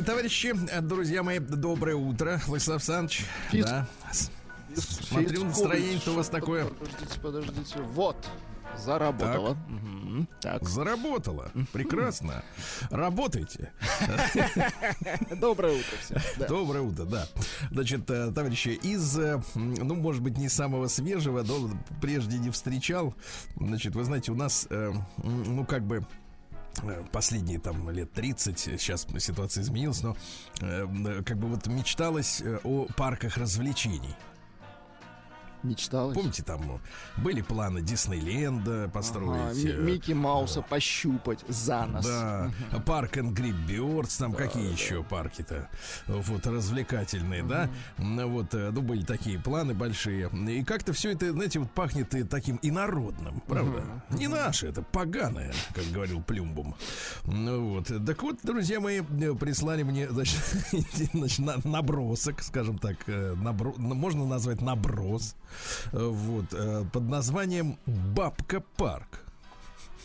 дорогие товарищи, э, друзья мои, доброе утро, Владислав Санч. Фит. Да. Фит. Смотрю, настроение-то у вас такое. Подождите, подождите. Вот. Заработала. Так. Угу. так. Заработала. Прекрасно. Работайте. Доброе утро всем. Доброе утро, да. Значит, э, товарищи, из, э, ну, может быть, не самого свежего, но прежде не встречал. Значит, вы знаете, у нас, ну, как бы Э, последние там лет 30, э, сейчас ситуация изменилась, но э, э как бы вот мечталось о парках развлечений. Не. Помните, там были планы Диснейленда Ага, построить. Ми- э, Микки Мауса пощупать за нос. Да, парк Энгри Бёрдс, там какие еще парки-то вот развлекательные, да? Ну, Вот, э, ну, были такие планы большие. И как-то все это, знаете, вот пахнет и таким инородным, правда? Не наше, это поганое, как говорил Плюмбум. Ну вот. Так вот, друзья мои, э, прислали мне, значит, значит, на- набросок, скажем так, набро- можно назвать наброс, вот, э, под названием «Бабка парк».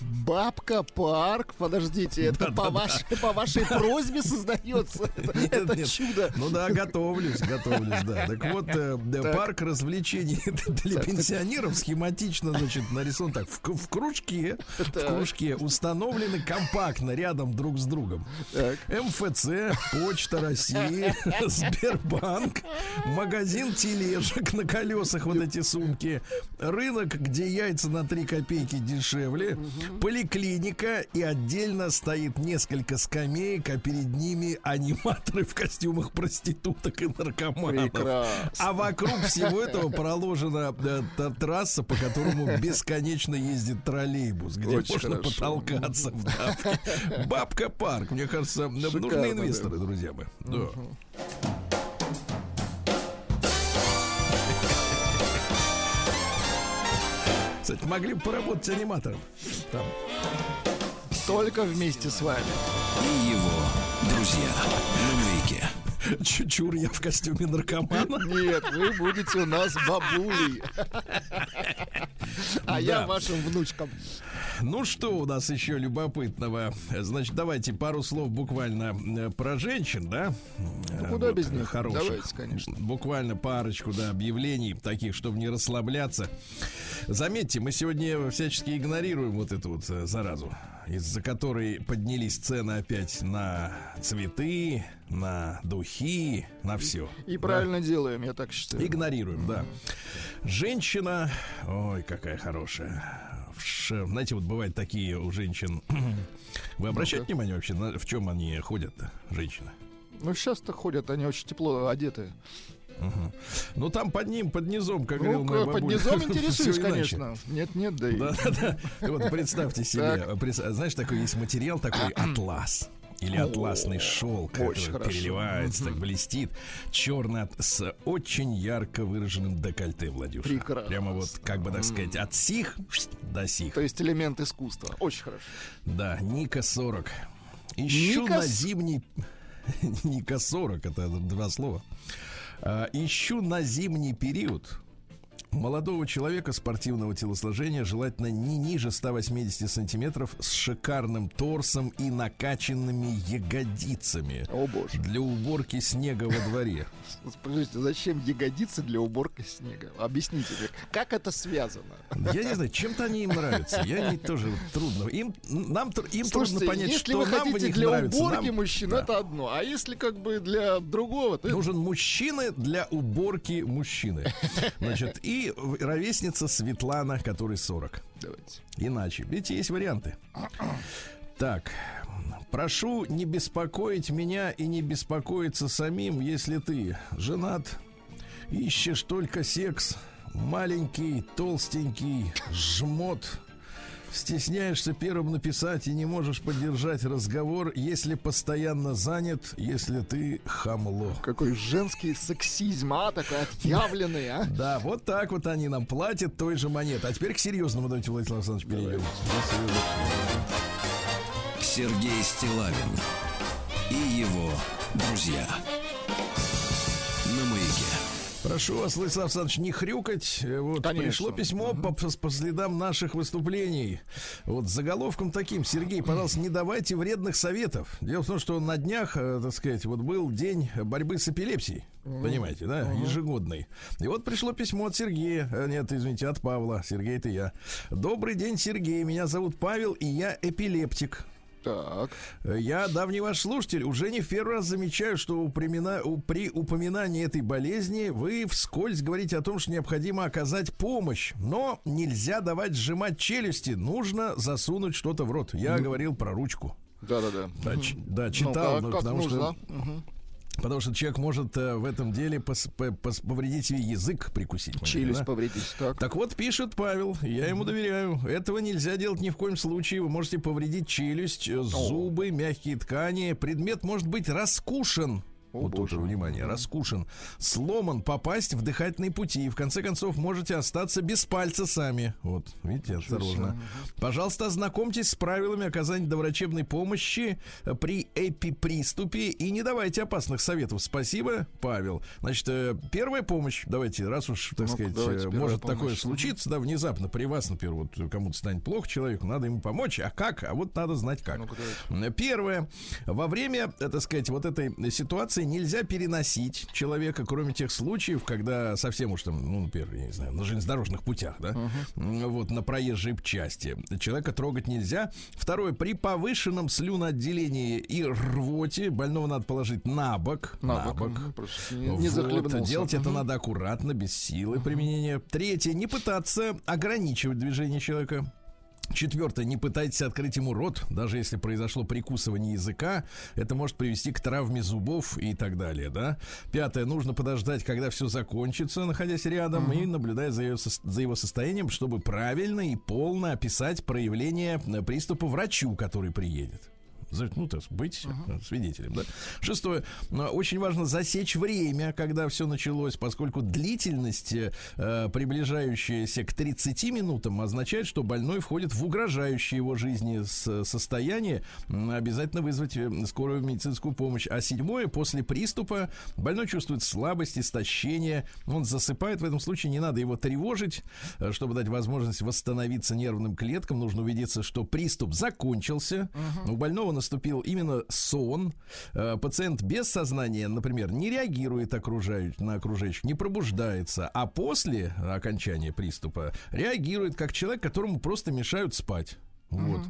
Бабка парк, подождите, это по, вашей, по вашей просьбе создается это, Нет, это нет. чудо. Ну да, готовлюсь, готовлюсь, да. Так вот, э, да, Так. парк развлечений для пенсионеров схематично, значит, нарисован так. В, кружке, в кружке установлены компактно рядом друг с другом. Так. МФЦ, Почта России, Сбербанк, магазин тележек на колесах, вот эти сумки, рынок, где яйца на 3 копейки дешевле, поликлиника и отдельно стоит несколько скамеек, а перед ними аниматоры в костюмах проституток и наркоманов. Прекрасно. А вокруг всего этого проложена э, та- трасса, по которому бесконечно ездит троллейбус, где Очень можно хорошо. потолкаться в давке. Бабка парк, мне кажется, нужны Шикарно, инвесторы, друзья мои. Да. Кстати, могли бы поработать аниматором. Там. Только вместе с вами. И его друзья на маяке. Чур я в костюме наркомана. Нет, вы будете у нас бабулей. А я вашим внучкам. Ну что у нас еще любопытного? Значит, давайте пару слов буквально э, про женщин, да? Ну, Э, куда вот, без них? Хороших. Давайте, конечно. Буквально парочку, да, объявлений таких, чтобы не расслабляться. Заметьте, мы сегодня всячески игнорируем вот эту вот э, заразу, из-за которой поднялись цены опять на цветы, на духи, на все. И правильно делаем, я так считаю. Игнорируем, да. Женщина, ой, какая хорошая. Ш- Знаете, вот бывают такие у женщин. Вы обращаете внимание вообще, на- в чем они ходят, женщины? Ну, сейчас-то ходят, они очень тепло одеты. Ну там под ним, под низом, как говорил Ну, моя под бабуля, низом всё интересуюсь, конечно. Нет-нет, да и... Да, да, да. Вот представьте себе, знаешь, такой есть материал такой атлас. Или атласный шелк, который переливается, так блестит. Черный с очень ярко выраженным декольте, Владюша. Прекрасно. Прямо вот, как бы так сказать, от сих до сих. То есть элемент искусства. Очень хорошо. Да, Ника 40. Ищу Ника на зимний... Ника 40, это два слова. А, ищу на зимний период молодого человека спортивного телосложения, желательно не ниже 180 сантиметров, с шикарным торсом и накачанными ягодицами О боже. для уборки снега во дворе. Подождите, зачем ягодицы для уборки снега? Объясните мне, как это связано? Я не знаю, чем-то они им нравятся. Я не тоже трудно. Им, нам, им трудно Слушайте, понять, если что вы нам в них для нравится. уборки Нам- мужчин, да. это одно. А если как бы для другого, то Нужен мужчина для уборки мужчины. Значит, и в- ровесница Светлана, которой 40. Давайте. Иначе. Видите, есть варианты. Так. Прошу не беспокоить меня и не беспокоиться самим, если ты женат, ищешь только секс, маленький, толстенький, жмот, стесняешься первым написать и не можешь поддержать разговор, если постоянно занят, если ты хамло. Какой женский сексизм, а, такой отъявленный, а? Да, вот так вот они нам платят той же монеты. А теперь к серьезному давайте, Владислав Александрович, перейдем. Сергей Стилавин и его друзья. Прошу вас, Владислав Александрович, не хрюкать. Э, Вот Конечно. пришло письмо по, по следам наших выступлений. Вот с заголовком таким. Сергей, пожалуйста, не давайте вредных советов. Дело в том, что на днях, э, так сказать, вот был день борьбы с эпилепсией. Понимаете, да? Ежегодный. И вот пришло письмо от Сергея. Э, Нет, извините, от Павла. Сергей, это я. Добрый день, Сергей. Меня зовут Павел, и я эпилептик. Так. Я давний ваш слушатель, уже не в первый раз замечаю, что упомина- при упоминании этой болезни вы вскользь говорите о том, что необходимо оказать помощь, но нельзя давать сжимать челюсти, нужно засунуть что-то в рот. Я говорил про ручку. Да-да-да. Да, ч- да, Ну, читал, как, ну, как потому нужно. что. Потому что человек может э, в этом деле пос- по- пос- повредить себе язык, прикусить. Челюсть да? повредить. Так. Так вот, пишет Павел, я ему доверяю. Этого нельзя делать ни в коем случае. Вы можете повредить челюсть, э, зубы, мягкие ткани. Предмет может быть раскушен. Вот тут внимание, раскушен, сломан, попасть в дыхательные пути. И в конце концов можете остаться без пальца сами. Вот, видите, осторожно. Пожалуйста, ознакомьтесь с правилами оказания доврачебной помощи э, при эпиприступе и не давайте опасных советов. Спасибо, Павел. Значит, э, первая помощь, давайте, раз уж, так Ну-ка, сказать, э, может помощь. такое случиться, да, внезапно при вас, например, вот кому-то станет плохо человеку, надо ему помочь. А как? А вот надо знать как. Давайте. Первое. Во время, так сказать, вот этой ситуации нельзя переносить человека, кроме тех случаев, когда совсем уж там, ну, например, я не знаю, на железнодорожных путях, да, М, вот, на проезжей части. Человека трогать нельзя. Второе. При повышенном слюноотделении и рвоте больного надо положить на бок. На бок, мгм, просто не- не Вот. Делать это Мгм. надо аккуратно, без силы применения. Третье. Не пытаться ограничивать движение человека. Четвертое, не пытайтесь открыть ему рот, даже если произошло прикусывание языка, это может привести к травме зубов и так далее, да. Пятое, нужно подождать, когда все закончится, находясь рядом, и наблюдая за, сос- за его состоянием, чтобы правильно и полно описать проявление э, приступа врачу, который приедет. Ну, то есть быть э, свидетелем, да. Шестое. э, Очень важно засечь время, когда все началось, поскольку длительность, э, приближающаяся к 30 минутам, означает, что больной входит в угрожающее его жизни состояние. Обязательно вызвать э, скорую медицинскую помощь. А седьмое, после приступа больной чувствует слабость, истощение. Он засыпает. В этом случае не надо его тревожить. Чтобы дать возможность восстановиться нервным клеткам, нужно убедиться, что приступ закончился. У больного наступил именно сон. Э, Пациент без сознания, например, не реагирует окружающих, на окружающих, не пробуждается, а после окончания приступа реагирует как человек, которому просто мешают спать. Вот.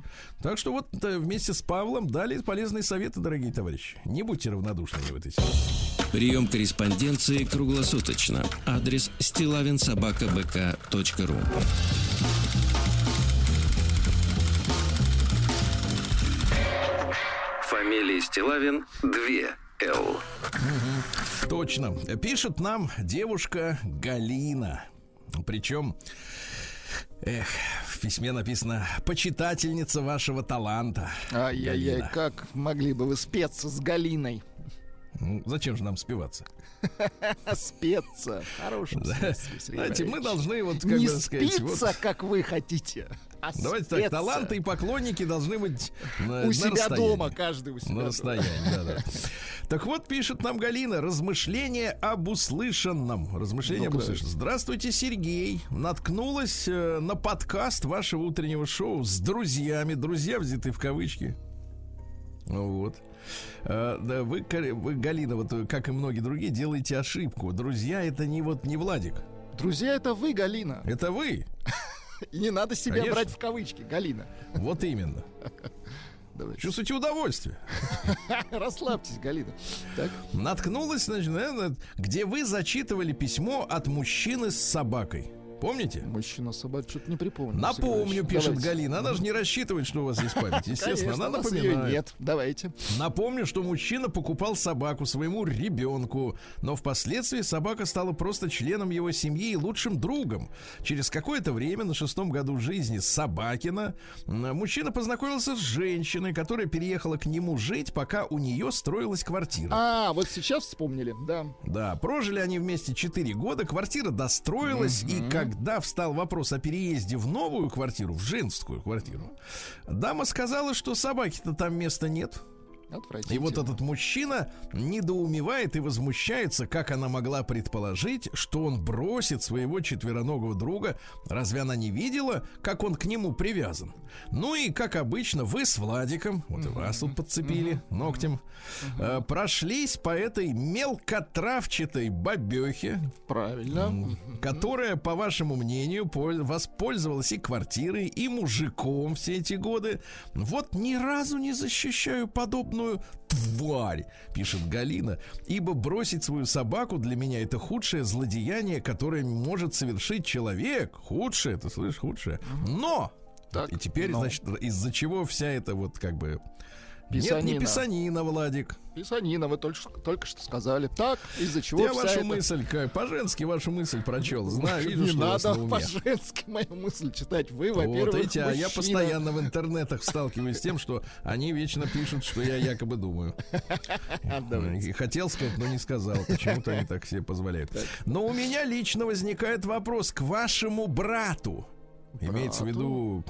Так что вот э, вместе с Павлом дали полезные советы, дорогие товарищи. Не будьте равнодушными в этой ситуации. Прием корреспонденции круглосуточно. Адрес стилавинсобакабк.ру Фамилия Стилавин 2 Л. Точно. Пишет нам девушка Галина. Причем, эх, в письме написано «Почитательница вашего таланта». Ай-яй-яй, как могли бы вы спеться с Галиной? Ну, зачем же нам спеваться? Спеться. Сергей Знаете, мы должны вот как Не бы сказать, спиться, вот, как вы хотите, а давайте так, спеться. таланты и поклонники должны быть на, на у себя расстоянии. дома, каждый у себя На дома. расстоянии, да, да. Так вот, пишет нам Галина, размышления об услышанном. Размышления об Ну-ка, услышанном. Здравствуйте, Сергей. Наткнулась э, на подкаст вашего утреннего шоу с друзьями. Друзья взяты в кавычки. Ну Вот. Э, да, вы, вы, Галина, вот э, как и многие другие, делаете ошибку. Друзья, это не вот не Владик. Друзья, это вы, Галина. Это вы. И не надо себя Конечно. брать в кавычки, Галина. Вот именно. Давайте. Чувствуйте удовольствие. Расслабьтесь, Галина. Так. Наткнулась, значит, где вы зачитывали письмо от мужчины с собакой. Помните? Мужчина собак что-то не припомню. Напомню, пишет Давайте. Галина. Она же не рассчитывает, что у вас есть память. Естественно, Конечно, она напоминает. нет. Давайте. Напомню, что мужчина покупал собаку своему ребенку, но впоследствии собака стала просто членом его семьи и лучшим другом. Через какое-то время, на шестом году жизни Собакина, мужчина познакомился с женщиной, которая переехала к нему жить, пока у нее строилась квартира. А, вот сейчас вспомнили, да. Да, прожили они вместе 4 года, квартира достроилась, и когда встал вопрос о переезде в новую квартиру, в женскую квартиру, дама сказала, что собаки-то там места нет. И вот этот мужчина недоумевает и возмущается, как она могла предположить, что он бросит своего четвероногого друга. Разве она не видела, как он к нему привязан? Ну и, как обычно, вы с Владиком, вот и вас тут подцепили ногтем, э, прошлись по этой мелкотравчатой бабехе, Правильно. которая, по вашему мнению, поль- воспользовалась и квартирой, и мужиком все эти годы. Вот ни разу не защищаю подобную тварь, пишет Галина, ибо бросить свою собаку для меня это худшее злодеяние, которое может совершить человек. Худшее, ты слышишь, худшее. Но! Так, и теперь, но. значит, из-за чего вся эта вот как бы Нет, не Писанина. писанина, Владик. Писанина, вы только, что- только что сказали. Так, из-за чего Я вашу эта- мысль, как по-женски вашу мысль прочел. Знаю, вижу, Не что надо по-женски мою мысль читать. Вы, Вот во-первых, эти, а я постоянно в интернетах сталкиваюсь с тем, что они вечно пишут, что я якобы думаю. Хотел сказать, но не сказал. Почему-то они так себе позволяют. Но у меня лично возникает вопрос к вашему брату. Имеется в виду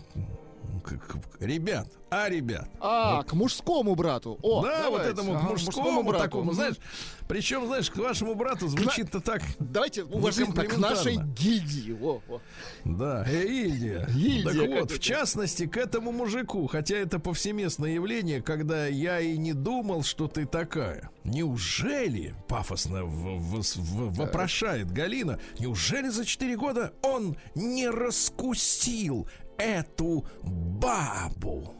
ребят, а ребят. А, к мужскому брату. О, да, вот давайте. этому к Ага, мужскому, брату. такому, знаешь. Причем, знаешь, к вашему брату звучит-то так. Давайте уважительно к нашей гильдии. Во, во. Да, э, Гильдия. Гильдия Так вот, в частности, к этому мужику, хотя это повсеместное явление, когда я и не думал, что ты такая. Неужели, пафосно в- в- в- вопрошает Галина, неужели за 4 года он не раскусил эту бабу?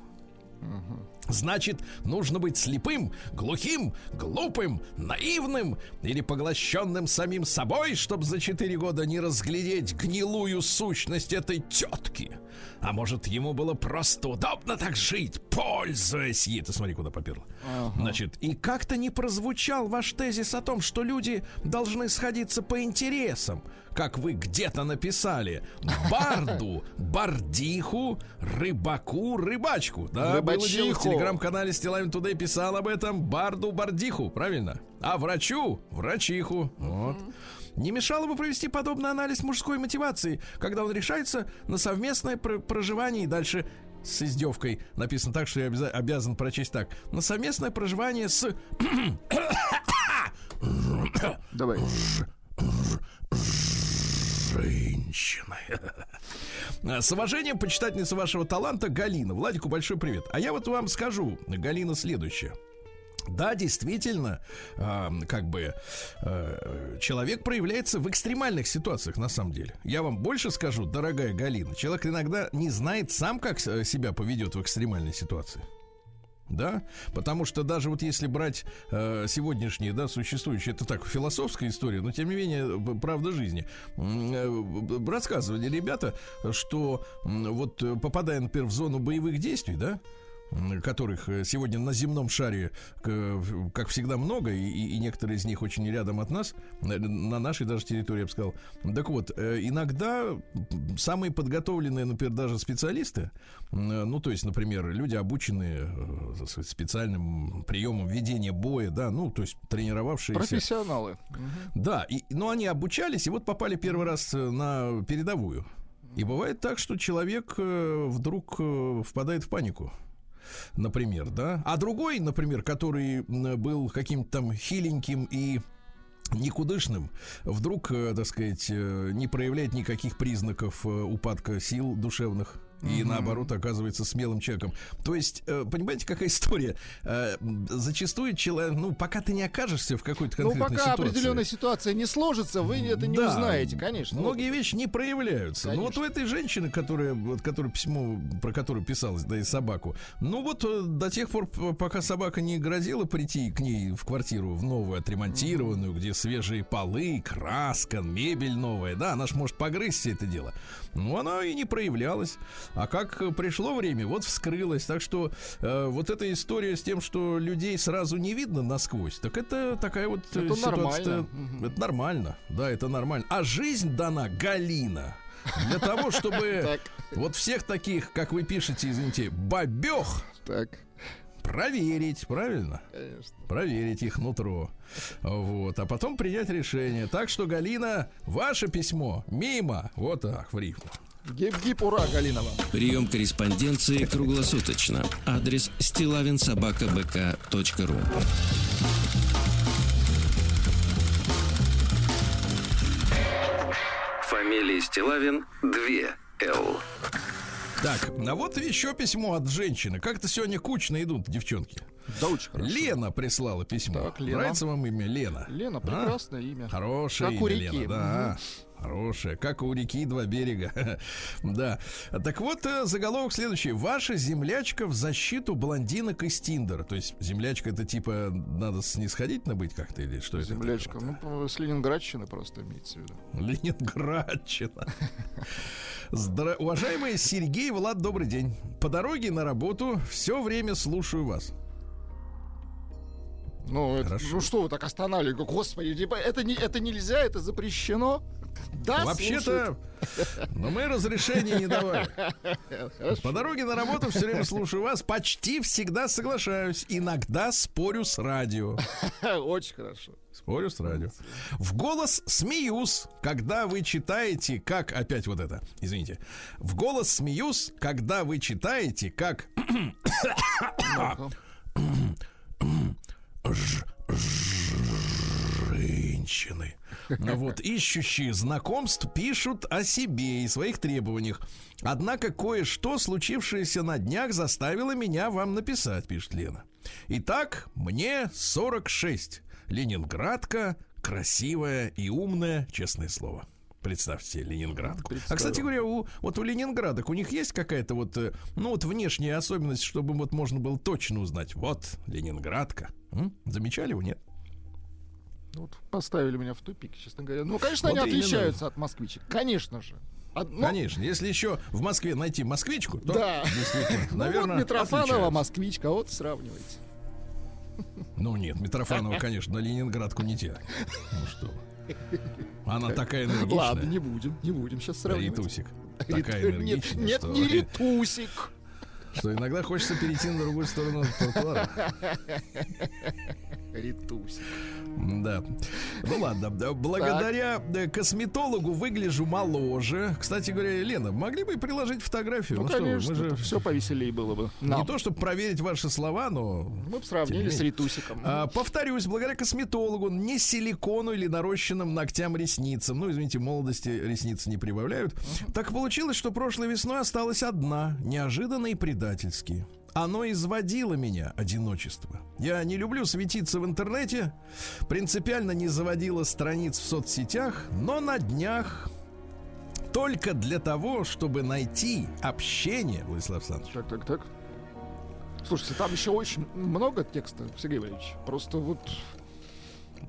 Значит, нужно быть слепым, глухим, глупым, наивным или поглощенным самим собой, чтобы за четыре года не разглядеть гнилую сущность этой тетки. А может, ему было просто удобно так жить, пользуясь ей. Ты смотри, куда поперла. Значит, и как-то не прозвучал ваш тезис о том, что люди должны сходиться по интересам, как вы где-то написали. Барду, бардиху, рыбаку, рыбачку. Да, было дело в Рыбачиху. телеграм-канале Стилавин Тудей писал об этом Барду Бардиху, правильно? А врачу врачиху. Вот. Не мешало бы провести подобный анализ мужской мотивации, когда он решается на совместное пр- проживание и дальше с издевкой написано так, что я обяза- обязан прочесть так. На совместное проживание с Давай. женщиной. С уважением, почитательница вашего таланта Галина. Владику большой привет. А я вот вам скажу, Галина, следующее. Да, действительно, а, как бы э, человек проявляется в экстремальных ситуациях, на самом деле. Я вам больше скажу, дорогая Галина, человек иногда не знает сам, как с- себя поведет в экстремальной ситуации. Да, потому что даже вот если брать э, сегодняшние, да, существующие, это так философская история, но тем не менее правда жизни. Э, Рассказывали ребята, что м, вот э, попадая, например, в зону боевых действий, да, которых э, сегодня на земном шаре, как всегда, много, и, и- некоторые из них очень рядом от нас, на, на нашей даже территории, я бы сказал. Так вот, э, иногда самые подготовленные, например, даже специалисты, э, ну, то есть, например, люди, обученные сказать, специальным приемом ведения боя, да, ну, то есть, тренировавшиеся. Профессионалы. Да, и, но они обучались и вот попали первый раз на передовую. И бывает так, что человек вдруг впадает в панику. Например, да. А другой, например, который был каким-то там хиленьким и никудышным, вдруг, э, так сказать, э, не проявляет никаких признаков э, упадка сил душевных. И наоборот оказывается смелым человеком. То есть, э, понимаете, какая история? Э, Зачастую человек, ну, пока ты не окажешься в какой-то Ну, конкретной пока ситуации. определенная ситуация не сложится, вы это не Да. узнаете, конечно. Многие вещи не проявляются. Но вот у этой женщины, которая, вот, которая письмо, про которую писалось, да и собаку, ну вот э, до тех пор, пока собака не грозила прийти к ней в квартиру, в новую, отремонтированную, где свежие полы, краска, мебель новая, да, она ж может погрызть все это дело. Ну, она и не проявлялась. А как пришло время, вот вскрылась. Так что э, вот эта история с тем, что людей сразу не видно насквозь, так это такая вот э, Это ситуация. нормально. Это нормально, да, это нормально. А жизнь дана Галина для того, чтобы вот всех таких, как вы пишете, извините, бабех Так, проверить, правильно? конечно. Проверить их нутро. Вот. А потом принять решение. Так что, Галина, ваше письмо мимо. Вот так, в рифму. Гип-гип, ура, Галинова. Прием корреспонденции круглосуточно. Адрес стилавинсобакабк.ру Фамилия Стилавин 2 Л. Так, а вот еще письмо от женщины. Как-то сегодня кучно идут, девчонки. Да, очень хорошо. Лена прислала письмо. Так, Лена. Нравится вам имя Лена? Лена, А? прекрасное имя. Хорошее Как имя, у реки. Лена, да. Хорошее, как у реки два берега. да. Так вот, э, заголовок следующий. Ваша землячка в защиту блондинок из Тиндера. То есть землячка это типа надо снисходительно быть как-то или что это? Землячка. Ну, с Ленинградщины просто имеется в виду. Ленинградчина. Здра... Уважаемый Сергей Влад, добрый день. По дороге на работу все время слушаю вас. Ну, это- Хорошо. ну что вы так останавливаете? Господи, типа, это, не, это нельзя, это запрещено? Да, Вообще-то, но мы разрешения не давали. По дороге на работу все время слушаю вас, почти всегда соглашаюсь, иногда спорю с радио. Очень хорошо. Спорю с радио. В голос смеюсь, когда вы читаете, как... Опять вот это, извините. В голос смеюсь, когда вы читаете, как... Женщины. Вот, ищущие знакомств пишут о себе и своих требованиях. Однако кое-что, случившееся на днях, заставило меня вам написать, пишет Лена. Итак, мне 46. Ленинградка, красивая и умная, честное слово. Представьте себе Ленинградку. А, кстати говоря, у, вот у Ленинградок, у них есть какая-то вот, э, ну вот внешняя особенность, чтобы вот можно было точно узнать. Вот, Ленинградка. М? Замечали вы, нет? Ну, Вот поставили меня в тупик, честно говоря. Ну, конечно, Вот они именно. отличаются от москвичек. Конечно же. Од- ну, Конечно, если еще в Москве найти москвичку, то Да. действительно, ну, наверное, вот Митрофанова, отличаются. москвичка, вот сравнивайте. Ну нет, Митрофанова, конечно, на Ленинградку не тянет. Ну что. Она такая энергичная. Ладно, не будем, не будем сейчас сравнивать. Ритусик. Рит- Такая Нет, энергичная, нет, что, не ритусик. Что иногда хочется перейти на другую сторону тротуара. Ритусик. Да. Ну ладно. Да, Благодаря э, косметологу выгляжу моложе. Кстати говоря, Лена, могли бы приложить фотографию? Ну, что вы, конечно, мы же все повеселее было бы. не Нам. то, чтобы проверить ваши слова, но Мы бы сравнили с не Ритусиком. А, повторюсь, благодаря косметологу, не силикону или нарощенным ногтям ресницам, ну, извините, молодости ресницы не прибавляют, так получилось, что прошлой весной осталась одна, неожиданно и предательски. Оно изводило меня, одиночество. Я не люблю светиться в интернете, принципиально не заводила страниц в соцсетях, но на днях только для того, чтобы найти общение, Владислав Александрович, Так, так, так. Слушайте, там еще очень много текста, Сергей Валерьевич. Просто вот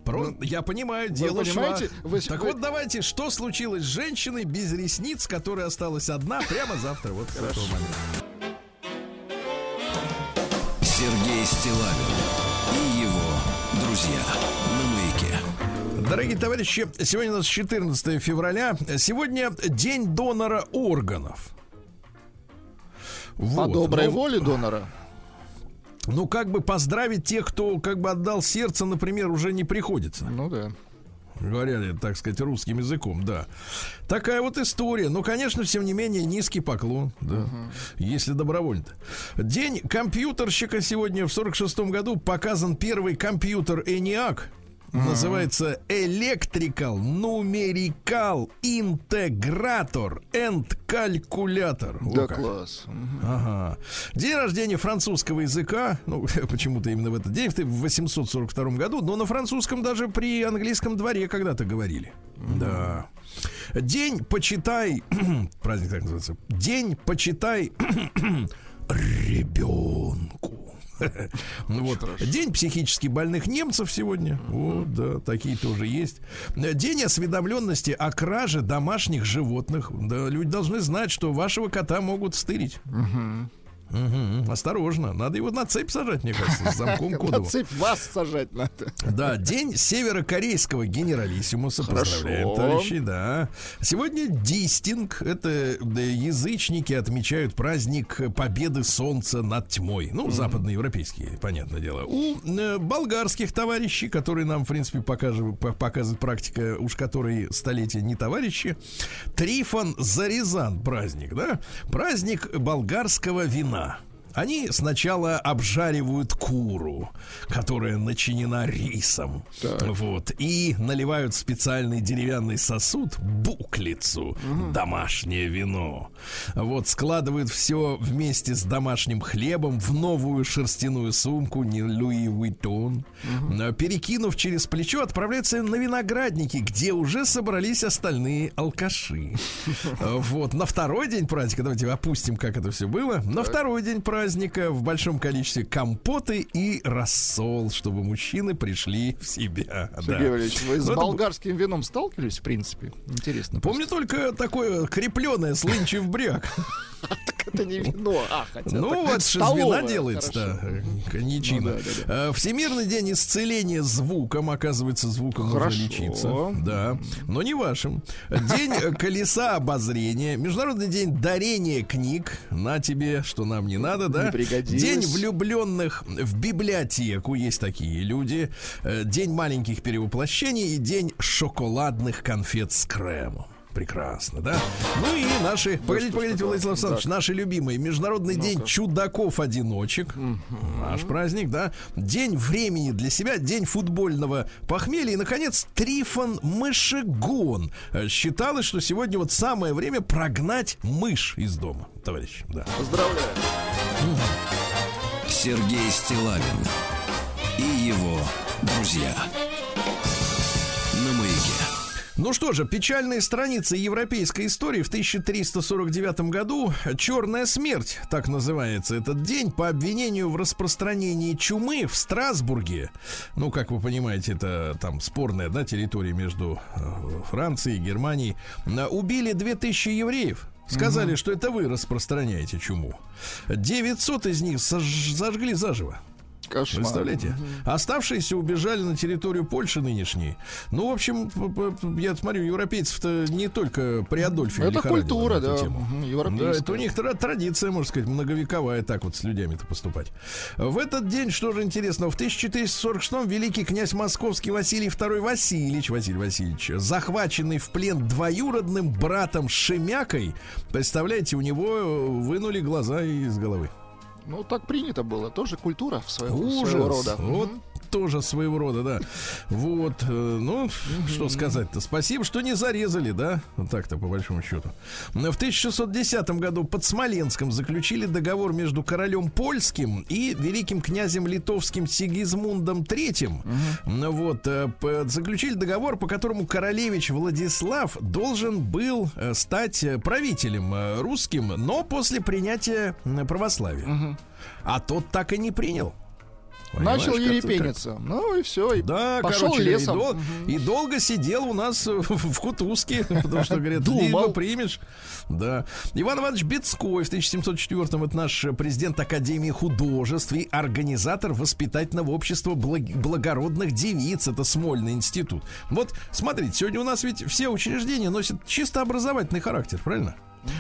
Про- я понимаю, дело понимаете, шва. вы- так вы- вот, давайте, что случилось с женщиной без ресниц, которая осталась одна прямо завтра, вот с этого момента. Стилавин и его друзья на маяке. Дорогие товарищи, сегодня у нас 14 февраля. Сегодня день донора органов. по Вот, доброй ну, воле донора. Ну, как бы поздравить тех, кто как бы отдал сердце, например, уже не приходится. Ну да. Говоря, так сказать, русским языком, да. Такая вот история. Ну, конечно, тем не менее, низкий поклон, да. Если добровольно. День компьютерщика сегодня в 46 году показан первый компьютер ENIAC. Называется Electrical Numerical Integrator and Calculator. О Да как. класс. Ага. День рождения французского языка. Ну, почему-то именно в этот день, в 842 году. Но на французском даже при английском дворе когда-то говорили. Да. День почитай... Праздник так называется. День почитай ребенку. Ну Вот. День психически больных немцев сегодня. Вот, да, такие тоже есть. День осведомленности о краже домашних животных. Да, люди должны знать, что вашего кота могут стырить. Мгм. Осторожно, надо его на цепь сажать, мне кажется, с замком На кодовым. цепь вас сажать надо. Да, день северокорейского генералиссимуса. Поздравляем, Хорошо. товарищи, да. Сегодня Дистинг. Это язычники отмечают праздник Победы Солнца над тьмой. Ну, западноевропейские, понятное дело. У э, болгарских товарищей, которые нам, в принципе, покажет, по- показывает практика, уж которые столетия не товарищи. Трифон Зарезан праздник, да? Праздник болгарского вина. Alabama. Они сначала обжаривают куру, которая начинена рисом. Вот. И наливают в специальный деревянный сосуд буклицу, домашнее вино. Вот складывают все вместе с домашним хлебом в новую шерстяную сумку, не Луи Уиттон. А, Перекинув через плечо, отправляются на виноградники, где уже собрались остальные алкаши. Вот. На второй день праздника, давайте опустим, как это все было. На второй день праздника в большом количестве компоты и рассол, чтобы мужчины пришли в себя. Да. Сергей Валерьевич, вы с Ну, это болгарским вином сталкивались, в принципе? Интересно. Помню только такое крепленное слынчив бряк. Это не вино, а, хотя Ну так, вот, же вина делается-то коньячина. Ну да, Э, Всемирный день исцеления звуком, оказывается, звуком можно лечиться. Да, но не вашим. День колеса обозрения, Международный день дарения книг. На тебе, что нам не надо, да? День влюбленных в библиотеку. Есть такие люди. Э, День маленьких перевоплощений и день шоколадных конфет с кремом. Прекрасно, да? Ну и наши... Погодите, погодите, Владислав Александрович, наши любимые. Международный день чудаков-одиночек. Наш праздник, да? День времени для себя, день футбольного похмелья. И, наконец, Трифон Мышегон. Э, Считалось, что сегодня вот самое время прогнать мышь из дома, товарищ. Да. Поздравляю. Сергей Стилавин и его друзья. Ну что же, печальные страницы европейской истории в 1349 году «Черная смерть», так называется этот день, по обвинению в распространении чумы в Страсбурге. Ну, как вы понимаете, это там спорная да, территория между э, Францией и Германией. Убили 2000 евреев. Сказали, что это вы распространяете чуму. 900 из них сож- зажгли заживо. Кошмар. Представляете? Оставшиеся убежали на территорию Польши нынешней. Ну, в общем, я смотрю, европейцев-то не только при Адольфе Это культура, да, тему. мгм, Да, европейская. это у них тра- традиция, можно сказать, многовековая, так вот с людьми-то поступать. В этот день, что же интересного, в 1446 великий князь московский Василий II Васильевич, Василий Васильевич, захваченный в плен двоюродным братом Шемякой, представляете, у него э, вынули глаза из головы. Ну, так принято было. Тоже культура в своего, Ужас. своего рода. Вот. Тоже своего рода, да. Вот, э, ну, что сказать-то. Спасибо, что не зарезали, да? Вот так-то, по большому счету. В 1610 году под Смоленском заключили договор между королем польским и великим князем литовским Сигизмундом III. Ну Вот, э, заключили договор, по которому королевич Владислав должен был э, стать правителем русским, но после принятия православия. А тот так и не принял. Начал Понимаешь, ерепениться. Ну и все. И да, пошел короче, лесом. И, дол- Мгм. и долго сидел у нас в, Кутузке, потому что, говорят, Думал. либо примешь. Да. Иван Иванович Бецкой в 1704-м это наш президент Академии художеств и организатор воспитательного общества благ- благородных девиц. Это Смольный институт. Вот, смотрите, сегодня у нас ведь все учреждения носят чисто образовательный характер, правильно?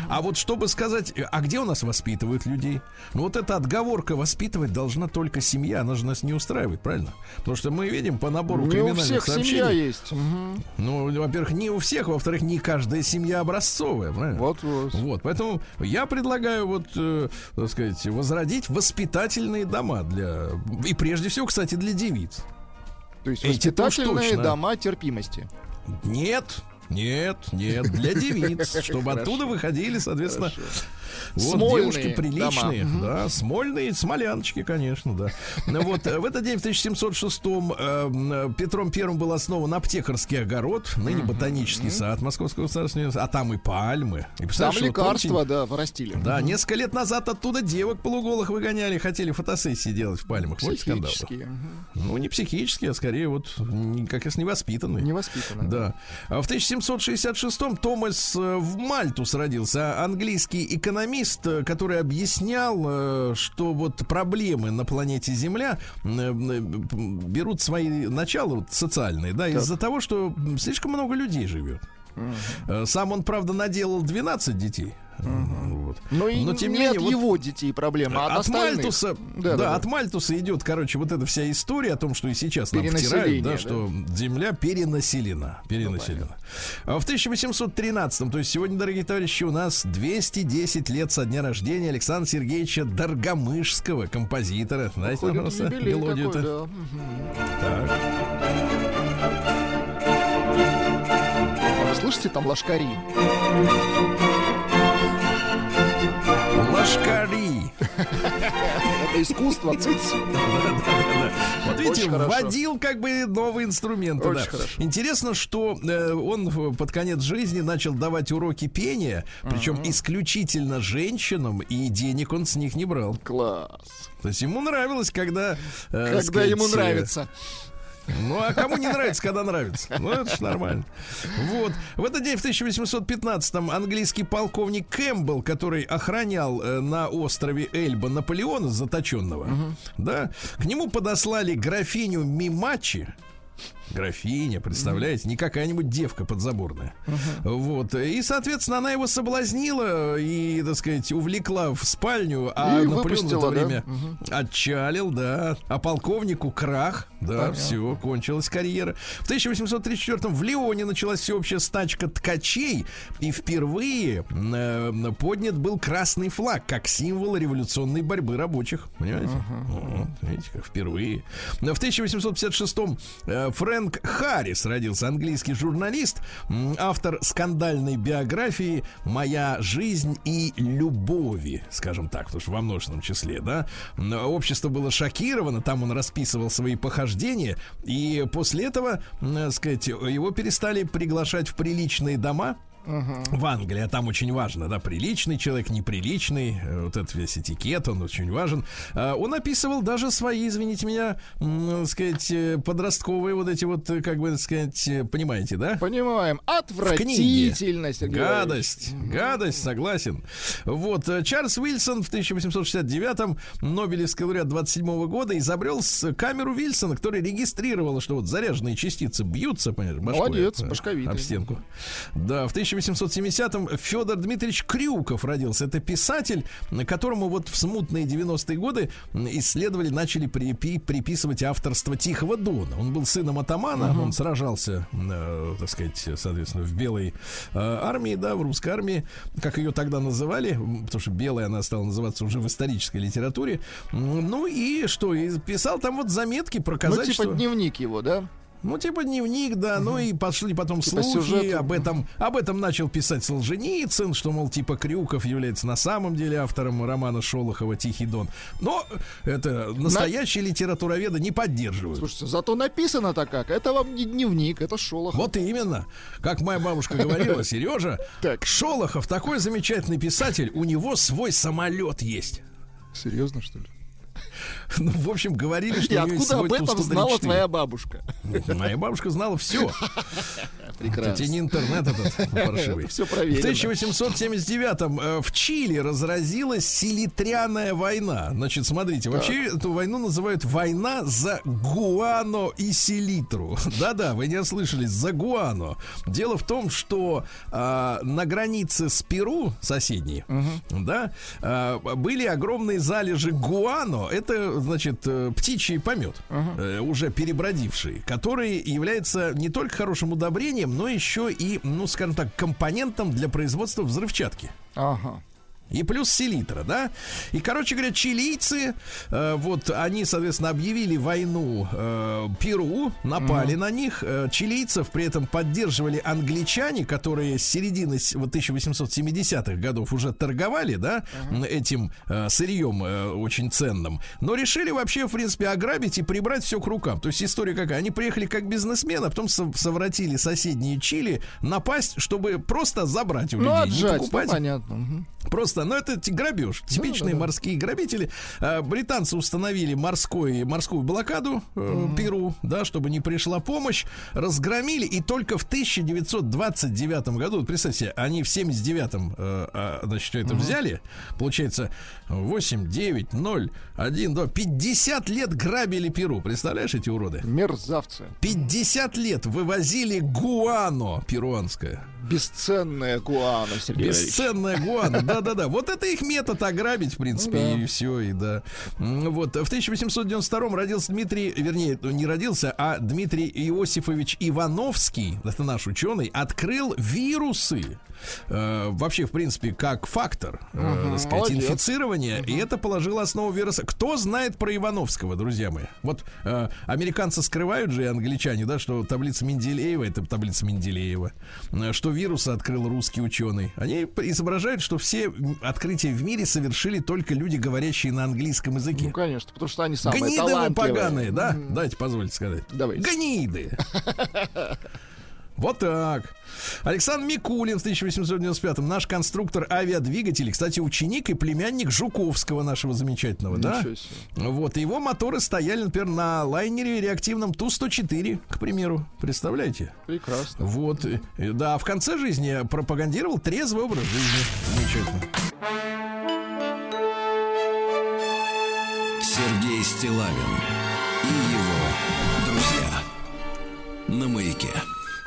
А вот чтобы сказать, э, а где у нас воспитывают людей? Ну вот эта отговорка воспитывать должна только семья, она же нас не устраивает, правильно? Потому что мы видим по набору Не у криминальных всех сообщений. семья есть. Ну, во-первых, не у всех, во-вторых, не каждая семья образцовая, правильно? Вот, вот. Вот, поэтому я предлагаю вот, э, так сказать, возродить воспитательные дома для и прежде всего, кстати, для девиц. То есть уж воспитательные дома терпимости. Нет, нет, нет, для девиц, чтобы оттуда выходили, соответственно, вот Смольные девушки приличные, дома. Да, смольные, смоляночки, конечно, да. Ну Вот э, в этот день в 1706-м э, Петром Первым был основан аптекарский огород, ныне ботанический сад Московского государственного а там и пальмы. И Там вот лекарства, помните, да, вырастили. Да, несколько лет назад оттуда девок полуголых выгоняли, хотели фотосессии делать в пальмах. Помните скандал. Ну, не психические, а скорее вот как раз невоспитанные. Невоспитанные. Да. А в 1766-м Томас э, в Мальтус родился, английский экономист, э, который объяснял, э, что вот проблемы на планете Земля берут свои начала вот, социальные, да, из-за того, что слишком много людей живет. Сам он, правда, наделал 12 детей. Вот. Но и Но, тем не не менее, от вот его детей проблема, а от, от. Мальтуса, Да, да, да, от Мальтуса идет, короче, вот эта вся история о том, что и сейчас нам втирают, да, да. что Земля перенаселена, перенаселена. А в 1813, то есть сегодня, дорогие товарищи, у нас 210 лет со дня рождения Александра Сергеевича Доргомышского, композитора. Знаете, Ходит просто мелодию-то? да. Так. Слышите, там лошкари. Лашкари. Это искусство. Вот видите, вводил как бы новые инструменты. Очень да. хорошо. Интересно, что э, он под конец жизни начал давать уроки пения, причем исключительно женщинам, и денег он с них не брал. Класс. То есть ему нравилось, когда... э, Когда ему э, нравится. Ну, а кому не нравится, когда нравится? Ну, это ж нормально. Вот. В этот день, в 1815-м, английский полковник Кэмпбелл, который охранял э, на острове Эльба Наполеона заточенного, да, к нему подослали графиню Мимачи, Графиня, представляете, не какая-нибудь девка подзаборная. Вот. И, соответственно, она его соблазнила и, так сказать, увлекла в спальню, а И Наполеон в это выпустила, да? время отчалил, да. А полковнику крах, да, все, кончилась карьера. В 1834 в Лионе началась всеобщая стачка ткачей, и впервые э, поднят был красный флаг как символ революционной борьбы рабочих. Понимаете? Вот, видите, как впервые. В 1856 э, Фрэнк Харрис родился, английский журналист, автор скандальной биографии «Моя жизнь и любови», скажем так, потому что во множественном числе, да. Общество было шокировано, там он расписывал свои похождения, и после этого, так сказать, его перестали приглашать в приличные дома, в Англии, а там очень важно, да, приличный человек, неприличный, э, вот этот весь этикет, он очень важен. А, Он описывал даже свои, извините меня, так сказать, э, подростковые вот эти вот, э, как бы так сказать, понимаете, да? Понимаем. книге. Отвратительно, Сергей Гадость, гадость, согласен. Вот, Чарльз Уильсон в 1869-м, Нобелевский лауреат 27 года, изобрел камеру Вильсона, которая регистрировала, что вот заряженные частицы бьются, понимаешь, башкой Молодец, об- башковитый. об стенку. Да, в 1870-м Федор Дмитриевич Крюков родился. Это писатель, которому вот в смутные 90-е годы исследовали, начали припи- приписывать авторство Тихого Дона. Он был сыном атамана, он сражался, э, так сказать, соответственно, в белой э, армии, да, в русской армии, как ее тогда называли, потому что белая она стала называться уже в исторической литературе. Ну и что, и писал там вот заметки про Ну, казачество. типа дневник его, да? Ну, типа дневник, да, ну и пошли потом Типа слухи сюжеты. об этом. Об этом начал писать Солженицын, что, мол, типа Крюков является на самом деле автором романа Шолохова «Тихий дон». Но это настоящие литературоведы не поддерживают. Слушайте, зато написано-то как. Это вам не дневник, это Шолохов. Вот именно. Как моя бабушка говорила, Сережа, Так. Шолохов такой замечательный писатель, у него свой самолет есть. Серьезно, что ли? Ну, в общем, говорили, что И откуда об этом знала Ту-134. твоя бабушка? Моя бабушка знала все. Это тебе не интернет этот паршивый. Все В проверено. 1879-м э, в Чили разразилась селитряная война. Значит, смотрите, вообще эту войну называют война за гуано и селитру. Да-да, вы не ослышались, за гуано. Дело в том, что а, на границе с Перу, соседней, да, а, были огромные залежи гуано. Это, значит, э, птичий помет, э, уже перебродивший, который является не только хорошим удобрением, но еще и, ну, скажем так, компонентом для производства взрывчатки. Ага. И плюс селитра, да? И, короче говоря, чилийцы, э, вот они, соответственно, объявили войну э, Перу, напали на них. Э, чилийцев при этом поддерживали англичане, которые с середины вот 1870-х годов уже торговали, да, м, этим э, сырьем э, очень ценным. Но решили вообще, в принципе, ограбить и прибрать все к рукам. То есть история какая? Они приехали как бизнесмены, а потом со- совратили соседние Чили напасть, чтобы просто забрать у Ну, людей, не отжать, ну, покупать. понятно. мгм. Просто, ну это грабеж. Типичные да, да. морские грабители. А, британцы установили морской, морскую блокаду э, Перу, да, чтобы не пришла помощь. Разгромили, и только в 1929 году, вот представьте они в 79-м, э, а, значит, это взяли. Получается, 8, 9, 0, 1, 2, 50 лет грабили Перу. Представляешь эти уроды? Мерзавцы. 50 лет вывозили гуано перуанское. Бесценная гуана, Сергей. Бесценная гуана, да-да-да. Вот это их метод ограбить, в принципе, Ну да. и все, и да. Вот, в 1892 родился Дмитрий, вернее, ну, не родился, а Дмитрий Иосифович Ивановский, это наш ученый, открыл вирусы. Э, вообще, в принципе, как фактор, э, Мгм, так сказать, молодец. инфицирования, и это положило основу вируса. Кто знает про Ивановского, друзья мои? Вот э, американцы скрывают же, и англичане, да, что таблица Менделеева это таблица Менделеева, э, что вирусы открыл русский ученый. Они изображают, что все открытия в мире совершили только люди, говорящие на английском языке. Ну, конечно, потому что они самые Гниды вы поганые, да? Дайте позвольте сказать. Давайте. Гниды. Вот так. Александр Микулин в 1895-м, наш конструктор авиадвигателей, кстати, ученик и племянник Жуковского, нашего замечательного, да? Ничего себе. Вот, его моторы стояли, например, на лайнере реактивном Ту-104, к примеру. Представляете? Прекрасно. Вот, э, да, в конце жизни пропагандировал трезвый образ жизни. Замечательно. Сергей Стилавин и его друзья. На маяке.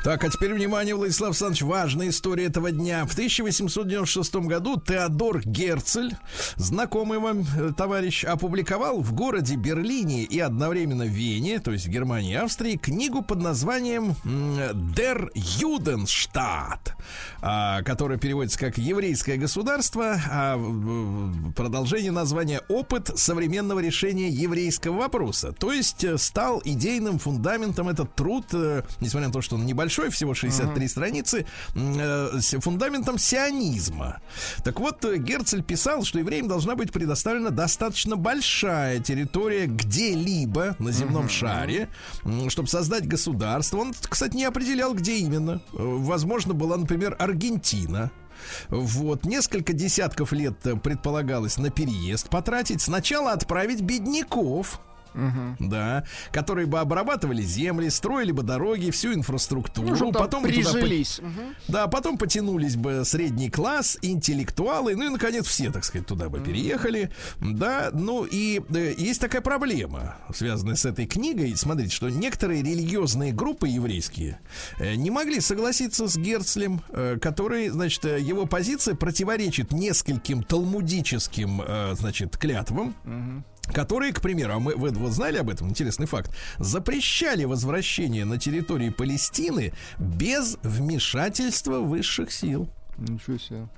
Так, а теперь внимание, Владислав Александрович, важная история этого дня. В 1896 году Теодор Герцель, знакомый вам э, товарищ, опубликовал в городе Берлине и одновременно Вене, то есть в Германии и Австрии, книгу под названием «Der Judenstaat», а, которая переводится как «Еврейское государство», а продолжение названия «Опыт современного решения еврейского вопроса». То есть э, стал идейным фундаментом этот труд, э, несмотря на то, что он небольшой, всего 63 страницы, м, э, с фундаментом сионизма. Так вот, э, Герцель писал, что евреям должна быть предоставлена достаточно большая территория где-либо на земном шаре, м, чтобы создать государство. Он, кстати, не определял, где именно. Э, Возможно, была, например, Аргентина. Вот, несколько десятков лет э, предполагалось на переезд потратить. Сначала отправить бедняков, да, которые бы обрабатывали земли, строили бы дороги, всю инфраструктуру, Ну, потом бы туда прижились. Мгм. да, потом потянулись бы средний класс, интеллектуалы, ну и, наконец, все, так сказать, туда бы переехали. Да, ну и э, есть такая проблема, связанная с этой книгой. Смотрите, что некоторые религиозные группы еврейские э, не могли согласиться с Герцлем, э, который, значит, э, его позиция противоречит нескольким талмудическим, э, значит, клятвам которые, к примеру, а мы, вы, вот знали об этом, интересный факт, запрещали возвращение на территории Палестины без вмешательства высших сил. Ничего себе.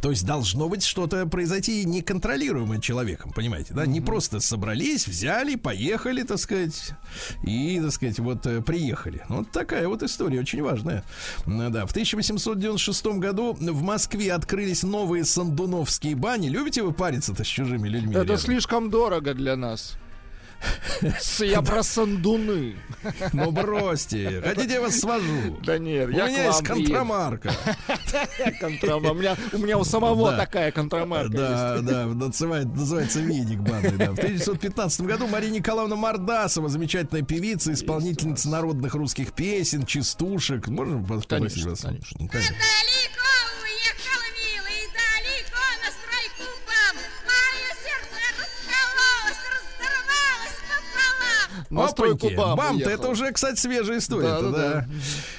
То есть должно быть что-то произойти неконтролируемое человеком, понимаете, да? Не просто собрались, взяли, поехали, так сказать, и, так сказать, вот э, приехали. Вот такая вот история, очень важная. Да, в 1896 году в Москве открылись новые сандуновские бани. Любите вы париться-то с чужими людьми? Это рядом? слишком дорого для нас. Я про сандуны. Ну бросьте. Хотите, я вас свожу? Да нет, У я меня к есть контрамарка. У меня, у меня у самого такая контрамарка Да, да, называется, веник банный, да. В 1915 году Мария Николаевна Мордасова, замечательная певица, исполнительница народных русских песен, частушек. Можно попросить Конечно, вас? конечно. Опаньки. баб Бам-то уехал. это уже, кстати, свежая история. да, Да-да-да.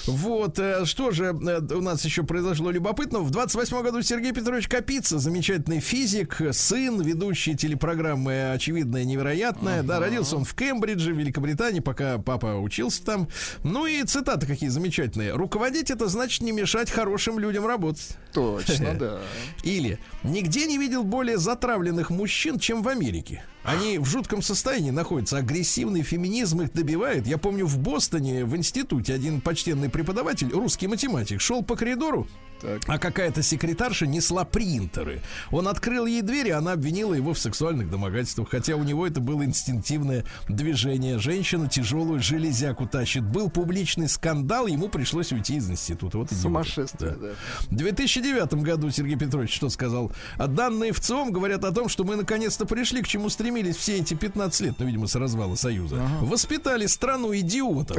Вот, э, что же э, у нас еще произошло любопытного. В 28 году Сергей Петрович Капица, замечательный физик, сын, ведущий телепрограммы «Очевидное невероятное». Да, родился он в Кембридже, в Великобритании, пока папа учился там. Ну и цитаты какие замечательные. «Руководить это значит не мешать хорошим людям работать». Точно, да. Или «Нигде не видел более затравленных мужчин, чем в Америке. Они в жутком состоянии находятся. Агрессивный феминизм их добивает. Я помню, в Бостоне, в институте, один почтенный преподаватель, русский математик, шел по коридору, Так. а какая-то секретарша несла принтеры. Он открыл ей дверь, и она обвинила его в сексуальных домогательствах, хотя у него это было инстинктивное движение. Женщина тяжелую железяку тащит. Был публичный скандал, ему пришлось уйти из института. Вот. Сумасшествие, да. В 2009 году Сергей Петрович что сказал? А данные в ЦИОМ говорят о том, что мы наконец-то пришли к чему стремились все эти 15 лет, ну, видимо, с развала Союза. Воспитали страну идиотов.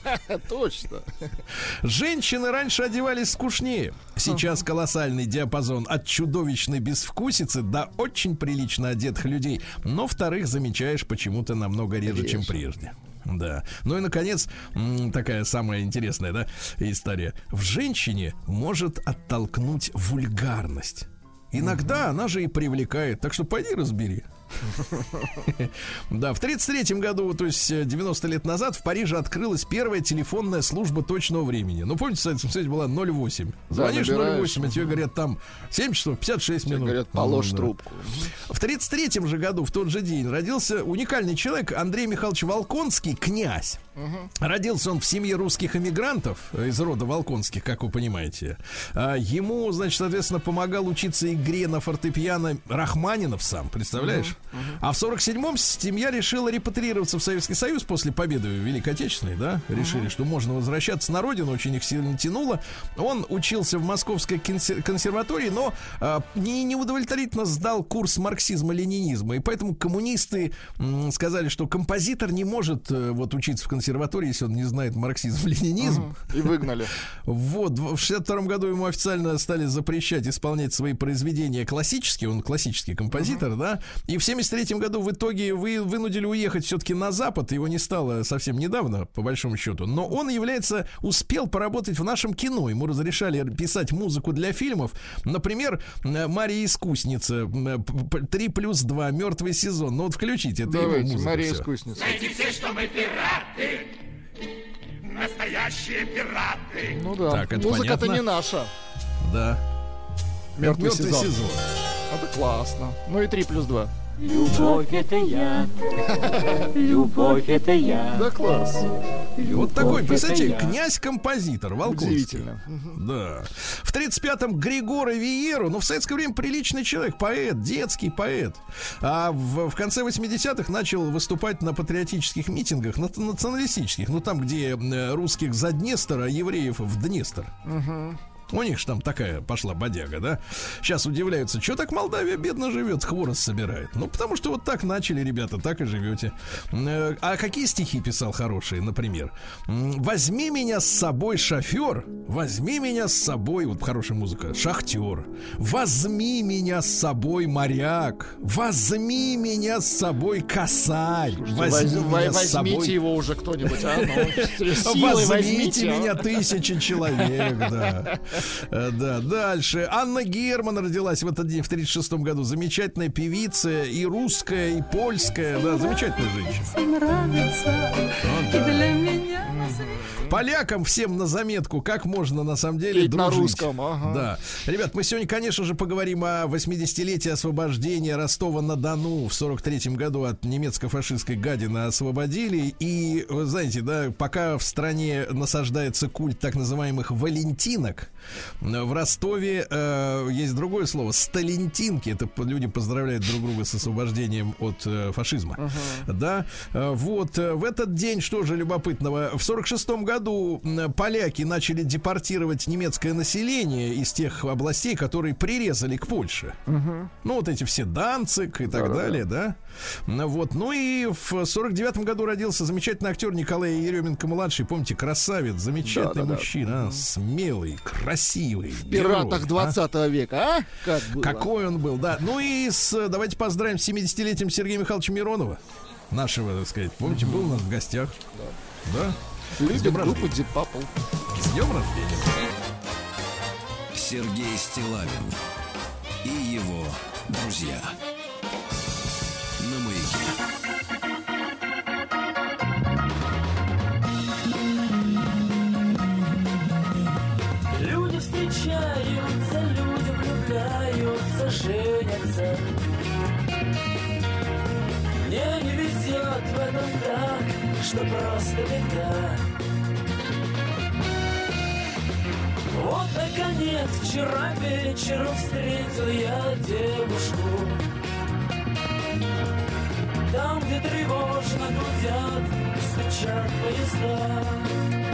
Точно. Женщины раньше одевались скучнее. Сейчас колоссальный диапазон от чудовищной безвкусицы до очень прилично одетых людей. Но вторых замечаешь почему-то намного реже, чем прежде. Да. Ну и, наконец, такая самая интересная, да, история. В женщине может оттолкнуть вульгарность. Иногда она же и привлекает. Так что пойди разбери. Да, в 33 году, то есть э, 90 лет назад, в Париже открылась первая телефонная служба точного времени. Ну, помните, в Советском Союзе была 08. Звонишь набираешь. 08, а тебе говорят там 7 часов 56 Тебе минут. говорят, положь трубку. В 33 же году, в тот же день, родился уникальный человек Андрей Михайлович Волконский, князь. Родился он в семье русских эмигрантов э, из рода Волконских, как вы понимаете. А, Ему, значит, соответственно, помогал учиться игре на фортепиано Рахманинов сам, представляешь? А в 47-м семья решила репатриироваться в Советский Союз после победы в Великой Отечественной, да? Решили, что можно возвращаться на родину, очень их сильно тянуло. Он учился в Московской консер- консерватории, но а, не, неудовлетворительно сдал курс марксизма-ленинизма. И поэтому коммунисты м, сказали, что композитор не может э, вот учиться в консерватории, если он не знает марксизм-ленинизм. И выгнали. Вот, в 62 году ему официально стали запрещать исполнять свои произведения классические, он классический композитор, да, и в 73 году в итоге вы, вынудили уехать все-таки на Запад, его не стало совсем недавно, по большому счету, но он является, успел поработать в нашем кино, ему разрешали писать музыку для фильмов, например, э, «Мария Искусница», э, п- п- «Три плюс два», «Мертвый сезон», ну вот включите, это его Давайте, музыка Мария всё. Искусница. Знаете все, что мы пираты. Настоящие пираты. Ну да. Так, это Музыка-то понятно. не наша. Да. Мертвый, «Мертвый сезон. сезон». Это классно. Ну и 3 плюс 2. Любовь это я, любовь это я. Да, класс. Вот такой, представьте, князь-композитор Волконский. Удивительно. Да. В 35-м Григора Виеру, ну, в советское время приличный человек, поэт, детский поэт. А в, в конце 80-х начал выступать на патриотических митингах, на националистических, ну, там, где э, русских за Днестр, а евреев в Днестр. У них же там такая пошла бодяга, да? Сейчас удивляются, что так Молдавия бедно живет, хворост собирает. Ну, потому что вот так начали, ребята, так и живете. Э, А какие стихи писал хорошие, например? Возьми меня с собой, шофер, возьми меня с собой, вот хорошая музыка, шахтер. Возьми меня с собой, моряк, возьми меня с собой, косарь, возьми Воз- меня с возьмите собой. его уже кто-нибудь, а? Ну, Возьмите возьмите. а. меня тысячи человек, да. Э, Да, дальше. Анна Герман родилась в этот день, в 36 году. Замечательная певица и русская, и польская. Да, замечательная женщина. нравится, и для меня Полякам всем на заметку, как можно на самом деле Петь на дружить. русском, ага. Да. Ребят, мы сегодня, конечно же, поговорим о 80-летии освобождения Ростова-на-Дону. В 43-м году от немецко-фашистской гадины освободили. И, вы знаете, да, пока в стране насаждается культ так называемых валентинок, в Ростове э, есть другое слово сталентинки. Это люди поздравляют друг друга с освобождением от э, фашизма. Да, Э, вот э, в этот день что же любопытного? В 46 году м, поляки начали депортировать немецкое население из тех областей, которые прирезали к Польше. Ну вот эти все Данцик и так далее, да. Ну, Вот, ну и в 49 году родился замечательный актер Николай Еременко младший, помните, красавец, замечательный Да-да-да. мужчина, а, смелый, красивый. В пиратах герой, а. 20 века, а? Как было? Какой он был, да. Ну и с, давайте поздравим с 70-летием Сергея Михайловича Миронова. Нашего, так сказать. Помните, был у нас в гостях. Да. С Любит днем группу рождения. Deep Purple. С днем рождения. Сергей Стилавин и его друзья. Встречаются, люди влюбляются, женятся. Мне не везет в этом так, что просто беда. Вот, наконец, вчера вечером встретил я девушку. Там, где тревожно гудят, стучат поезда.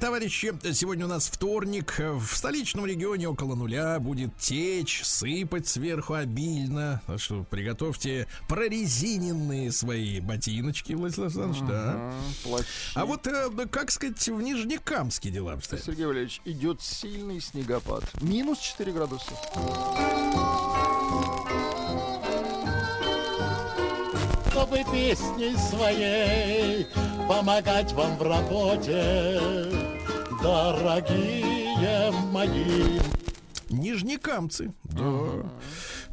Товарищи, сегодня у нас вторник. В столичном регионе около нуля будет течь, сыпать сверху обильно. Так что приготовьте прорезиненные свои ботиночки, Владислав Александрович, да. Плащи. А вот, э, как сказать, в Нижнекамске дела обстоят. Сергей Валерьевич, идет сильный снегопад. Минус 4 градуса. чтобы песней своей помогать вам в работе, дорогие мои. Нижнекамцы. Да.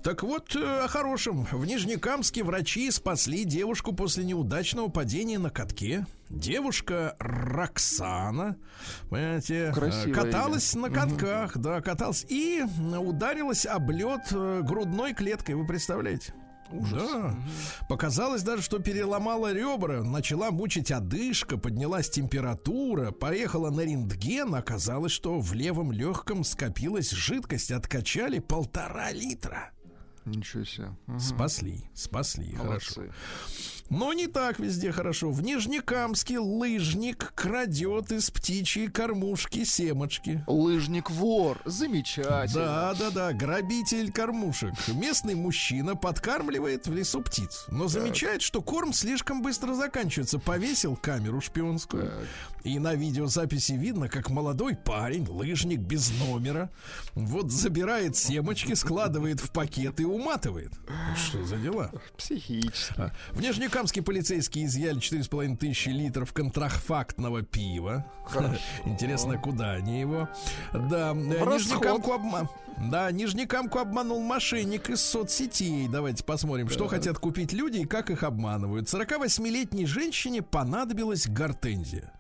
Так вот, э, о хорошем. В Нижнекамске врачи спасли девушку после неудачного падения на катке. Девушка Роксана, понимаете, э, Красивое каталась на катках, да, каталась и ударилась об лед э, грудной клеткой. Вы представляете? Да. Показалось даже, что переломала ребра, начала мучить одышка, поднялась температура, поехала на рентген, оказалось, что в левом легком скопилась жидкость, откачали полтора литра. Ничего себе. Мгм. Спасли, спасли, хорошо. Но не так везде хорошо. В Нижнекамске лыжник крадет из птичьей кормушки семочки. Лыжник вор. Замечательно. Да, да, да, грабитель кормушек. Местный мужчина подкармливает в лесу птиц, но замечает, что корм слишком быстро заканчивается. Повесил камеру шпионскую. И на видеозаписи видно, как молодой парень, лыжник без номера, вот забирает семочки, складывает в пакет и уматывает. Что за дела? Психически. А, В Нижнекамске полицейские изъяли 4,5 тысячи литров контрафактного пива. Интересно, куда они его? Да, э. Нижнекамку обман. Да, Нижнекамку обманул мошенник из соцсетей. Давайте посмотрим, что хотят купить люди и как их обманывают. 48-летней женщине понадобилась гортензия.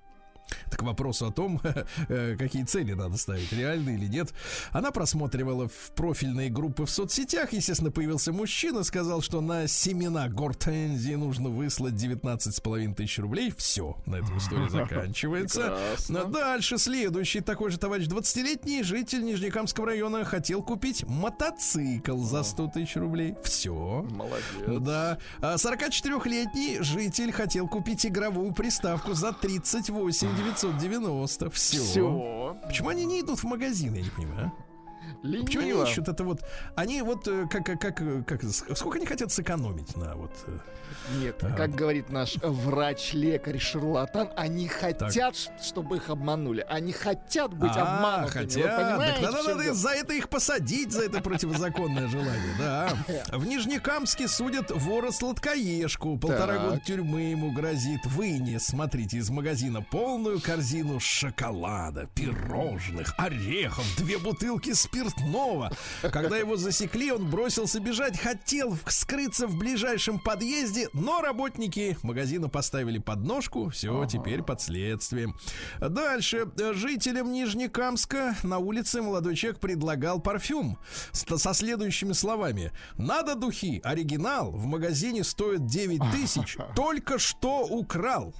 Так к вопросу о том, э, какие цели надо ставить, реальные или нет. Она просматривала в профильные группы в соцсетях. Естественно, появился мужчина, сказал, что на семена гортензии нужно выслать 19,5 тысяч рублей. Все, на этом история заканчивается. Но Дальше следующий такой же товарищ, 20-летний житель Нижнекамского района, хотел купить мотоцикл за 100 тысяч рублей. Все. Молодец. Да. А 44-летний житель хотел купить игровую приставку за 38 990. Все. Все. Почему они не идут в магазин, я не понимаю. А? Почему они Лениво. ищут это вот? Они вот э, как, как, как, как сколько они хотят сэкономить на вот э, Нет, как говорит наш врач-лекарь-шарлатан, они хотят, ш- чтобы их обманули. Они хотят быть А, обманутыми. хотят. Вы Так надо, надо за это их посадить, за это противозаконное желание. Да. В Нижнекамске судят вора-сладкоежку. Полтора Так. года тюрьмы ему грозит. Вынес, смотрите, из магазина полную корзину шоколада, пирожных, орехов, две бутылки спиртного. Когда его засекли, он бросился бежать, хотел скрыться в ближайшем подъезде, но работники магазина поставили подножку. Все, теперь под следствием. Дальше. Жителям Нижнекамска на улице молодой человек предлагал парфюм со следующими словами. Надо духи. Оригинал в магазине стоит 9 тысяч. Только что украл.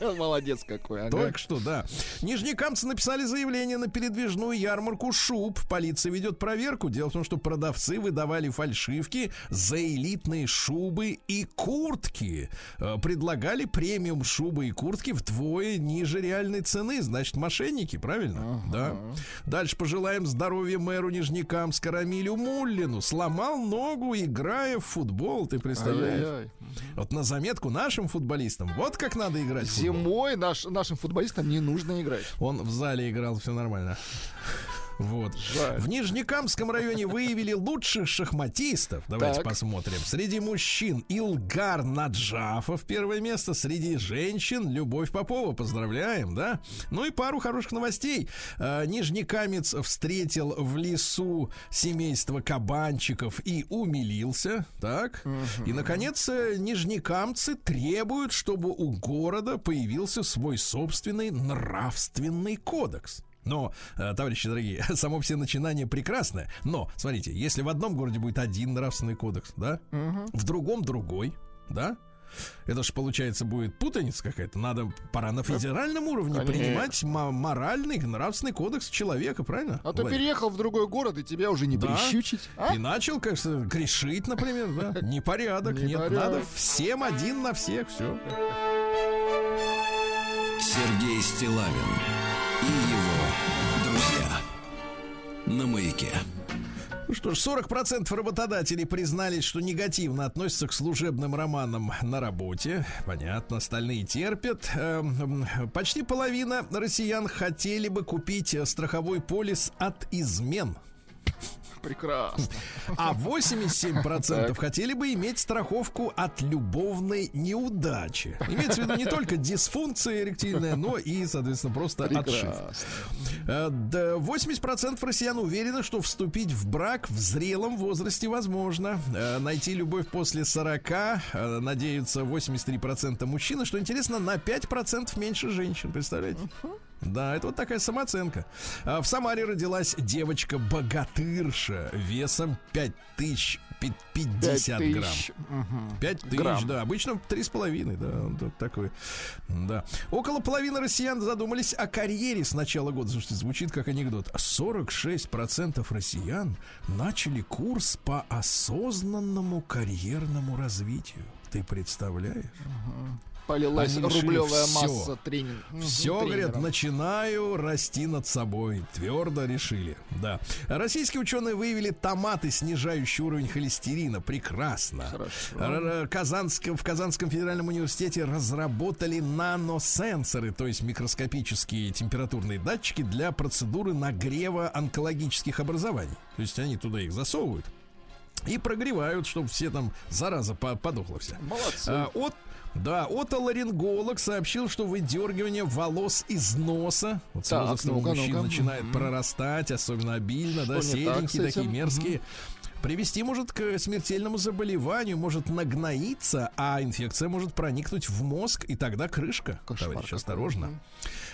Молодец какой. ага. Только что, да. Нижнекамцы написали заявление на передвижную ярмарку шуб. Полиция ведет проверку. Дело в том, что продавцы выдавали фальшивки за элитные шубы и куртки. Э, Предлагали премиум шубы и куртки вдвое ниже реальной цены. Значит, мошенники, правильно? Да. Дальше пожелаем здоровья мэру Нижнекамска Рамилю Муллину. Сломал ногу, играя в футбол. Ты представляешь? Ай-яй-яй. Вот на заметку нашим футболистам. Вот как надо играть. Зимой наш, нашим футболистам не нужно играть. Он в зале играл, все нормально. Вот. Жаль. В Нижнекамском районе выявили лучших шахматистов. Давайте Так. посмотрим. Среди мужчин Илгар Наджафов первое место. Среди женщин Любовь Попова. Поздравляем, да? Ну и пару хороших новостей. Э, Нижнекамец встретил в лесу семейство кабанчиков и умилился. Так. И, наконец, э, нижнекамцы требуют, чтобы у города появился свой собственный нравственный кодекс. Но, э, товарищи дорогие, само все начинание прекрасное. Но, смотрите, если в одном городе будет один нравственный кодекс, да, в другом другой, да, это же, получается, будет путаница какая-то. Надо, пора на федеральном уровне Конечно. принимать мо- моральный, нравственный кодекс человека, правильно? А ты Владик? переехал в другой город, и тебя уже не Да. прищучить. а? И начал, конечно, грешить, например, да. Непорядок. Нет, надо всем один на всех, все. Сергей Стилавин На маяке. Ну что ж, 40% работодателей признались, что негативно относятся к служебным романам на работе. Понятно, остальные терпят. Эм, Почти половина россиян хотели бы купить э, страховой полис от измен. Прекрасно. А 87% хотели бы иметь страховку от любовной неудачи. Имеется в виду не только дисфункция эректильная, но и, соответственно, просто отшив. Прекрасно. Э, да, 80% россиян уверены, что вступить в брак в зрелом возрасте возможно. Э, Найти любовь после 40 э, надеются 83% мужчин. Что интересно, на 5% меньше женщин. Представляете? Да, это вот такая самооценка. А В Самаре родилась девочка-богатырша весом 5050 Пять грамм. тысяч. Мгм. 5 тысяч, Грамм. да. Обычно три с половиной, да. вот так- такой. Да. Около половины россиян задумались о карьере с начала года. Слушайте, звучит как анекдот. 46% россиян начали курс по осознанному карьерному развитию. Ты представляешь? Полилась Они решили рублевая всё. масса тренинг. Мгм, Все, говорят, начинаю расти над собой. Твердо решили. Да. Российские ученые выявили томаты, снижающие уровень холестерина. Прекрасно. Хорошо. Казанском, в Казанском федеральном университете разработали наносенсоры, то есть микроскопические температурные датчики для процедуры нагрева онкологических образований. То есть они туда их засовывают и прогревают, чтобы все там зараза по- подохла вся. Молодцы. А, от, да, отоларинголог сообщил, что выдергивание волос из носа вот с Так, возрастом у ну-ка, мужчин ну-ка. начинает прорастать, особенно обильно, да, Что с серенькие, такие мерзкие. Привести может к смертельному заболеванию, может нагноиться, а инфекция может проникнуть в мозг, и тогда крышка. Кошмар Товарищ, осторожно.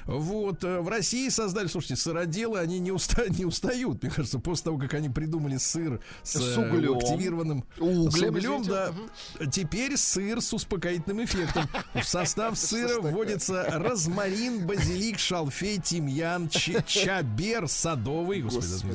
Вот, э, в России создали, слушайте, сыроделы, они не, уста- не устают, мне кажется, после того, как они придумали сыр с, С э, углем. активированным Углем, с углем, извините. да. Теперь сыр с успокоительным эффектом. В состав сыра вводится розмарин, базилик, шалфей, тимьян, чабер, садовый, господи,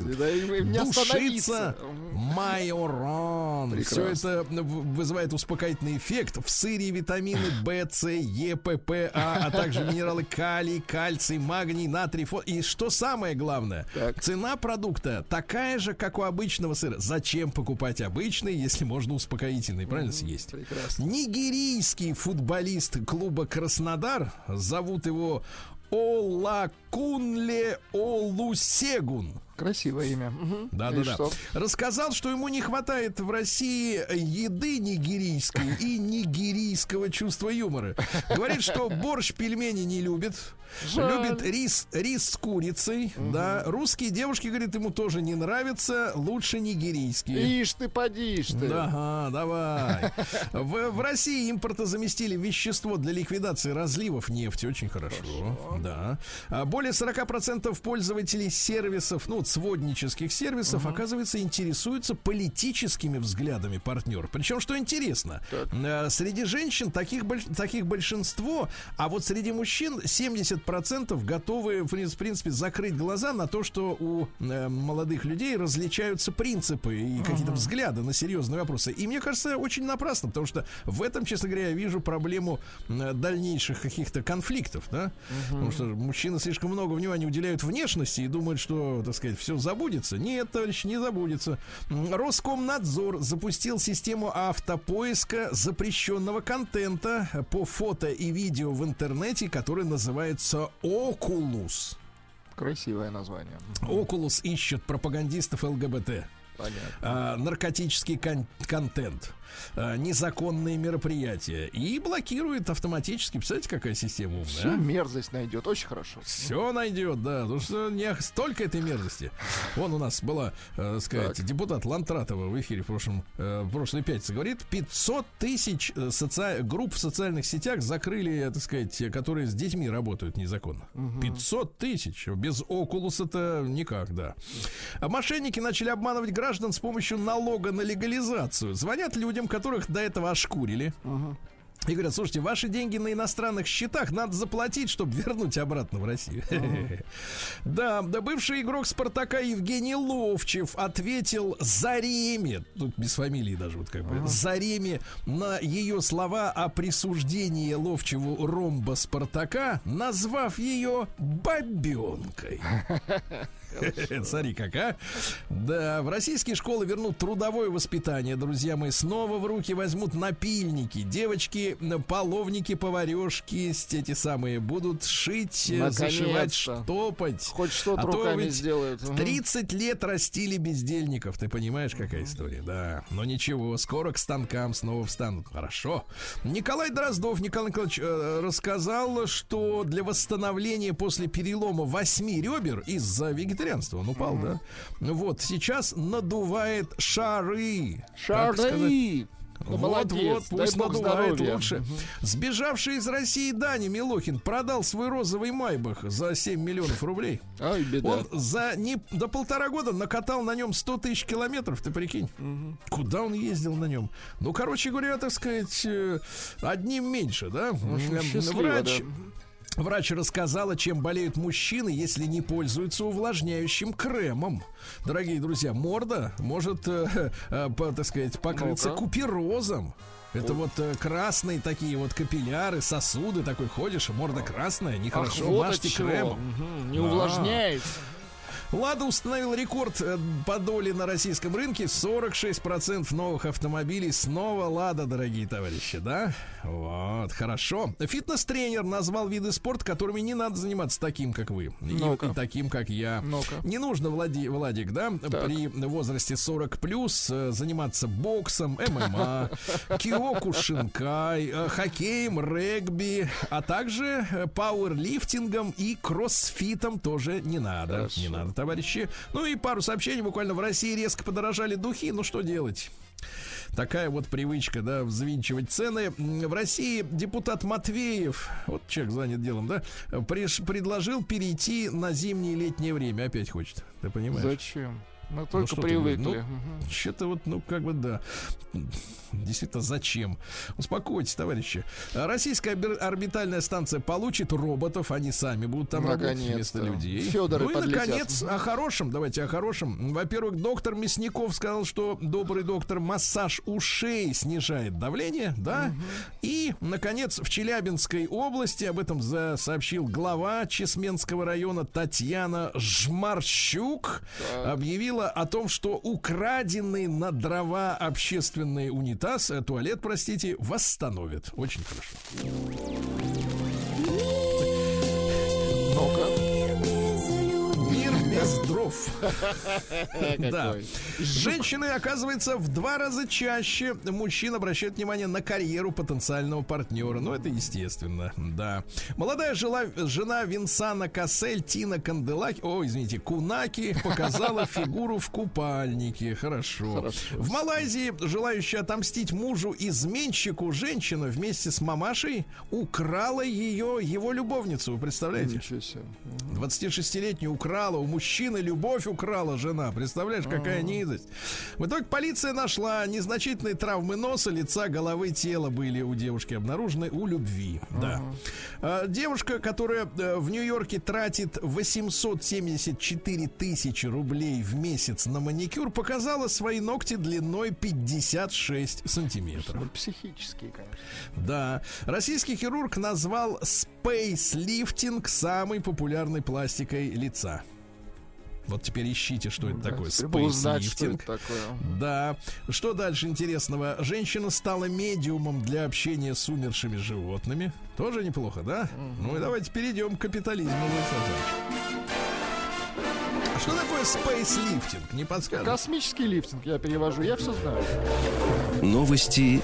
душица, майоран. Все это вызывает успокоительный эффект. В сыре витамины В, С, Е, П, П, А, а также минералы калий, кальций, магний, натрий, фо... И что самое главное, Так. цена продукта такая же, как у обычного сыра. Зачем покупать обычный, если можно успокоительный, правильно съесть? Прекрасно. Нигерийский футболист клуба Краснодар, зовут его Олакунле Олусегун. Красивое имя. Да, да, да. что? Рассказал, что ему не хватает в России еды нигерийской и нигерийского чувства юмора. Говорит, что борщ пельмени не любит. Любит рис, рис с курицей. Да. Русские девушки, говорит, ему тоже не нравятся. Лучше нигерийские. Ишь ты, подишь ты. Да, давай. В, в России импортозаместили вещество для ликвидации разливов нефти. Очень хорошо. Да. А Более 40% пользователей сервисов, ну, своднических сервисов, оказывается, интересуются политическими взглядами партнеров. Причем, что интересно, э, среди женщин таких, таких большинство, а вот среди мужчин 70% готовы, в принципе, закрыть глаза на то, что у э, молодых людей различаются принципы и какие-то взгляды на серьезные вопросы. И мне кажется, очень напрасно, потому что в этом, честно говоря, я вижу проблему э, дальнейших каких-то конфликтов, да? Потому что мужчины слишком много внимания уделяют внешности и думают, что, так сказать, все забудется. Нет, товарищ, не забудется. Роскомнадзор запустил систему автопоиска запрещенного контента по фото и видео в интернете, который называется Oculus. Красивое название. Окулус ищет пропагандистов ЛГБТ. Понятно. а, наркотический кон- контент, а, незаконные мероприятия и блокирует автоматически. Представляете, какая система Всю умная? а? мерзость найдет. Очень хорошо. Все найдет, да. Потому что не столько этой мерзости. Вон у нас была, э, сказать, депутат Лантратова в эфире в, прошлом, э, в прошлой пятнице. Говорит, 500 тысяч э, соци- групп в социальных сетях закрыли, э, так сказать, э, которые с детьми работают незаконно. 500 тысяч. Без окулуса-то никак, да. А мошенники начали обманывать граждан с помощью налога на легализацию. Звонят людям, которых до этого ошкурили. И говорят, слушайте, ваши деньги на иностранных счетах надо заплатить, чтобы вернуть обратно в Россию. Да, да, бывший игрок Спартака Евгений Ловчев ответил Зареме, тут без фамилии даже вот как бы, Зареме на ее слова о присуждении Ловчеву ромба Спартака, назвав ее бабенкой. Смотри, как, а? Да, в российские школы вернут трудовое воспитание, друзья мои. Снова в руки возьмут напильники. Девочки, половники, поварешки, эти самые, будут шить, э, зашивать, штопать. Хоть что-то А руками ведь сделают. в Мгм. 30 лет растили бездельников. Ты понимаешь, какая история? Да. Но ничего, скоро к станкам снова встанут. Хорошо. Николай Дроздов, Николай Николаевич, э, рассказал, что для восстановления после перелома восьми ребер из-за вегетарианства он упал, да? Вот, сейчас надувает шары. Шары! Ну, Вот, молодец. вот, пусть надувает здоровья. лучше. Сбежавший из России Дани Милохин продал свой розовый майбах за 7 миллионов рублей. Ай, беда. Он за не до полтора года накатал на нем 100 тысяч километров, ты прикинь. Куда он ездил на нем? Ну, короче говоря, так сказать, э, одним меньше, да? Эм, счастливо, Врач, да. Врач рассказала, чем болеют мужчины, если не пользуются увлажняющим кремом. Дорогие друзья, морда может, э, э, по- так сказать, покрыться Ну-ка. куперозом. Это вот э, красные такие вот капилляры, сосуды такой ходишь, морда красная, нехорошо, Ах, вот мажьте кремом. Мгм, Не Да. увлажняется. Лада установил рекорд э, по доле на российском рынке. 46% новых автомобилей. Снова Лада, дорогие товарищи, да? Вот, хорошо. Фитнес-тренер назвал виды спорта, которыми не надо заниматься таким, как вы. И, Ну-ка. и таким, как я. Ну-ка. Не нужно, Влади, Владик, да, при возрасте 40 плюс э, заниматься боксом, ММА, киоку шинкай, э, хоккеем, регби, а также пауэрлифтингом и кроссфитом тоже не надо. Хорошо. Не надо, товарищи. Ну и пару сообщений. Буквально в России резко подорожали духи. Ну что делать? Такая вот привычка, да, взвинчивать цены. В России депутат Матвеев, вот человек занят делом, да, приш- предложил перейти на зимнее и летнее время. Опять хочет, ты понимаешь? Зачем? Мы только что ты, привыкли. ну, Мгм. Что-то вот, ну, как бы, да. Действительно, зачем? Успокойтесь, товарищи. Российская орби- орбитальная станция получит роботов, они сами будут там работать вместо людей. Фёдоры ну и, подлетят. наконец, о хорошем. Давайте о хорошем. Во-первых, доктор Мясников сказал, что добрый доктор массаж ушей снижает давление, да? И, наконец, в Челябинской области, об этом сообщил глава Чесменского района Татьяна Жмарщук, объявила о том, что украденный на дрова общественный унитаз, э, туалет, простите, восстановят. Очень хорошо. Мир без дров. Да. Женщины, оказывается, в два раза чаще мужчин обращают внимание на карьеру потенциального партнера. Ну, это естественно, да. Молодая жена Винсана Кассель Тина Канделаки, о, извините, Кунаки, показала фигуру в купальнике. Хорошо. В Малайзии желающая отомстить мужу изменщику женщина вместе с мамашей украла ее, его любовницу. Вы представляете? Ничего себе. 26-летнюю украла, у мужчины любовь украла жена. Представляешь, какая низость. В итоге полиция нашла незначительные травмы носа, лица, головы, тела были у девушки обнаружены у любви. Да. А, Девушка, которая э, в Нью-Йорке тратит 874 тысячи рублей в месяц на маникюр, показала свои ногти длиной 56 сантиметров. Ну, психические, конечно. Да. Российский хирург назвал спейслифтинг самой популярной пластикой лица. Вот теперь ищите, что это Да, такое. Спейслифтинг. Да. Что дальше интересного? Женщина стала медиумом для общения с умершими животными. Тоже неплохо, да? Ну и давайте перейдем к капитализму. Александр Александрович. Что такое спейслифтинг? Не подскажешь? Космический лифтинг я перевожу, я все знаю. Новости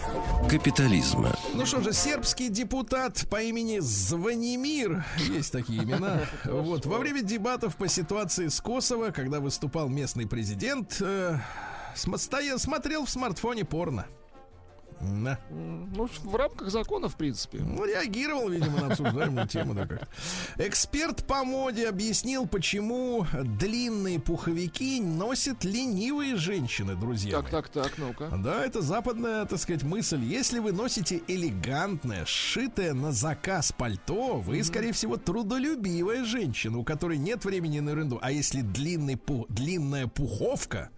капитализма. Ну что же, сербский депутат по имени Звонимир, есть такие имена, вот, во время дебатов по ситуации с Косово, когда выступал местный президент, э, смотрел в смартфоне порно. Да. Ну, в рамках закона, в принципе. Ну, реагировал, видимо, на обсуждаемую тему. Да, как. Эксперт по моде объяснил, почему длинные пуховики носят ленивые женщины, друзья. Так, мои. так, так, ну-ка. Да, это западная, так сказать, мысль. Если вы носите элегантное, сшитое на заказ пальто, вы, скорее всего, трудолюбивая женщина, у которой нет времени на ерунду. А если длинный пу- длинная пуховка,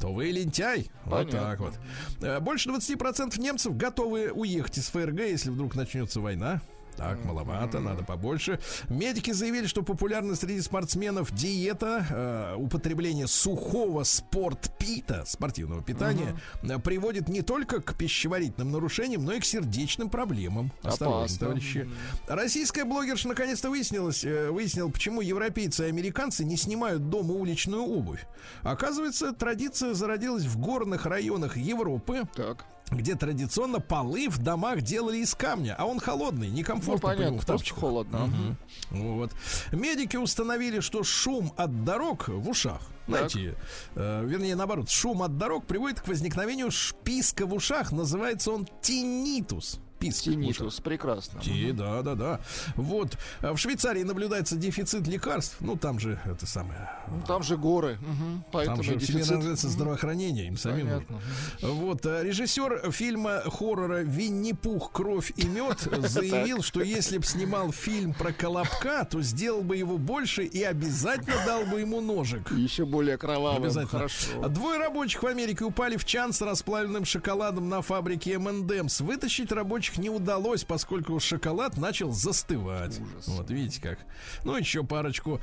то вы лентяй. Вот Понятно. так вот. Э, Больше 20% немцев готовы уехать из ФРГ, если вдруг начнется война. Так, маловато, надо побольше. Медики заявили, что популярна среди спортсменов диета, э, употребление сухого спортпита, спортивного питания, э, приводит не только к пищеварительным нарушениям, но и к сердечным проблемам. Осторожно, товарищи. Российская блогерша наконец-то выяснилась, э, выяснила, почему европейцы и американцы не снимают дома уличную обувь. Оказывается, традиция зародилась в горных районах Европы, Так. Где традиционно полы в домах делали из камня, а он холодный, Ну, некомфортно нему понятно, в просто холодно. Мгм. Вот. Медики установили, что шум от дорог в ушах, знаете, э, вернее, наоборот, шум от дорог приводит к возникновению шписка в ушах. Называется он тинитус. Писк. Тинитус, прекрасно. Ти, да, да, да. Вот. А В Швейцарии наблюдается дефицит лекарств. Ну, там же это самое. Ну, Там же горы, мгм, поэтому Там же дефицит. называется здравоохранение, им самим. Понятно. Вот, а, режиссер фильма хоррора Винни-Пух, кровь и мед заявил, что если бы снимал фильм про Колобка, то сделал бы его больше и обязательно дал бы ему ножик. Еще более кровавым. Обязательно. Хорошо. Двое рабочих в Америке упали в чан с расплавленным шоколадом на фабрике M&M's. Вытащить рабочих не удалось, поскольку шоколад начал застывать. Вот видите как. Ну еще парочку.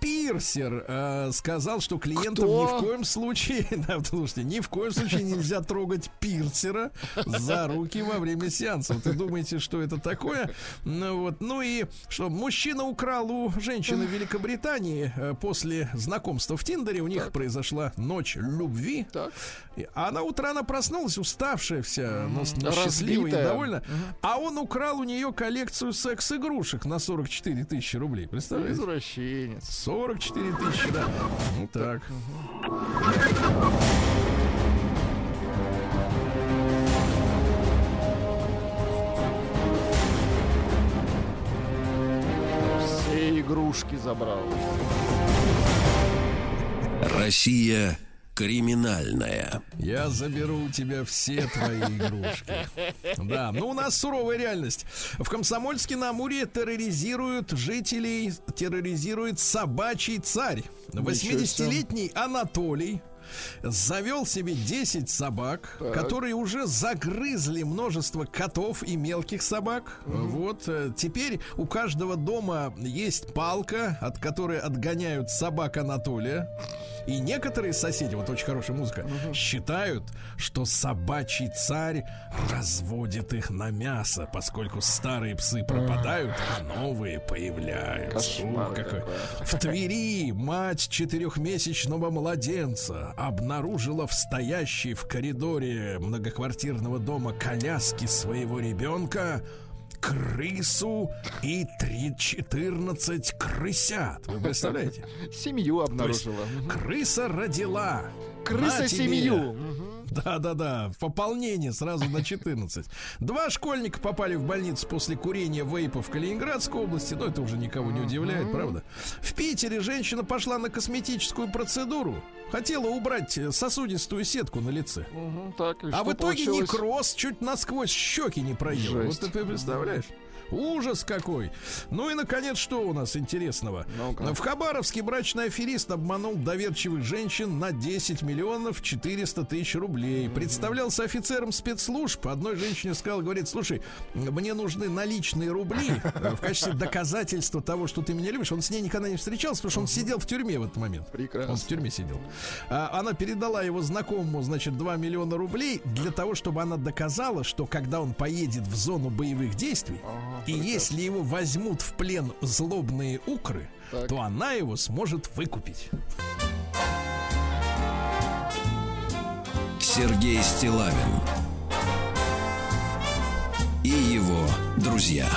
Пирсер э, сказал, что клиентам Кто? ни в коем случае, да, слушайте, ни в коем случае нельзя трогать пирсера за руки во время сеанса. Вы думаете, что это такое? Ну вот, ну и что мужчина украл у женщины в Великобритании э, после знакомства в Тиндере. У них произошла ночь любви. Так. Она утро она проснулась, уставшая вся, но, но счастливая и Довольна. А он украл у нее коллекцию секс-игрушек на 44 тысячи рублей. Представляете? Извращенец. 44 тысячи, да. Ну так. Все игрушки забрал. Россия криминальная. Я заберу у тебя все твои игрушки. Да, ну у нас суровая реальность. В Комсомольске на Амуре терроризируют жителей, терроризирует собачий царь. 80-летний Анатолий завел себе 10 собак, которые уже загрызли множество котов и мелких собак. Вот э, теперь у каждого дома есть палка, от которой отгоняют собак Анатолия. И некоторые соседи, вот очень хорошая музыка, считают, что собачий царь разводит их на мясо, поскольку старые псы пропадают, а новые появляются. Кошмар какой. В Твери мать четырехмесячного младенца обнаружила в стоящей в коридоре многоквартирного дома коляски своего ребенка крысу и три- 14 крысят. Вы представляете? Семью обнаружила. Крыса родила. Крыса тебе. семью. Да-да-да, пополнение сразу на 14. Два школьника попали в больницу после курения вейпа в Калининградской области. Но это уже никого не удивляет, правда? В Питере женщина пошла на косметическую процедуру. Хотела убрать э, сосудистую сетку на лице. Мгм, Так, А в итоге получилось? некроз чуть насквозь щеки не проел. Жесть. Вот ты представляешь? Ужас какой. Ну и, наконец, что у нас интересного? Ну-ка. В Хабаровске брачный аферист обманул доверчивых женщин на 10 миллионов 400 тысяч рублей. Представлялся офицером спецслужб. Одной женщине сказал, говорит, слушай, мне нужны наличные рубли в качестве доказательства того, что ты меня любишь. Он с ней никогда не встречался, потому что он сидел в тюрьме в этот момент. Прекрасно. Он в тюрьме сидел. А, она передала его знакомому, значит, 2 миллиона рублей для того, чтобы она доказала, что когда он поедет в зону боевых действий, И если его возьмут в плен злобные укры, Так. то она его сможет выкупить. Сергей Стилавин и его друзья.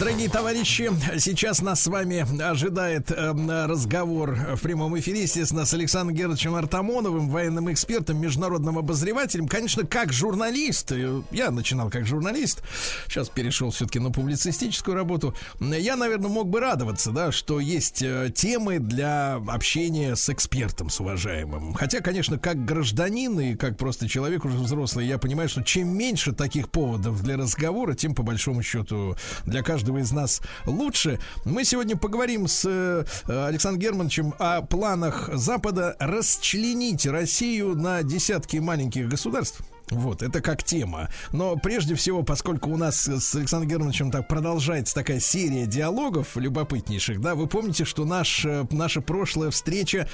Дорогие товарищи, сейчас нас с вами ожидает эм, разговор в прямом эфире, естественно, с Александром Германовичем Артамоновым, военным экспертом, международным обозревателем. Конечно, как журналист, э, я начинал как журналист, сейчас перешел все-таки на публицистическую работу. Я, наверное, мог бы радоваться, да, что есть э, темы для общения с экспертом, с уважаемым. Хотя, конечно, как гражданин и как просто человек уже взрослый, я понимаю, что чем меньше таких поводов для разговора, тем по большому счету для каждого из нас лучше. Мы сегодня поговорим с э, Александром Германовичем о планах Запада расчленить Россию на десятки маленьких государств. Вот, это как тема. Но прежде всего, поскольку у нас с Александром Германовичем так продолжается такая серия диалогов любопытнейших, да, вы помните, что наш, э, наша прошлая встреча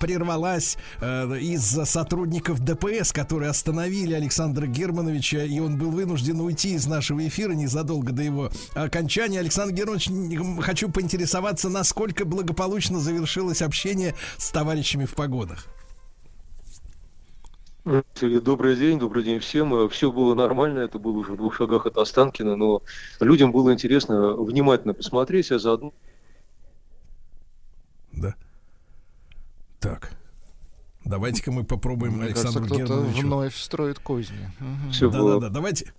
прервалась э, из-за сотрудников ДПС, которые остановили Александра Германовича, и он был вынужден уйти из нашего эфира незадолго до его окончания. Александр Германович, хочу поинтересоваться, насколько благополучно завершилось общение с товарищами в погодах. Добрый день, добрый день всем. Все было нормально, это было уже в двух шагах от Останкина, но людям было интересно внимательно посмотреть, а заодно Да. Так. Давайте-ка мы попробуем Мне кажется, Александру кто-то Германовичу. вновь строит козни. Все Да, было. да, да. Давайте.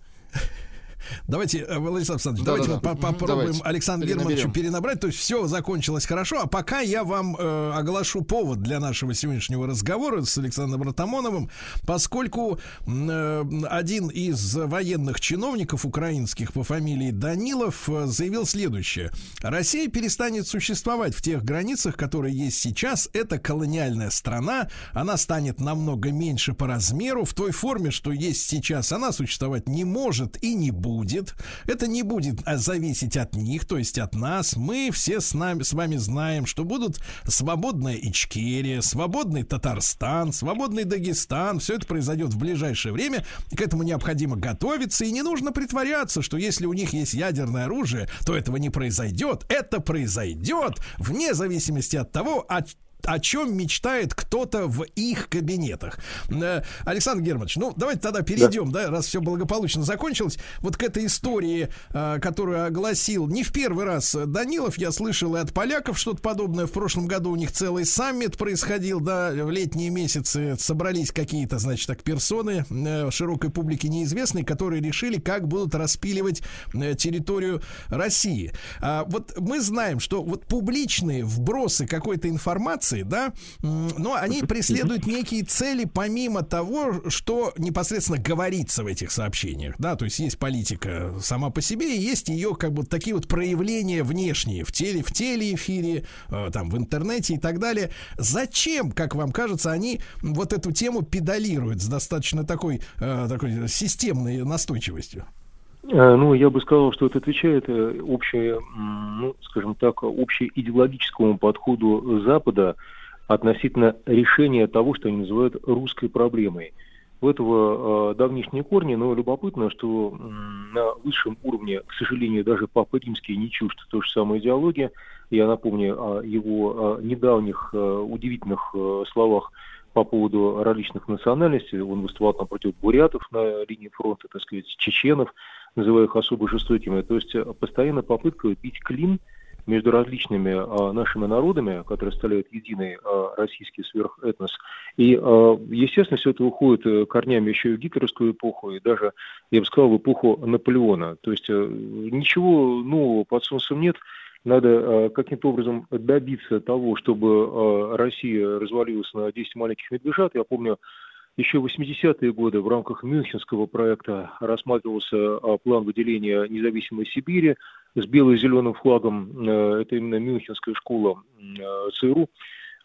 Давайте, э, Владислав Александрович, Да, давайте да, мы да. попробуем давайте. Александру. Германовичу перенабрать. То есть все закончилось хорошо. А пока я вам э, оглашу повод для нашего сегодняшнего разговора с Александром Ратамоновым, поскольку э, один из военных чиновников украинских по фамилии Данилов э, заявил следующее. Россия перестанет существовать в тех границах, которые есть сейчас. Это колониальная страна. Она станет намного меньше по размеру. В той форме, что есть сейчас, она существовать не может и не будет. Это не будет а, зависеть от них, то есть от нас. Мы все с, нами, с вами знаем, что будут свободная Ичкерия, свободный Татарстан, свободный Дагестан. Все это произойдет в ближайшее время. К этому необходимо готовиться. И не нужно притворяться, что если у них есть ядерное оружие, то этого не произойдет. Это произойдет вне зависимости от того, от о чем мечтает кто-то в их кабинетах. Э, Александр Германович, ну давайте тогда перейдем, да, раз все благополучно закончилось, вот к этой истории, э, которую огласил не в первый раз Данилов, я слышал и от поляков что-то подобное. В прошлом году у них целый саммит происходил, да, в летние месяцы собрались какие-то, значит, так персоны э, широкой публике неизвестные, которые решили, как будут распиливать территорию России. А, вот мы знаем, что вот публичные вбросы какой-то информации, да, м, но они преследуют некие цели помимо того, что непосредственно говорится в этих сообщениях, да, то есть есть политика сама по себе и есть ее как бы такие вот проявления внешние в теле, в телеэфире, э, там в интернете и так далее. Зачем, как вам кажется, они вот эту тему педалируют с достаточно такой, э, такой системной настойчивостью? Э, Ну, я бы сказал, что это отвечает э, общее, м, ну, скажем так, общеидеологическому подходу Запада относительно решения того, что они называют русской проблемой. У этого э, давнишние корни, но любопытно, что на высшем уровне, к сожалению, даже Папа Римский не чужд той же самой идеологии. Я напомню о его недавних удивительных словах по поводу различных национальностей. Он выступал там против бурятов на линии фронта, так сказать, чеченов, называя их особо жестокими. То есть э, постоянно попытка бить клин между различными а, нашими народами, которые составляют единый а, российский сверхэтнос. И, а, естественно, все это уходит э, корнями еще и в гитлеровскую эпоху, и даже, я бы сказал, в эпоху Наполеона. То есть э, ничего нового под солнцем нет. Надо э, каким-то образом добиться того, чтобы э, Россия развалилась на 10 маленьких медвежат. Я помню, еще в 80-е годы в рамках Мюнхенского проекта рассматривался а, план выделения независимой Сибири с бело-зеленым флагом. Э, Это именно Мюнхенская школа э, ЦРУ.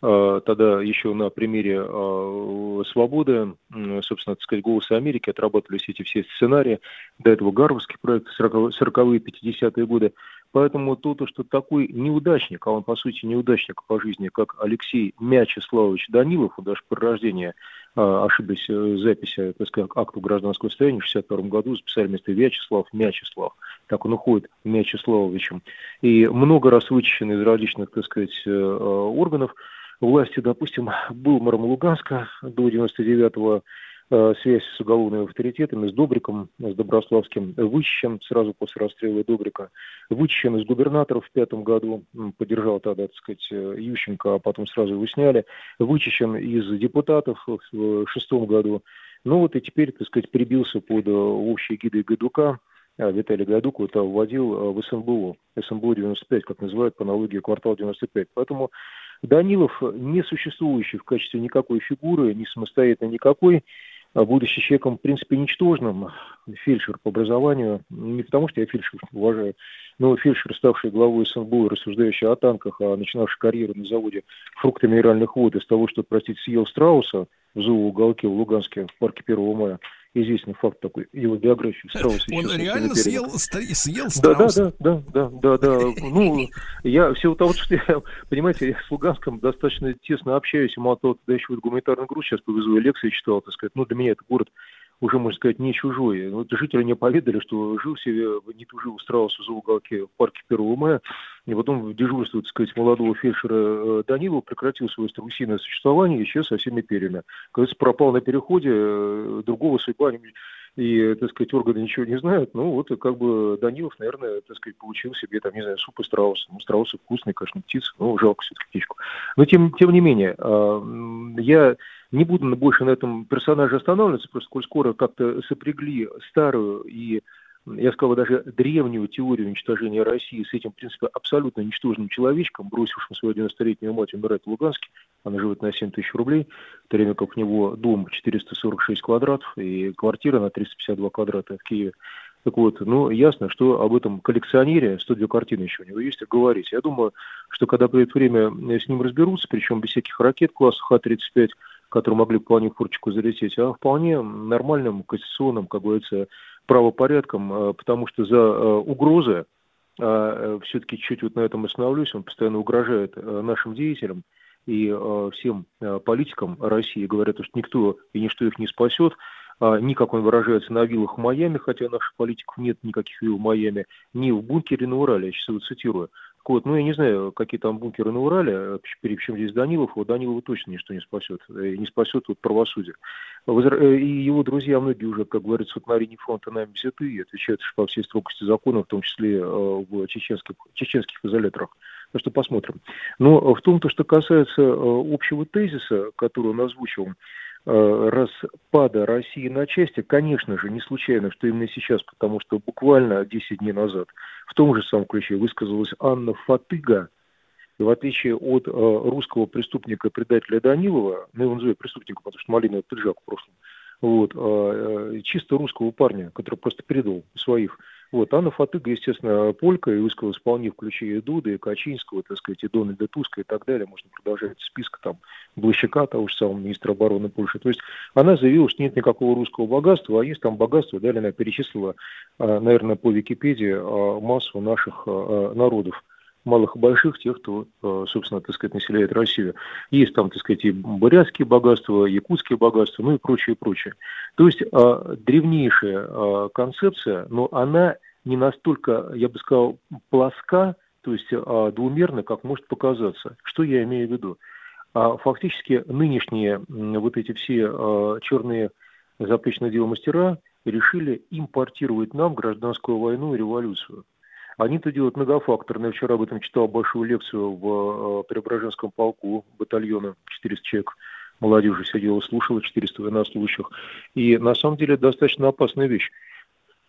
Э, Тогда еще на примере э, свободы, собственно, так сказать, «Голоса Америки» отрабатывались эти все сценарии. До этого Гарвардский проект 40-е, 50-е годы. Поэтому то, то, что такой неудачник, а он по сути неудачник по жизни, как Алексей Мячеславович Данилов, даже при рождении а, ошиблись э, записи, так сказать, акту гражданского состояния в 62 году, записали вместо Вячеслав Мячеслав. Так он уходит Мячеславовичем. И много раз вычищен из различных, так сказать, э, э, органов власти, допустим, был мэром Луганска до 99-го, э, связь с уголовными авторитетами, с Добриком, с Доброславским, вычищен сразу после расстрела Добрика, вычищен из губернаторов в пятом году, поддержал тогда, так сказать, э, Ющенко, а потом сразу его сняли, вычищен из депутатов в шестом году, ну вот и теперь, так сказать, прибился под э, общей гидой Гайдука, а, Виталий Гайдук а, вводил в СМБУ, СМБУ 95, как называют по аналогии квартал 95. Поэтому Данилов, не существующий в качестве никакой фигуры, не самостоятельно никакой, будучи человеком, в принципе, ничтожным, фельдшер по образованию, не потому что я фельдшер уважаю, но фельдшер, ставший главой СНБУ, рассуждающий о танках, а начинавший карьеру на заводе фрукты минеральных вод из того, что, простите, съел страуса в зоуголке в Луганске в парке 1 мая, известный факт такой, его биографии Страуса. Он реально съел, съел да, да, страуса? да, да, да, да, да. Ну, я в силу того, что я, понимаете, я с Луганском достаточно тесно общаюсь, мало того, туда еще вот гуманитарный груз сейчас повезу, я лекции читал, так сказать. Ну, для меня это город уже, можно сказать, не чужой. Вот жители мне поведали, что жил себе, не тужил у страуса в уголке в парке 1 мая, и потом дежурство, так сказать, молодого фельдшера э, Данилова прекратил свое страусиное существование и исчез со всеми перьями. Кажется, пропал на переходе, э, другого судьба и, так сказать, органы ничего не знают, ну, вот, как бы Данилов, наверное, так сказать, получил себе, там, не знаю, суп из страуса. Ну, страусы вкусные, конечно, птицы, ну, жалко все-таки птичку. Но, тем, тем не менее, м, я не буду больше на этом персонаже останавливаться, просто коль скоро как-то сопрягли старую и я сказал даже древнюю теорию уничтожения России с этим, в принципе, абсолютно ничтожным человечком, бросившим свою 90-летнюю мать умирать в Луганске. Она живет на 7 тысяч рублей, в то время как у него дом 446 квадратов и квартира на 352 квадрата в Киеве. Так вот, ну, ясно, что об этом коллекционере, 102 картины еще у него есть, говорить. Я думаю, что когда придет время, с ним разберутся, причем без всяких ракет класса Х-35, которые могли вполне в фурчику залететь, а вполне нормальным, конституционным, как говорится, правопорядком, э, потому что за э, угрозы, все-таки чуть вот на этом остановлюсь, он постоянно угрожает э, нашим деятелям и э, всем э, политикам России, говорят, что никто и ничто их не спасет, а, ни, как он выражается, на виллах в Майами, хотя наших политиков нет никаких вилл в Майами, ни в бункере на Урале, я сейчас его цитирую. Вот, ну, я не знаю, какие там бункеры на Урале, э, причем здесь Данилов, вот Данилова точно ничто не спасет, э, не спасет вот правосудие. Э, И его друзья, многие уже, как говорится, вот на линии фронта нами взяты и отвечают по всей строгости закона, в том числе в чеченских, чеченских изоляторах. Так что посмотрим. Но в том, то, что касается общего тезиса, который он озвучил, э, распада России на части, конечно же, не случайно, что именно сейчас, потому что буквально 10 дней назад в том же самом ключе высказалась Анна Фатыга, и в отличие от э, русского преступника-предателя Данилова, ну, его называют преступником, потому что малиновый пиджак в прошлом, вот, э, э, чисто русского парня, который просто предал своих. Вот, Анна Фатыга, естественно, полька, и высказалась вполне в ключе и Дуды, и Качинского, так сказать, и Дональда Туска и так далее. Можно продолжать список там Блащака, того же самого министра обороны Польши. То есть она заявила, что нет никакого русского богатства, а есть там богатство. Далее она перечислила, э, наверное, по Википедии э, массу наших э, народов малых и больших, тех, кто, э, собственно, так сказать, населяет Россию. Есть там, так сказать, и бурятские богатства, якутские богатства, ну и прочее, прочее. То есть э, древнейшая э, концепция, но она не настолько, я бы сказал, плоска, то есть двумерна, как может показаться. Что я имею в виду? А фактически нынешние вот эти все черные запрещенные дела мастера решили импортировать нам гражданскую войну и революцию. Они это делают многофакторно. Я вчера об этом читал большую лекцию в э, Преображенском полку батальона, 400 человек молодежи сидела, слушала, 400 военнослужащих. И на самом деле достаточно опасная вещь.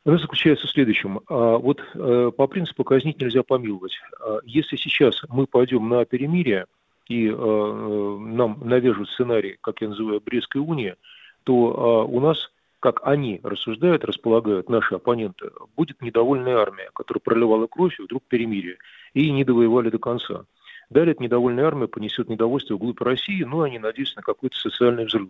Она заключается в следующем. А, Вот э, по принципу казнить нельзя помиловать. А, Если сейчас мы пойдем на перемирие, и э, нам навяжут сценарий, как я называю, Брестской унии, то а, у нас как они рассуждают, располагают наши оппоненты, будет недовольная армия, которая проливала кровь и вдруг перемирие, и не довоевали до конца. Далее эта недовольная армия понесет недовольство вглубь России, но они надеются на какой-то социальный взрыв.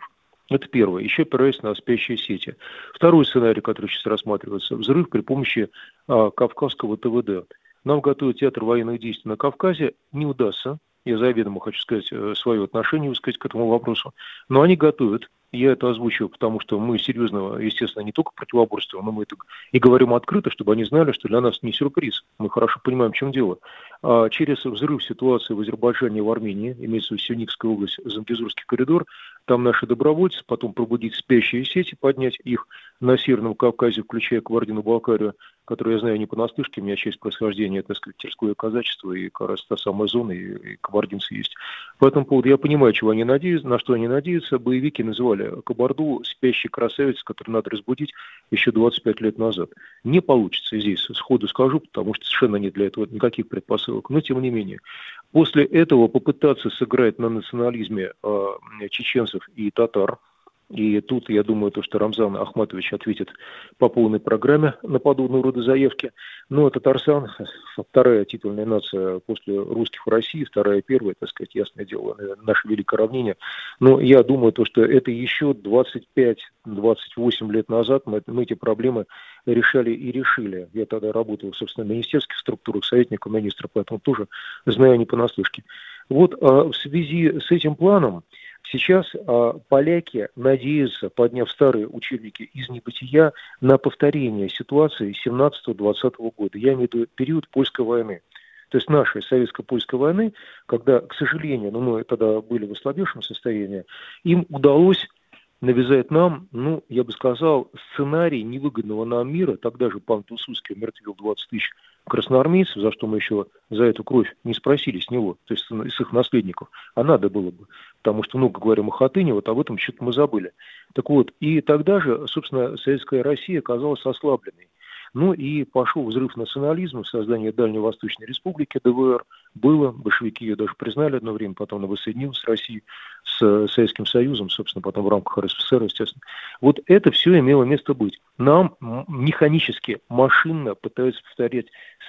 Это первое. Еще опираясь на спящие сети. Второй сценарий, который сейчас рассматривается, взрыв при помощи а, кавказского ТВД. нам готовят театр военных действий на Кавказе, не удастся. Я заведомо хочу сказать э, свое отношение высказать к этому вопросу. Но они готовят. Я это озвучиваю, потому что мы серьезно, естественно, не только противоборствуем, но мы это и говорим открыто, чтобы они знали, что для нас не сюрприз. Мы хорошо понимаем, в чем дело. А через взрыв ситуации в Азербайджане и в Армении, имеется в виду Сюникская область, Зангезурский коридор, там наши добровольцы, потом пробудить спящие сети, поднять их на Северном Кавказе, включая Кабардино-Балкарию, которую я знаю не понаслышке, у меня часть происхождения, так сказать, Терское казачество, и как раз та самая зона, и, и кабардинцы есть. По этому поводу я понимаю, чего они надеются, на что они надеются. Боевики называли Кабарду спящей красавицей, которую надо разбудить еще 25 лет назад. Не получится здесь, сходу скажу, потому что совершенно нет для этого никаких предпосылок. Но, тем не менее, после этого попытаться сыграть на национализме э, чеченцев и татар – и тут, я думаю, то, что Рамзан Ахматович ответит по полной программе на подобного рода заявки. Но Татарстан, вторая титульная нация после русских в России, вторая первая, так сказать, ясное дело, наше великое равнение. Но я думаю, то, что это еще 25-28 лет назад мы, мы эти проблемы решали и решили. Я тогда работал, собственно, в министерских структурах, советником министра, поэтому тоже знаю не понаслышке. Вот а, в связи с этим планом, Сейчас а, поляки надеются, подняв старые учебники из небытия, на повторение ситуации 17-20 года. Я имею в виду период польской войны. То есть нашей советско-польской войны, когда, к сожалению, ну, мы тогда были в ослабевшем состоянии, им удалось навязать нам, ну, я бы сказал, сценарий невыгодного нам мира. Тогда же пан Пилсудский умертвил 20 тысяч красноармейцев, за что мы еще за эту кровь не спросили с него, то есть с их наследников, а надо было бы, потому что много говорим о Хатыне, вот об этом что-то мы забыли. Так вот, и тогда же, собственно, советская Россия оказалась ослабленной. Ну и пошел взрыв национализма, создание Дальневосточной республики ДВР было, большевики ее даже признали одно время, потом она воссоединилась с Россией, с Советским Союзом, собственно, потом в рамках РСФСР, естественно. Вот это все имело место быть. Нам механически, машинно пытаются повторять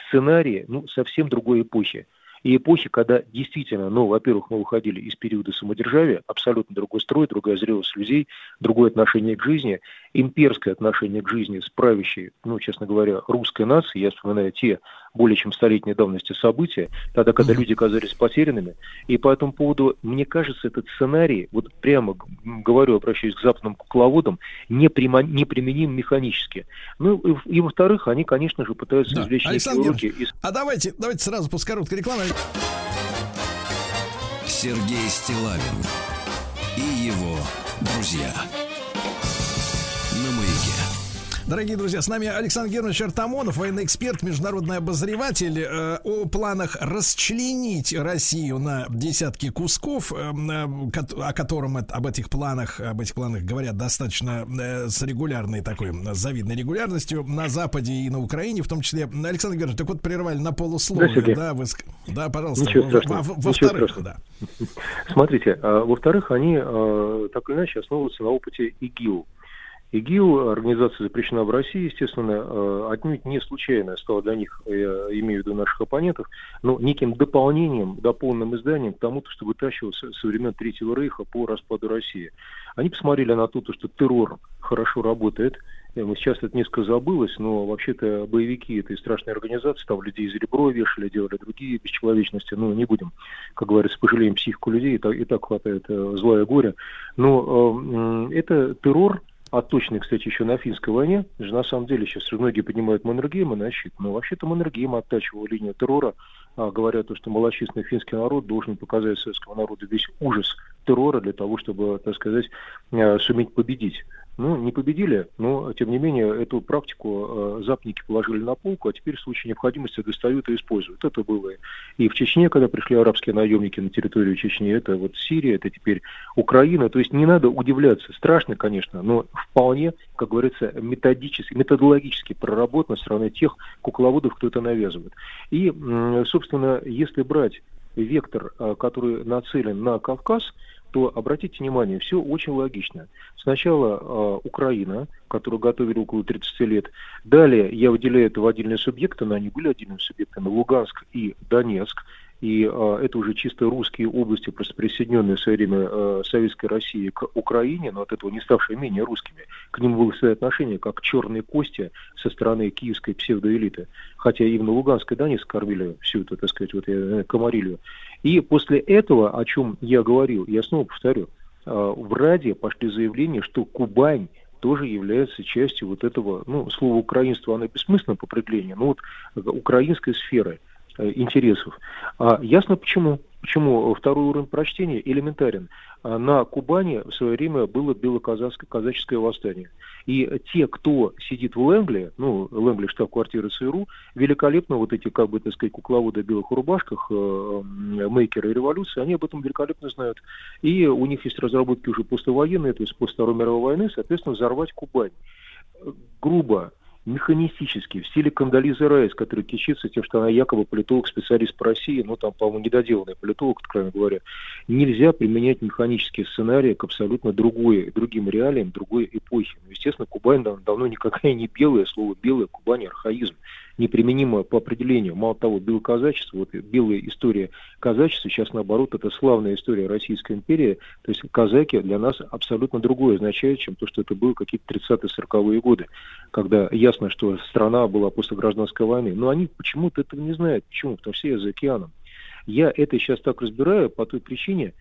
сценарии ну, совсем другой эпохи и эпохи, когда действительно, ну, во-первых, мы выходили из периода самодержавия, абсолютно другой строй, другая зрелость людей, другое отношение к жизни, имперское отношение к жизни с правящей, ну, честно говоря, русской нацией. Я вспоминаю те более чем столетней давности события, тогда, когда люди казались потерянными. И по этому поводу, мне кажется, этот сценарий, вот прямо говорю, обращаюсь к западным кукловодам, не, прима, не применим механически. Ну, и, и во-вторых, они, конечно же, пытаются да. извлечь Александр уроки из... А давайте, давайте сразу после короткой рекламы. Сергей Стилавин и его друзья. Дорогие друзья, с нами Александр Германович Артамонов, военный эксперт, международный обозреватель. Э, о планах расчленить Россию на десятки кусков, э, э, о котором об этих планах, об этих планах говорят достаточно с регулярной такой, с завидной регулярностью на Западе и на Украине, в том числе. Александр Германович, так вот прервали на полусловие. Да, да, вы, да пожалуйста. Во-вторых, во, во да. Смотрите, а, во-вторых, они так или иначе основываются на опыте ИГИЛ. ИГИЛ, организация запрещена в России, естественно, э, отнюдь не случайно стала для них, я имею в виду наших оппонентов, но неким дополнением, дополненным изданием к тому, что вытащивался со времен Третьего Рейха по распаду России. Они посмотрели на то, что террор хорошо работает, Сейчас это несколько забылось, но вообще-то боевики этой страшной организации там людей за ребро вешали, делали другие бесчеловечности. Ну, не будем, как говорится, пожалеем психику людей, и так, и так хватает э, злая горе. Но э, это террор, а кстати, еще на финской войне. Же на самом деле сейчас многие поднимают Маннергейма на щит, но вообще-то Маннергейм оттачивал линию террора, а, говоря то, что малочисленный финский народ должен показать советскому народу весь ужас террора для того, чтобы, так сказать, а, суметь победить. Ну, не победили, но, тем не менее, эту практику э, западники положили на полку, а теперь в случае необходимости достают и используют. Это было и в Чечне, когда пришли арабские наемники на территорию Чечни, это вот Сирия, это теперь Украина. То есть не надо удивляться. Страшно, конечно, но вполне, как говорится, методически, методологически проработано со стороны тех кукловодов, кто это навязывает. И, собственно, если брать вектор, э, который нацелен на Кавказ, то обратите внимание, все очень логично. Сначала э, Украина, которую готовили около 30 лет. Далее я выделяю это в отдельные субъекты, но они были отдельными субъектами. Луганск и Донецк. и а, это уже чисто русские области, просто присоединенные в свое время а, Советской России к Украине, но от этого не ставшие менее русскими. К ним было свое отношение как черные кости со стороны киевской псевдоэлиты. Хотя именно Луганской Донецк кормили всю эту, так сказать, вот, э, комарилью. И после этого, о чем я говорил, я снова повторю, а, в Раде пошли заявления, что Кубань тоже является частью вот этого, ну, слово украинство, оно бессмысленно по определению, но вот э, украинской сферы – Э, интересов. А ясно почему. Почему второй уровень прочтения элементарен. А на Кубани в свое время было белоказаческое восстание. И те, кто сидит в Лэнгли, ну, Лэнгли штаб-квартира ЦРУ, великолепно вот эти, как бы, так сказать, кукловоды в белых рубашках, э, мейкеры революции, они об этом великолепно знают. И у них есть разработки уже послевоенные, то есть после Второй мировой войны, соответственно, взорвать Кубань. Грубо, механистически, в стиле Кандализы Райс, который кичится тем, что она якобы политолог-специалист по России, но там, по-моему, недоделанный политолог, откровенно говоря, нельзя применять механические сценарии к абсолютно другой, другим реалиям, другой эпохе. Ну, естественно, Кубань давно никакая не белая, слово белая, Кубань архаизм неприменимо по определению. Мало того, белоказачество, вот белая история казачества, сейчас наоборот, это славная история Российской империи, то есть казаки для нас абсолютно другое означает, чем то, что это было какие-то 30-40-е годы, когда ясно, что страна была после гражданской войны. Но они почему-то этого не знают. Почему? Потому что все за океаном. Я это сейчас так разбираю по той причине,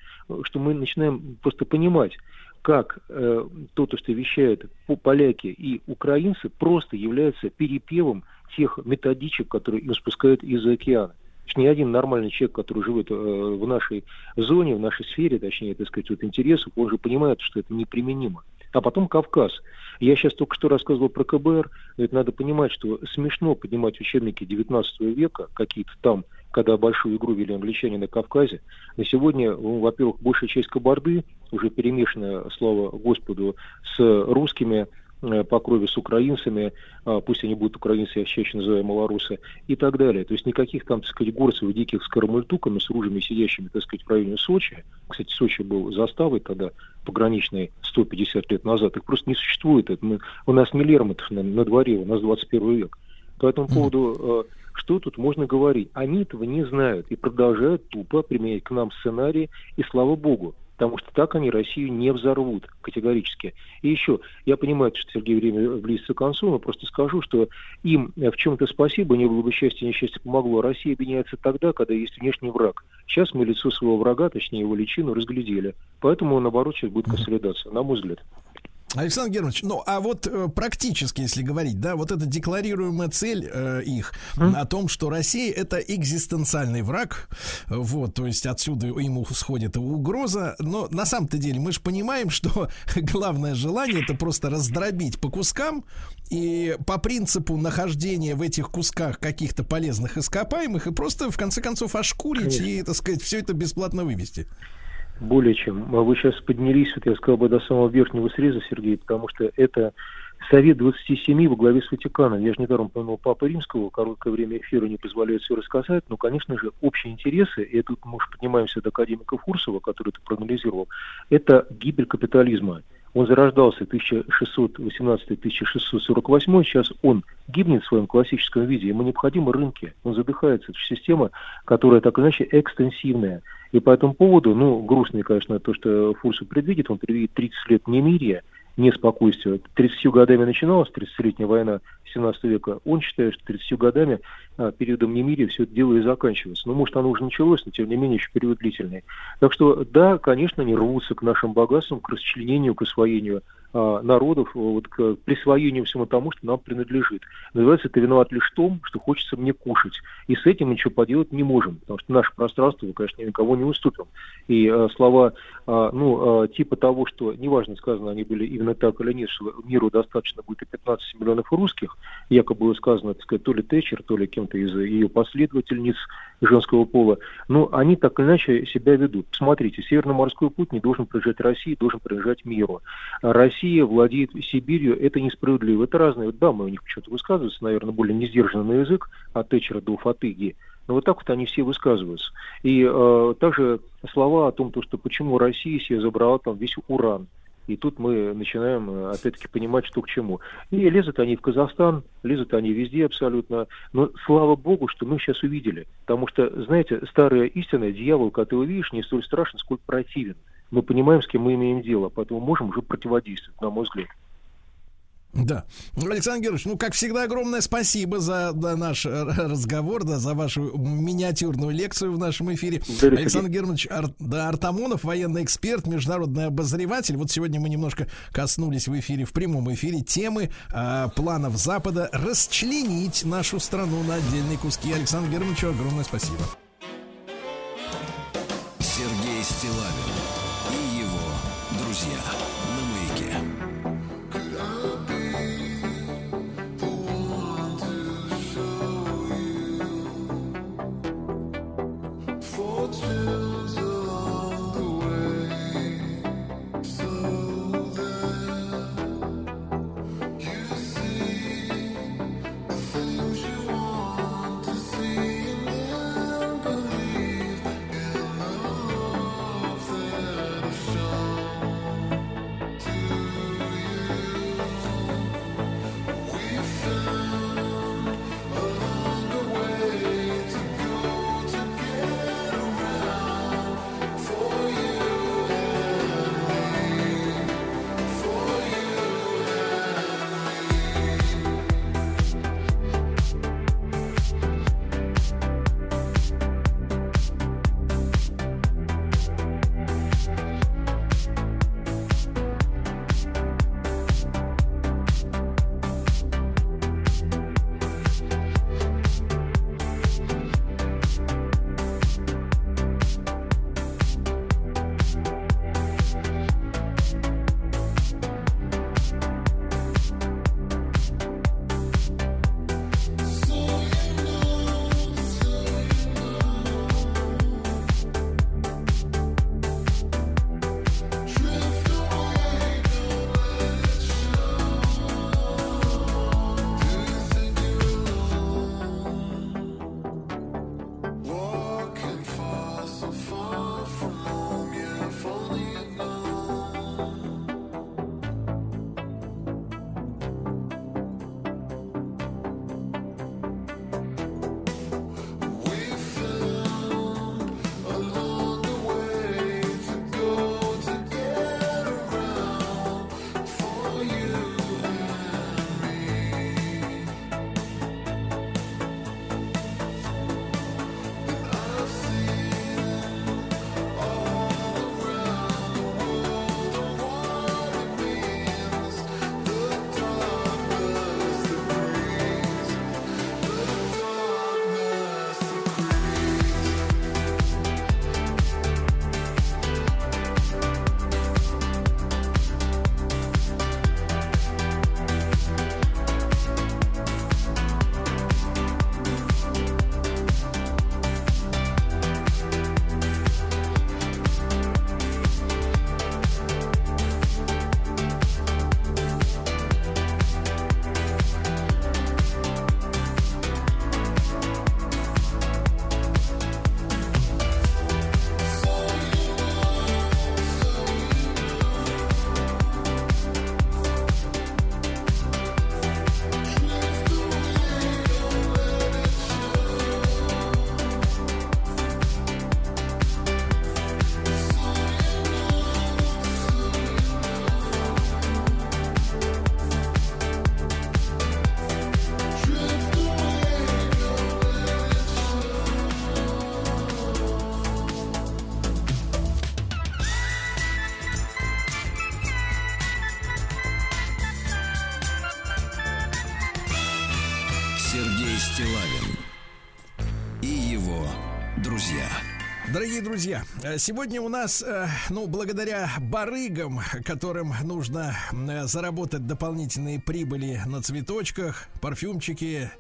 что мы начинаем просто понимать, как э, то, что вещают поляки и украинцы, просто является перепевом тех методичек, которые им спускают из-за океана. Ни один нормальный человек, который живет э, в нашей зоне, в нашей сфере, точнее, так сказать, вот интересов, он же понимает, что это неприменимо. А потом Кавказ. Я сейчас только что рассказывал про КБР, но это надо понимать, что смешно поднимать учебники 19 века, какие-то там, когда большую игру вели англичане на Кавказе. На сегодня, ну, во-первых, большая часть Кабарды уже перемешана, слава Господу, с русскими, Э, по крови с украинцами, а, пусть они будут украинцы, я чаще называю малорусы, и так далее. То есть никаких там, так сказать, горцев диких с карамультуками, с ружьями, сидящими, так сказать, в районе Сочи. Кстати, Сочи был заставой тогда пограничной 150 лет назад. Их просто не существует. Это мы, у нас не Лермонтов на, на дворе, у нас 21 век. По этому поводу, э, что тут можно говорить? Они этого не знают и продолжают тупо применять к нам сценарии, и слава богу потому что так они Россию не взорвут категорически. И еще, я понимаю, что Сергей время близится к концу, но просто скажу, что им в чем-то спасибо, не было бы счастья, несчастье помогло. Россия объединяется тогда, когда есть внешний враг. Сейчас мы лицо своего врага, точнее его личину, разглядели. Поэтому, наоборот, сейчас будет консолидация, на мой взгляд. Александр Германович, ну а вот э, практически, если говорить, да, вот эта декларируемая цель э, их mm. о том, что Россия это экзистенциальный враг, вот, то есть отсюда ему сходит угроза, но на самом-то деле мы же понимаем, что главное желание это просто раздробить по кускам и по принципу нахождения в этих кусках каких-то полезных ископаемых и просто в конце концов ошкурить Конечно. и, так сказать, все это бесплатно вывести. Более чем. А вы сейчас поднялись, вот я сказал бы, до самого верхнего среза, Сергей, потому что это Совет 27 во главе с Ватиканом. Я же недаром упомянул Папы Римского, короткое время эфира не позволяет все рассказать, но, конечно же, общие интересы, и тут мы уж поднимаемся до академика Фурсова, который это проанализировал, это гибель капитализма. Он зарождался в 1618-1648, сейчас он гибнет в своем классическом виде, ему необходимы рынки, он задыхается. Это система, которая так или иначе экстенсивная. И по этому поводу, ну, грустно, конечно, то, что Фурсов предвидит, он предвидит 30 лет немирия, неспокойствия. 30 годами начиналась 30-летняя война 17 века. Он считает, что 30 годами, а, периодом немирия, все это дело и заканчивается. Ну, может, оно уже началось, но, тем не менее, еще период длительный. Так что, да, конечно, они рвутся к нашим богатствам, к расчленению, к освоению народов вот, к присвоению всему тому, что нам принадлежит. Называется это виноват лишь в том, что хочется мне кушать. И с этим ничего поделать не можем, потому что наше пространство, мы, конечно, никого не уступим. И э, слова, э, ну, э, типа того, что, неважно сказано, они были именно так или нет, что миру достаточно будет и 15 миллионов русских, якобы было сказано, так сказать, то ли Тэтчер, то ли кем-то из ее последовательниц женского пола, но они так или иначе себя ведут. Смотрите, Северно-морской путь не должен принадлежать России, должен принадлежать миру. Россия Россия владеет Сибирью, это несправедливо. Это разные дамы у них почему-то высказываются, наверное, более не сдержанный язык от Тэтчера до Фатыги. Но вот так вот они все высказываются. И э, также слова о том, то, что почему Россия себе забрала там весь уран. И тут мы начинаем, э, опять-таки, понимать, что к чему. И лезут они в Казахстан, лезут они везде абсолютно. Но слава богу, что мы сейчас увидели. Потому что, знаете, старая истина, дьявол, когда ты его видишь, не столь страшен, сколько противен. Мы понимаем, с кем мы имеем дело, поэтому можем уже противодействовать, на мой взгляд. Да. Александр Георгиевич, ну, как всегда, огромное спасибо за да, наш э, разговор, да, за вашу миниатюрную лекцию в нашем эфире. Дарья Александр Германович Ар- да, Артамонов, военный эксперт, международный обозреватель. Вот сегодня мы немножко коснулись в эфире, в прямом эфире темы а, планов Запада расчленить нашу страну на отдельные куски. Александр Германович, огромное спасибо. Дорогие друзья, э, сегодня у нас, э, ну, благодаря барыгам, которым нужно э, заработать дополнительные прибыли на цветочках, парфюмчики,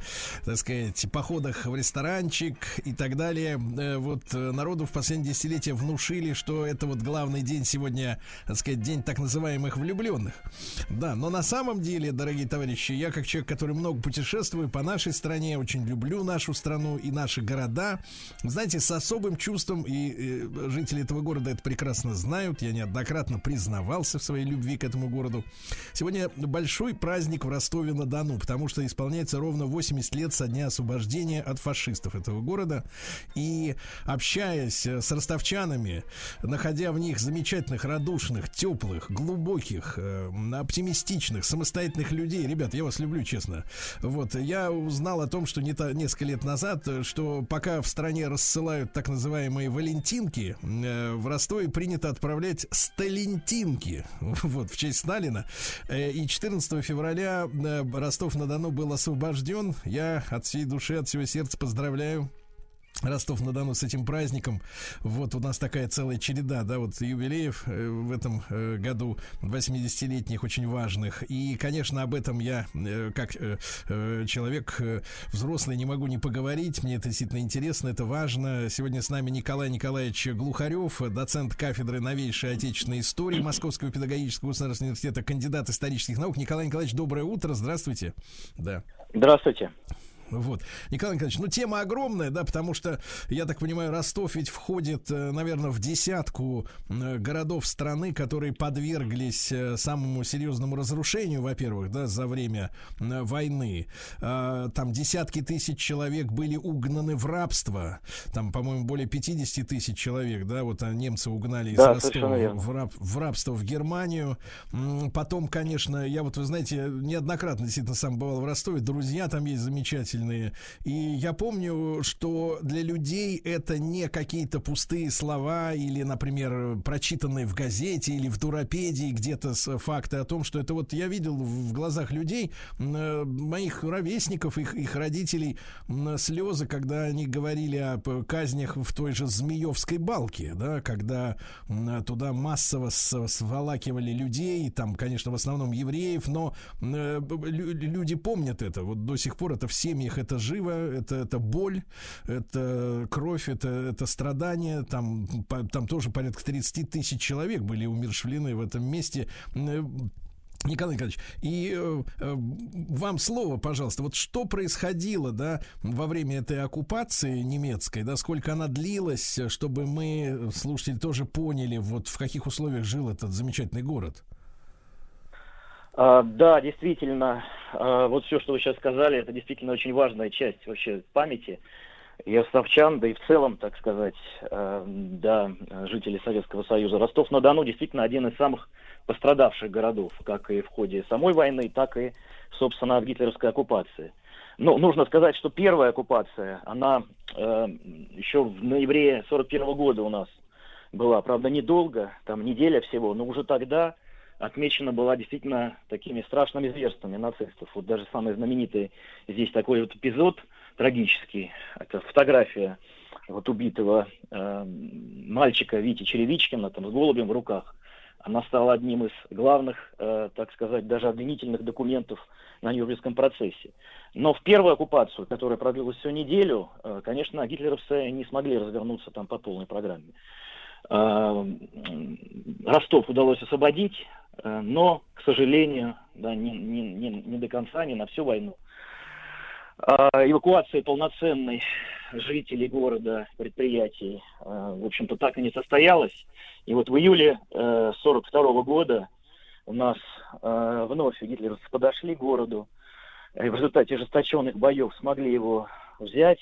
так сказать, походах в ресторанчик и так далее, вот народу в последние десятилетия внушили, что это вот главный день сегодня, так сказать, день так называемых влюбленных. Да, но на самом деле, дорогие товарищи, я как человек, который много путешествую по нашей стране, очень люблю нашу страну и наши города, знаете, с особым чувством Ростовом, и э, жители этого города это прекрасно знают. Я неоднократно признавался в своей любви к этому городу. Сегодня большой праздник в Ростове-на-Дону, потому что исполняется ровно 80 лет со дня освобождения от фашистов этого города. И общаясь э, с ростовчанами, находя в них замечательных, радушных, теплых, глубоких, э, оптимистичных, самостоятельных людей, ребят, я вас люблю, честно. Вот, я узнал о том, что не та- несколько лет назад, что пока в стране рассылают так называемые валентинки, э, в Ростове принято отправлять сталентинки, вот, в честь Сталина. Э, И 14 февраля э, Ростов-на-Дону был освобожден. Я от всей души, от всего сердца поздравляю Ростов-на-Дону с этим праздником. Вот у нас такая целая череда, да, вот юбилеев э, в этом э, году 80-летних очень важных. И, конечно, об этом я, э, как человек взрослый, не могу не поговорить. Мне это действительно интересно, это важно. Сегодня с нами Николай Николаевич Глухарев, доцент кафедры новейшей отечественной истории Московского педагогического государственного университета, кандидат исторических наук. Николай Николаевич, доброе утро, здравствуйте. Да. Здравствуйте. Вот. Николай Николаевич, ну тема огромная, да, потому что, я так понимаю, Ростов ведь входит, э, наверное, в десятку э, городов страны, которые подверглись э, самому серьезному разрушению, во-первых, да, за время войны. А, Там десятки тысяч человек были угнаны в рабство. Там, по-моему, более 50 тысяч человек, да, вот а, немцы угнали из Да, Ростова в, раб- в рабство в Германию. Потом, конечно, я вот, вы знаете, неоднократно действительно сам бывал в Ростове, друзья там есть замечательные. И я помню, что для людей это не какие-то пустые слова или, например, прочитанные в газете или в дуропедии где-то с факты о том, что это вот я видел в глазах людей, э, моих ровесников, их, их родителей, м, слезы, когда они говорили о казнях в той же Змеевской балке, да, когда м, туда массово сволакивали людей, там, конечно, в основном евреев, но э, люди помнят это, вот до сих пор это в семьях, это живо, это, это боль, это кровь, это, это страдание, там, по- там тоже порядка 30 тысяч человек были умершвлены в этом месте. Э, Николай Николаевич, и э, э, вам слово, пожалуйста. Вот что происходило, да, во время этой оккупации немецкой, да, сколько она длилась, чтобы мы, слушатели, тоже поняли, вот в каких условиях жил этот замечательный город? А, да, действительно, а, вот все, что вы сейчас сказали, это действительно очень важная часть вообще памяти и ростовчан, да и в целом, так сказать, а, да, жителей Советского Союза. Ростов-на-Дону действительно один из самых пострадавших городов, как и в ходе самой войны, так и, собственно, от гитлеровской оккупации. Ну, нужно сказать, что первая оккупация, она э, еще в ноябре 41 года у нас была, правда, недолго, там неделя всего, но уже тогда отмечена была действительно такими страшными зверствами нацистов. Вот даже самый знаменитый здесь такой вот эпизод трагический, это фотография вот убитого э, мальчика Вити Черевичкина там с голубем в руках. Она стала одним из главных, э, так сказать, даже обвинительных документов на Нюрнбергском процессе. Но в первую оккупацию, которая продлилась всю неделю, э, конечно, гитлеровцы не смогли развернуться там по полной программе. Э, Ростов удалось освободить, но, к сожалению, да, не, не, не, не до конца, не на всю войну. А, Эвакуация полноценной жителей города, предприятий, э, в общем-то, так и не состоялась. И вот в июле 1942 года у нас э, вновь гитлеровцы подошли к городу, и в результате ожесточенных боев смогли его взять.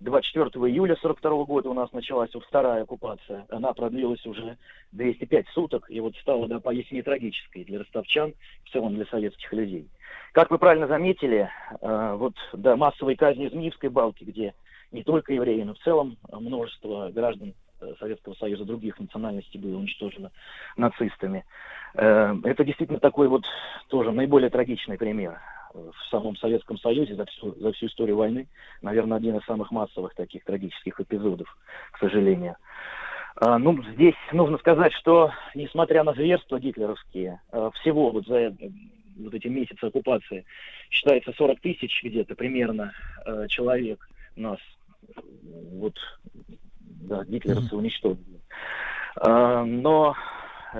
24 июля 42 года у нас началась вторая оккупация. Она продлилась уже 205 суток и вот стала да, поистине трагической для ростовчан, в целом для советских людей. Как вы правильно заметили, э, вот да, массовые казни Змеевской балки, где не только евреи, но в целом множество граждан э, Советского Союза других национальностей было уничтожено нацистами. Э, Это действительно такой вот тоже наиболее трагичный пример в самом Советском Союзе за всю, за всю историю войны. Наверное, один из самых массовых таких трагических эпизодов, к сожалению. А, Ну, здесь нужно сказать, что, несмотря на зверства гитлеровские, э, всего вот за вот эти месяцы оккупации считается 40 тысяч где-то примерно э, человек нас вот да, гитлеровцы уничтожили. А, Но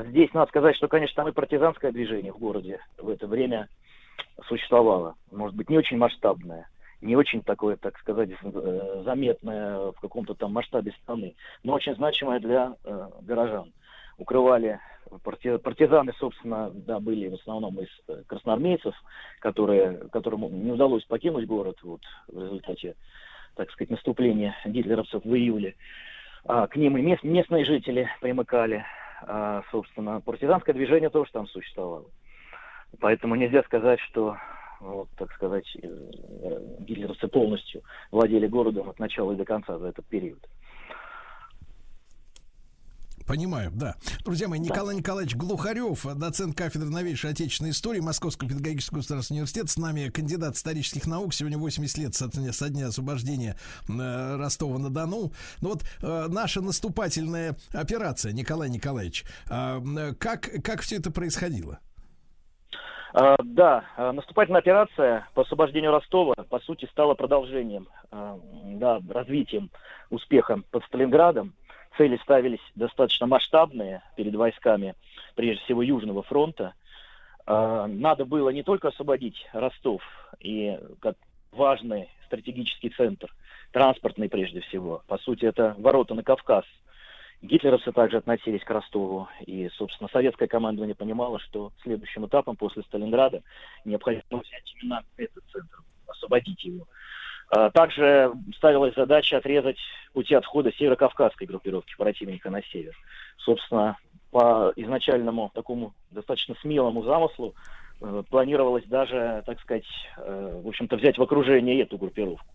здесь надо сказать, что, конечно, там и партизанское движение в городе в это время существовало. Может быть, не очень масштабное. не очень такое, так сказать, э, заметное в каком-то там масштабе страны, но очень значимое для э, горожан. Укрывали парти- партизаны, собственно, да, были в основном из э, красноармейцев, которые, которым не удалось покинуть город вот, в результате, так сказать, наступления гитлеровцев в июле. А, к ним и мест- местные жители примыкали. А, собственно, партизанское движение тоже там существовало. Поэтому нельзя сказать, что, вот, так сказать, э, гитлеровцы полностью владели городом от начала и до конца за этот период. Понимаю, да. Друзья мои, Николай Николаевич Глухарев, доцент кафедры новейшей отечественной истории Московского педагогического государственного университета, с нами кандидат исторических наук, сегодня 80 лет со дня, со дня освобождения э, Ростова-на-Дону. Ну вот э, наша наступательная операция, Николай Николаевич, э, как, как все это происходило? А, да, а, наступательная операция по освобождению Ростова, по сути, стала продолжением, а, да, развитием успеха под Сталинградом. Цели ставились достаточно масштабные перед войсками, прежде всего Южного фронта. Надо было не только освободить Ростов и как важный стратегический центр, транспортный прежде всего. По сути, это ворота на Кавказ. Гитлеровцы также относились к Ростову, и, собственно, советское командование понимало, что следующим этапом после Сталинграда необходимо взять именно этот центр, освободить его. А, Также ставилась задача отрезать пути отхода северокавказской группировки противника на север. Собственно, по изначальному такому достаточно смелому замыслу э, планировалось даже, так сказать, э, в общем-то, взять в окружение эту группировку.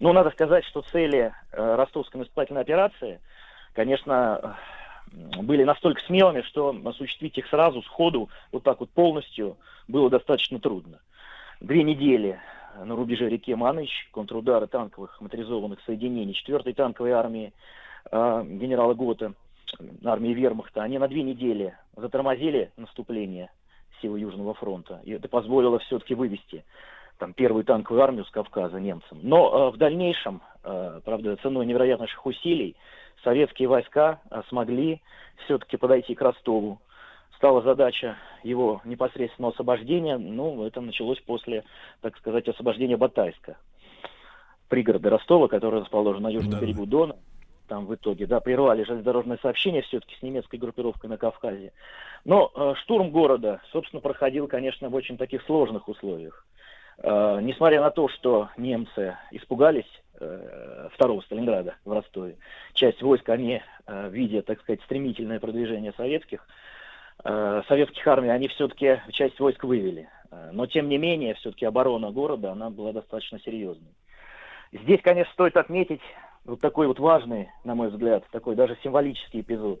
Но надо сказать, что цели э, ростовской наступательной операции, конечно, были настолько смелыми, что осуществить их сразу, сходу, вот так вот полностью, было достаточно трудно. Две недели на рубеже реки Маныч, контрудары танковых моторизованных соединений 4-й танковой армии э, генерала Гота, армии Вермахта, они на две недели затормозили наступление силы Южного фронта. И это позволило все-таки вывести там, первую танковую армию с Кавказа немцам. Но э, в дальнейшем, э, правда, ценой невероятных усилий, советские войска э, смогли все-таки подойти к Ростову. Стала задача его непосредственного освобождения. Ну, это началось после, так сказать, освобождения Батайска, пригорода Ростова, который расположен на южном Да-да. берегу Дона. Там в итоге, да, прервали железнодорожное сообщение все-таки с немецкой группировкой на Кавказе. Но э, штурм города, собственно, проходил, конечно, в очень таких сложных условиях. Э, несмотря на то, что немцы испугались второго Сталинграда в Ростове, часть войск они, э, видя, так сказать, стремительное продвижение советских, э, советских армий, они все-таки часть войск вывели. Э, Но, тем не менее, все-таки оборона города, она была достаточно серьезной. Здесь, конечно, стоит отметить вот такой вот важный, на мой взгляд, такой даже символический эпизод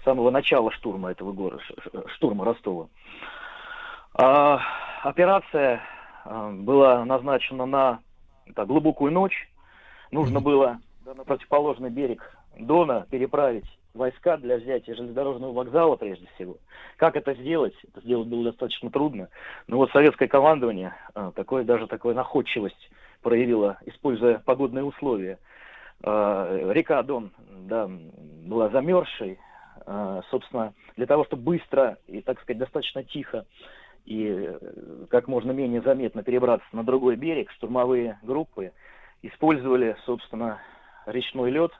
с самого начала штурма этого города, штурма Ростова. А, операция была назначена на глубокую ночь. Нужно было на противоположный берег Дона переправить войска для взятия железнодорожного вокзала прежде всего. Как это сделать? Это сделать было достаточно трудно. Но вот советское командование а, такое, даже такую находчивость проявило, используя погодные условия. А, Река Дон да, была замерзшей. А, Собственно, для того, чтобы быстро и, так сказать, достаточно тихо и э, как можно менее заметно перебраться на другой берег, штурмовые группы использовали, собственно, речной лед,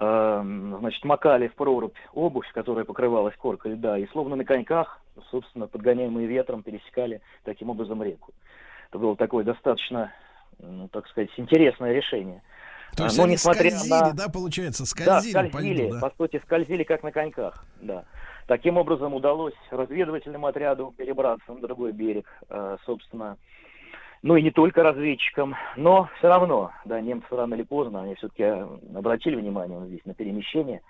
э, значит, макали в прорубь обувь, которая покрывалась коркой льда, и словно на коньках, собственно, подгоняемые ветром, пересекали таким образом реку. Это было такое достаточно, ну, так сказать, интересное решение. То А, есть но они скользили, на- да, получается, да, скользили, по скользили, льду, да? по сути, скользили как на коньках, да. Таким образом удалось разведывательному отряду перебраться на другой берег, э, собственно, ну и не только разведчикам, но все равно, да, немцы рано или поздно, они все-таки обратили внимание вот здесь на перемещение.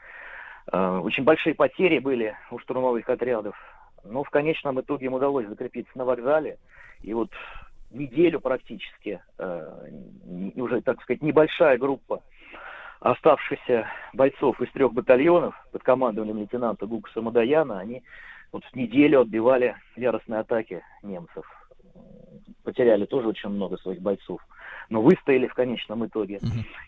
Э, Очень большие потери были у штурмовых отрядов, но в конечном итоге им удалось закрепиться на вокзале, и вот неделю практически, э, уже, так сказать, небольшая группа оставшихся бойцов из трех батальонов под командованием лейтенанта Гукаса Мадаяна, они вот неделю отбивали яростные атаки немцев. Потеряли тоже очень много своих бойцов. но выстояли в конечном итоге.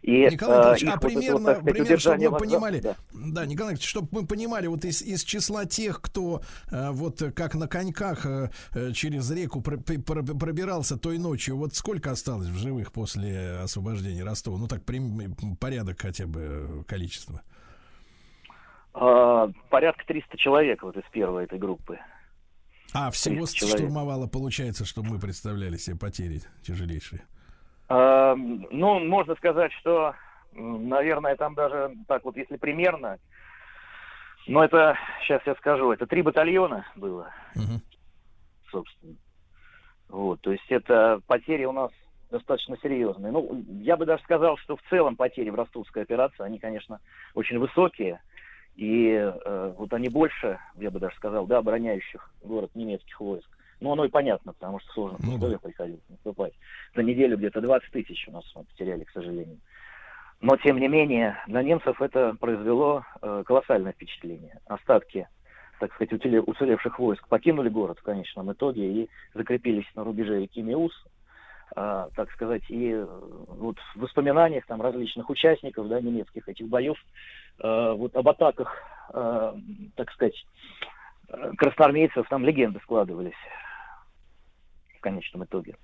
И Николай э, Николаевич, их а вот вот, примерно, так сказать, примерно чтобы мы вокзала- понимали, да. да, Николай Николаевич, чтобы мы понимали, вот из, из числа тех, кто э, вот э, как на коньках э, э, через реку пр- пр- пр- пробирался той ночью, вот сколько осталось в живых после освобождения Ростова? Ну так, порядок хотя бы э, количества. Порядка 300 человек вот из первой этой группы. А, всего 300 человек. штурмовало, получается, чтобы мы представляли себе потери тяжелейшие. А, ну, можно сказать, что, наверное, там даже так вот, если примерно, но это, сейчас я скажу, это три батальона было, собственно. Вот, то есть это потери у нас достаточно серьезные. Ну, я бы даже сказал, что в целом потери в ростовской операции, они, конечно, очень высокие. И э, вот они больше, я бы даже сказал, да, обороняющих город немецких войск. Ну, оно и понятно, потому что в сложных Ну да. приходилось наступать. За неделю где-то 20 тысяч у нас мы потеряли, к сожалению. Но, тем не менее, на немцев это произвело э, колоссальное впечатление. Остатки, так сказать, уцеле- уцелевших войск покинули город в конечном итоге и закрепились на рубеже реки Меус. А, так сказать, и э, вот в воспоминаниях там различных участников, да, немецких этих боев, э, вот об атаках, э, так сказать, э, красноармейцев, там легенды складывались в конечном итоге.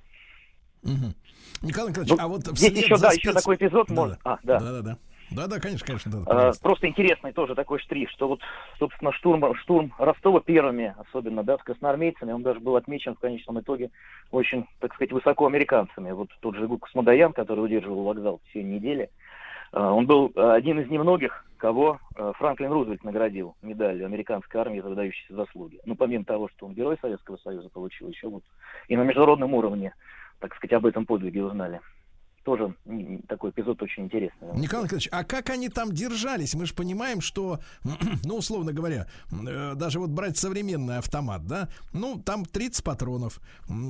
Мгм. Николай Николаевич, Ну, а вот здесь еще, да, спец- еще такой эпизод Да, может- да. а, да. Да, да, да. Да, да, конечно, конечно, да. Э, пожалуйста. Просто интересный тоже такой штрих, что вот, собственно, штурм, штурм Ростова первыми, особенно, да, с красноармейцами, он даже был отмечен в конечном итоге очень, так сказать, высоко американцами. Вот тот же Гук Смодоян, который удерживал вокзал в течение недели, э, он был э, один из немногих, кого э, Франклин Рузвельт наградил медалью американской армии за выдающиеся заслуги. Ну, помимо того, что он герой Советского Союза получил, еще вот и на международном уровне, так сказать, об этом подвиге узнали. Тоже такой эпизод очень интересный. Николай Николаевич, а как они там держались? Мы же понимаем, что, ну, условно говоря, э, даже вот брать современный автомат, да, ну, там 30 патронов.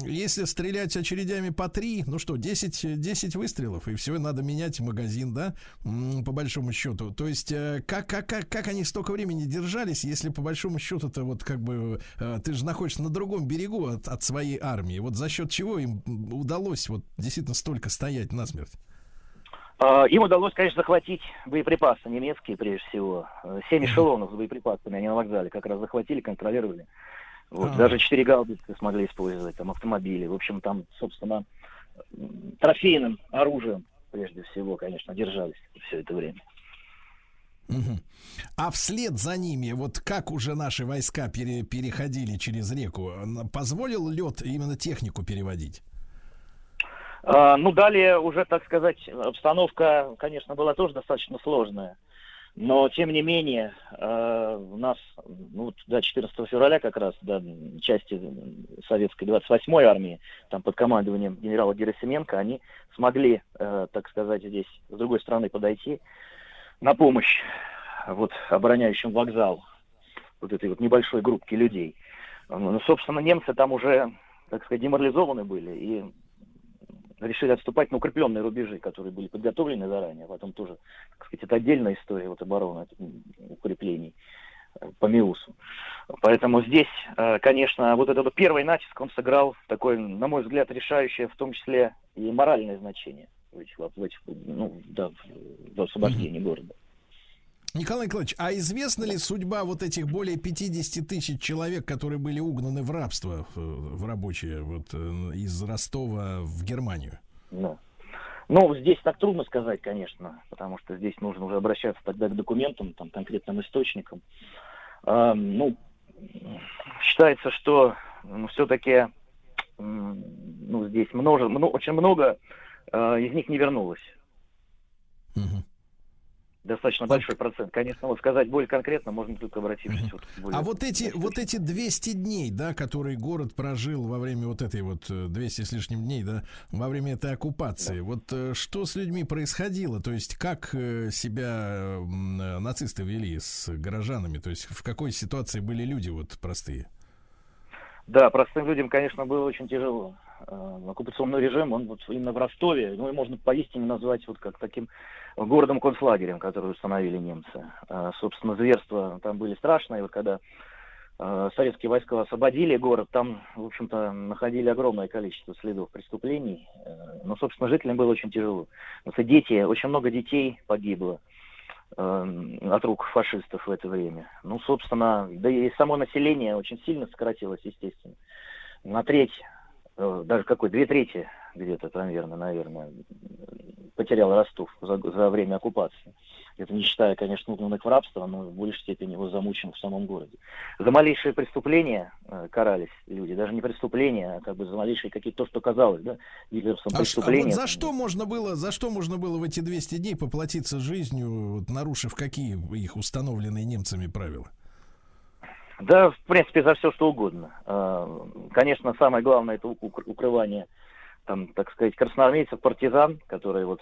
Если стрелять очередями по 3, ну что, 10, 10 выстрелов, и все, надо менять магазин, да, по большому счету. То есть, э, как, как, как, как они столько времени держались, если по большому счету-то вот как бы э, ты же находишься на другом берегу от, от своей армии. Вот за счет чего им удалось вот действительно столько стоять насмерть? А, Им удалось, конечно, захватить боеприпасы немецкие, прежде всего. Э, Семь эшелонов с боеприпасами они на вокзале как раз захватили, контролировали. Вот, Ага. Даже четыре гаубицы смогли использовать, там, автомобили. В общем, там, собственно, трофейным оружием, прежде всего, конечно, держались все это время. Мгм. А вслед за ними, вот как уже наши войска пере- переходили через реку, н- позволил лед именно технику переводить? А, Ну, далее уже, так сказать, обстановка, конечно, была тоже достаточно сложная. Но, тем не менее, э, у нас, ну, да, 14 февраля как раз, да, части советской 28-й армии, там под командованием генерала Герасименко, они смогли, э, так сказать, здесь с другой стороны подойти на помощь вот обороняющим вокзал вот этой вот небольшой группки людей. Ну, собственно, немцы там уже, так сказать, деморализованы были и решили отступать на укрепленные рубежи, которые были подготовлены заранее. Потом тоже, так сказать, это отдельная история вот обороны укреплений э, по Миусу. Поэтому здесь, э, конечно, вот этот первый натиск, он сыграл такое, на мой взгляд, решающее, в том числе и моральное значение в в ну, да, в- в освобождении города. Николай Николаевич, а известна ли судьба вот этих более 50 тысяч человек, которые были угнаны в рабство, э, в рабочие, вот, э, из Ростова в Германию? Да. Ну, здесь так трудно сказать, конечно, потому что здесь нужно уже обращаться тогда к документам, там, конкретным источникам. А, ну, считается, что ну, все-таки ну, здесь множе, мно- очень много а, из них не вернулось. Достаточно большой процент. Конечно, вот сказать более конкретно можно только обратившись вот к более- А вот эти, вот эти 200 дней, да, которые город прожил во время вот этой вот э, 200 с лишним дней, да, во время этой оккупации, вот э, что с людьми происходило? То есть как э, себя э, нацисты вели с горожанами? То есть в какой ситуации были люди вот простые? Да, простым людям, конечно, было очень тяжело. Э, Оккупационный режим, он вот именно в Ростове, ну, и можно поистине назвать вот как таким городом-концлагерем, который установили немцы. Э, Собственно, зверства там были страшные. Вот когда э, советские войска освободили город, там, в общем-то, находили огромное количество следов преступлений. Но, собственно, жителям было очень тяжело. Потому дети, очень много детей погибло от рук фашистов в это время. Ну, собственно, да и само население очень сильно сократилось, естественно. На треть, даже какой, две трети где-то, наверное, наверное, потерял Ростов за, за время оккупации. Это не считая, конечно, угнанных в рабство, но в большей степени его замучен в самом городе. За малейшие преступления э, карались люди, даже не преступления, а как бы за малейшие какие-то, то, что казалось, да, гитлеровцам А, ш- а преступления. вот за что можно было, за что можно было в эти 200 дней поплатиться жизнью, вот нарушив какие их установленные немцами правила? Да, в принципе, за все что угодно. А, Конечно, самое главное это укр- укрывание, там, так сказать, красноармейцев, партизан, которые вот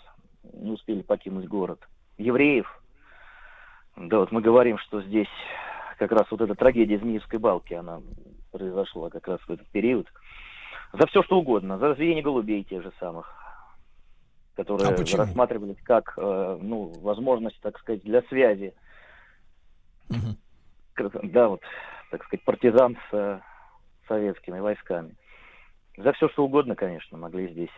не успели покинуть город, евреев. Да, вот мы говорим, что здесь как раз вот эта трагедия Змеевской балки, она произошла как раз в этот период. За все что угодно, за разведение голубей тех же самых, которые А почему? рассматривались как э, ну, возможность, так сказать, для связи Мгм. Да, вот, так сказать, партизан с э, советскими войсками. За все что угодно, конечно, могли здесь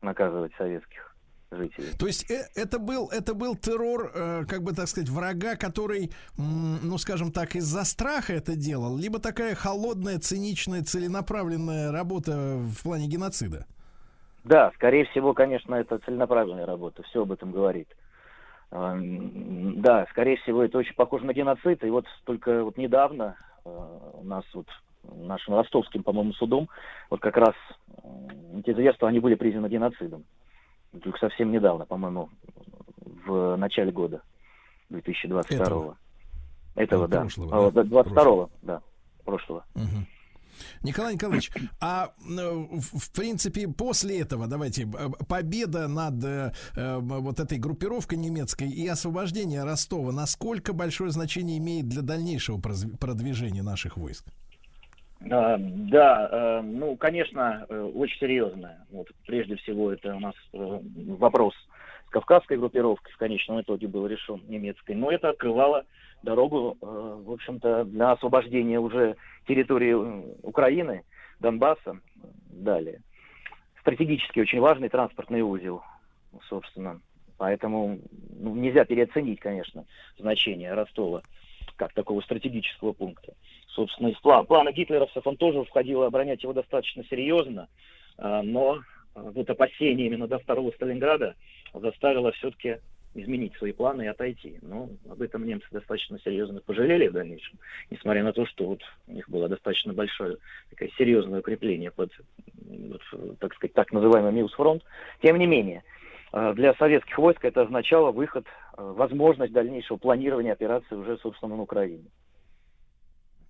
наказывать советских жителей. То есть э, это был это был террор, э, как бы так сказать, врага, который, м, ну скажем так, из-за страха это делал, либо такая холодная, циничная, целенаправленная работа в плане геноцида. Да, скорее всего, конечно, это целенаправленная работа, все об этом говорит. Эм, Да, скорее всего, это очень похоже на геноцид, и вот только вот недавно э, у нас вот нашим ростовским, по-моему, судом, вот как раз э, эти зверства, они были признаны геноцидом. Только совсем недавно, по-моему, в начале года 2022 Этого. Этого, да. прошлого, А, да, 22 да, прошлого. Мгм. Николай Николаевич, а в принципе после этого, давайте, э, победа над э, э, вот этой группировкой немецкой и освобождение Ростова, насколько большое значение имеет для дальнейшего продвижения наших войск? А, Да, э, ну, конечно, э, очень серьезно. Вот, прежде всего, это у нас вопрос с кавказской группировкой в конечном итоге был решен немецкой. Но это открывало дорогу, э, в общем-то, для освобождения уже территории э, Украины, Донбасса, далее. Стратегически очень важный транспортный узел, собственно. Поэтому ну, нельзя переоценить, конечно, значение Ростова как такого стратегического пункта. Собственно, из пла- плана гитлеровцев он тоже входил оборонять его достаточно серьезно, а, но вот опасение именно до второго Сталинграда заставило все-таки изменить свои планы и отойти. Но об этом немцы достаточно серьезно пожалели в дальнейшем, несмотря на то, что вот у них было достаточно большое, такое серьезное укрепление под, вот, так сказать, так называемый Милсфронт. Тем не менее, э, для советских войск это означало выход, э, возможность дальнейшего планирования операции уже, собственно, на Украине.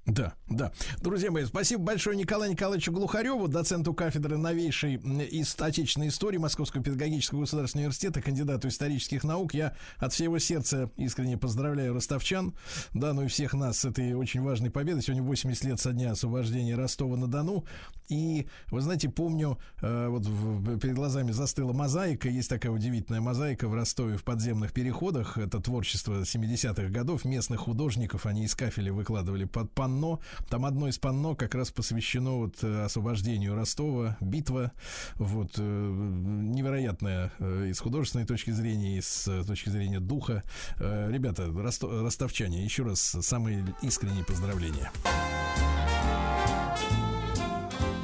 Да, да. Друзья мои, спасибо большое Николаю Николаевичу Глухареву, доценту кафедры новейшей из отечественной истории Московского педагогического государственного университета, кандидату исторических наук. Я от всего сердца искренне поздравляю ростовчан, да, ну и всех нас с этой очень важной победой. Сегодня 80 лет со дня освобождения Ростова-на-Дону. И, вы знаете, помню, э, вот перед глазами застыла мозаика. Есть такая удивительная мозаика в Ростове в подземных переходах. Это творчество 70-х годов местных художников. Они из кафеля выкладывали под панно. Там одно из панно как раз посвящено вот э, освобождению Ростова. Битва. Вот э, невероятная и с художественной точки зрения, и с точки зрения духа. Ребята, росто- ростовчане, еще раз самые искренние поздравления.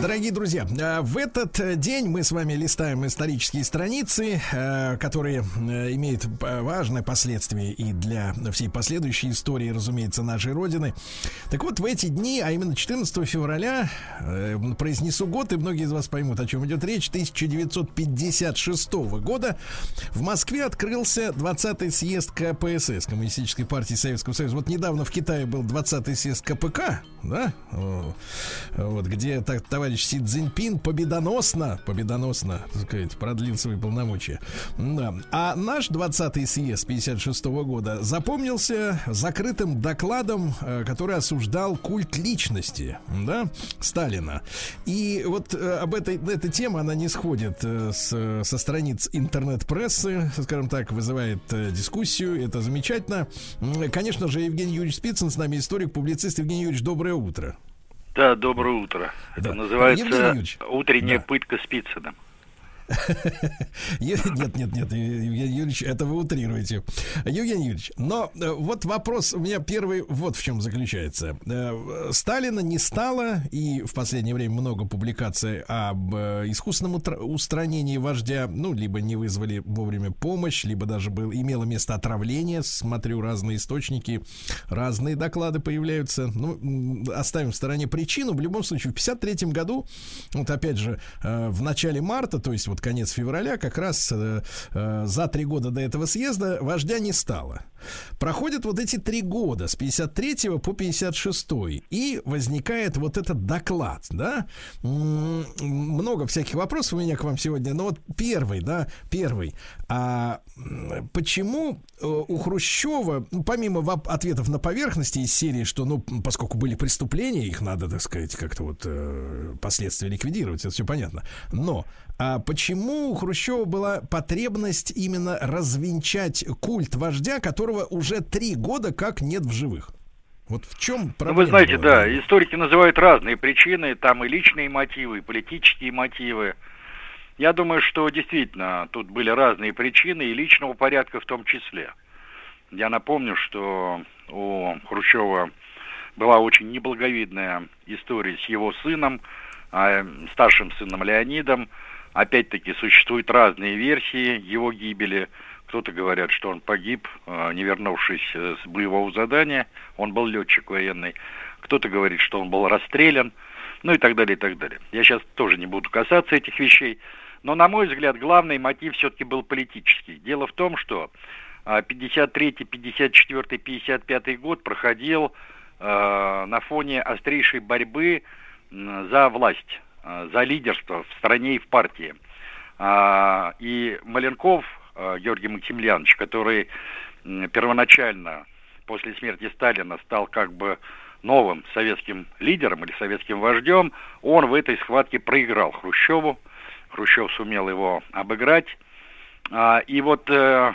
Дорогие друзья, э, в этот э, день мы с вами листаем исторические страницы, э, которые имеют важное последствие и для всей последующей истории, разумеется, нашей Родины. Так вот, в эти дни, а именно 14 февраля, произнесу год, и многие из вас поймут, о чем идет речь, 1956 года в Москве открылся 20-й съезд КПСС, Коммунистической партии Советского Союза. Вот недавно в Китае был 20-й съезд КПК, да, вот, где так, товарищ Си Цзиньпин победоносно, победоносно, так сказать, продлил свои полномочия. Да. А наш 20-й съезд 56 года запомнился закрытым докладом, э, который осуждал культ личности, да, Сталина. И вот э, об этой, эта тема, она не сходит э, с, со страниц интернет-прессы, скажем так, вызывает дискуссию, это замечательно. Конечно же, Евгений Юрьевич Спицын с нами, историк, публицист. Евгений Юрьевич, доброе утро. Да, доброе утро. Да. Это называется утренняя Да. пытка Спицыным. Нет, нет, нет, Евгений Юрьевич, это вы утрируете. Евгений Юрьевич, но э, вот вопрос у меня первый вот в чем заключается. Э, Сталина не стало, и в последнее время много публикаций об э, искусственном устранении вождя, ну, либо не вызвали вовремя помощь, либо даже был, имело место отравление, смотрю разные источники, разные доклады появляются. Ну, оставим в стороне причину. В любом случае, в 53 году, вот опять же, в начале марта, то есть вот конец февраля, как раз э, э, за три года до этого съезда вождя не стало. Проходят вот эти три года, с 53 по 56 и возникает вот этот доклад, да? Много всяких вопросов у меня к вам сегодня, но вот первый, да, первый. А почему э, у Хрущева, ну, помимо ответов на поверхности из серии, что, ну, поскольку были преступления, их надо, так сказать, как-то вот э, последствия ликвидировать, это все понятно. Но а почему у Хрущева была потребность именно развенчать культ вождя, которого уже три года как нет в живых? Вот в чем Ну, проблема? вы знаете, была? да, историки называют разные причины, там и личные мотивы, и политические мотивы. Я думаю, что действительно тут были разные причины, и личного порядка в том числе. Я напомню, что у Хрущева была очень неблаговидная история с его сыном, а, старшим сыном Леонидом. Опять-таки существуют разные версии его гибели. Кто-то говорят, что он погиб, э, не вернувшись э, с боевого задания. Он был летчик военный. Кто-то говорит, что он был расстрелян. Ну и так далее, и так далее. Я сейчас тоже не буду касаться этих вещей. Но, на мой взгляд, главный мотив все-таки был политический. Дело в том, что а, 53, 54, 55 год проходил э, на фоне острейшей борьбы за власть, за лидерство в стране и в партии. А, И Маленков, э, Георгий Максимiliaнович, который первоначально после смерти Сталина стал как бы новым советским лидером или советским вождем, он в этой схватке проиграл Хрущеву. Хрущев сумел его обыграть. А, И вот э,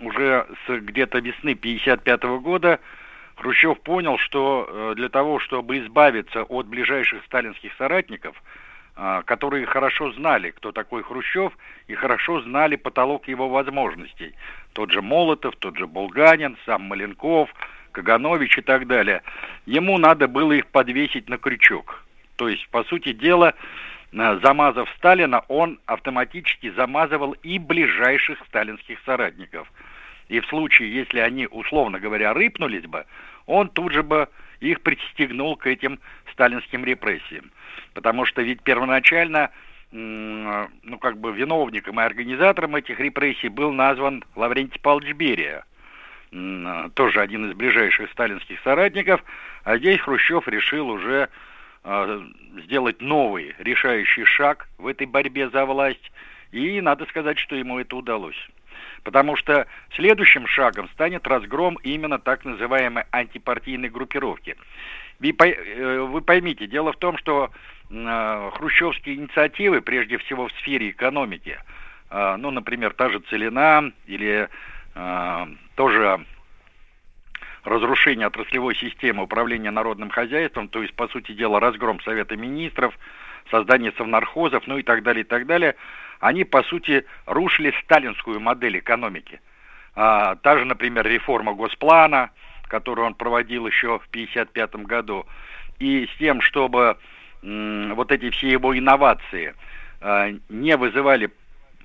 уже где-то весны 55 года Хрущев понял, что э, для того, чтобы избавиться от ближайших сталинских соратников, а, которые хорошо знали, кто такой Хрущев, и хорошо знали потолок его возможностей. Тот же Молотов, тот же Булганин, сам Маленков, Каганович и так далее. Ему надо было их подвесить на крючок. То есть, по сути дела, э, замазав Сталина, он автоматически замазывал и ближайших сталинских соратников. И в случае, если они, условно говоря, рыпнулись бы, он тут же бы их пристегнул к этим сталинским репрессиям. Потому что ведь первоначально, ну, как бы виновником и организатором этих репрессий был назван Лаврентий Павлович Берия, тоже один из ближайших сталинских соратников, а здесь Хрущев решил уже э, сделать новый решающий шаг в этой борьбе за власть, и надо сказать, что ему это удалось. Потому что следующим шагом станет разгром именно так называемой антипартийной группировки. Пой- э, вы поймите, дело в том, что э, хрущевские инициативы, прежде всего в сфере экономики, э, ну, например, та же Целина или тоже разрушение отраслевой системы управления народным хозяйством, то есть, по сути дела, разгром Совета Министров, создание совнархозов, ну и так далее, и так далее, они, по сути, рушили сталинскую модель экономики. А, та же, например, реформа Госплана, которую он проводил еще в 1955 году, и с тем, чтобы м, вот эти все его инновации а, не вызывали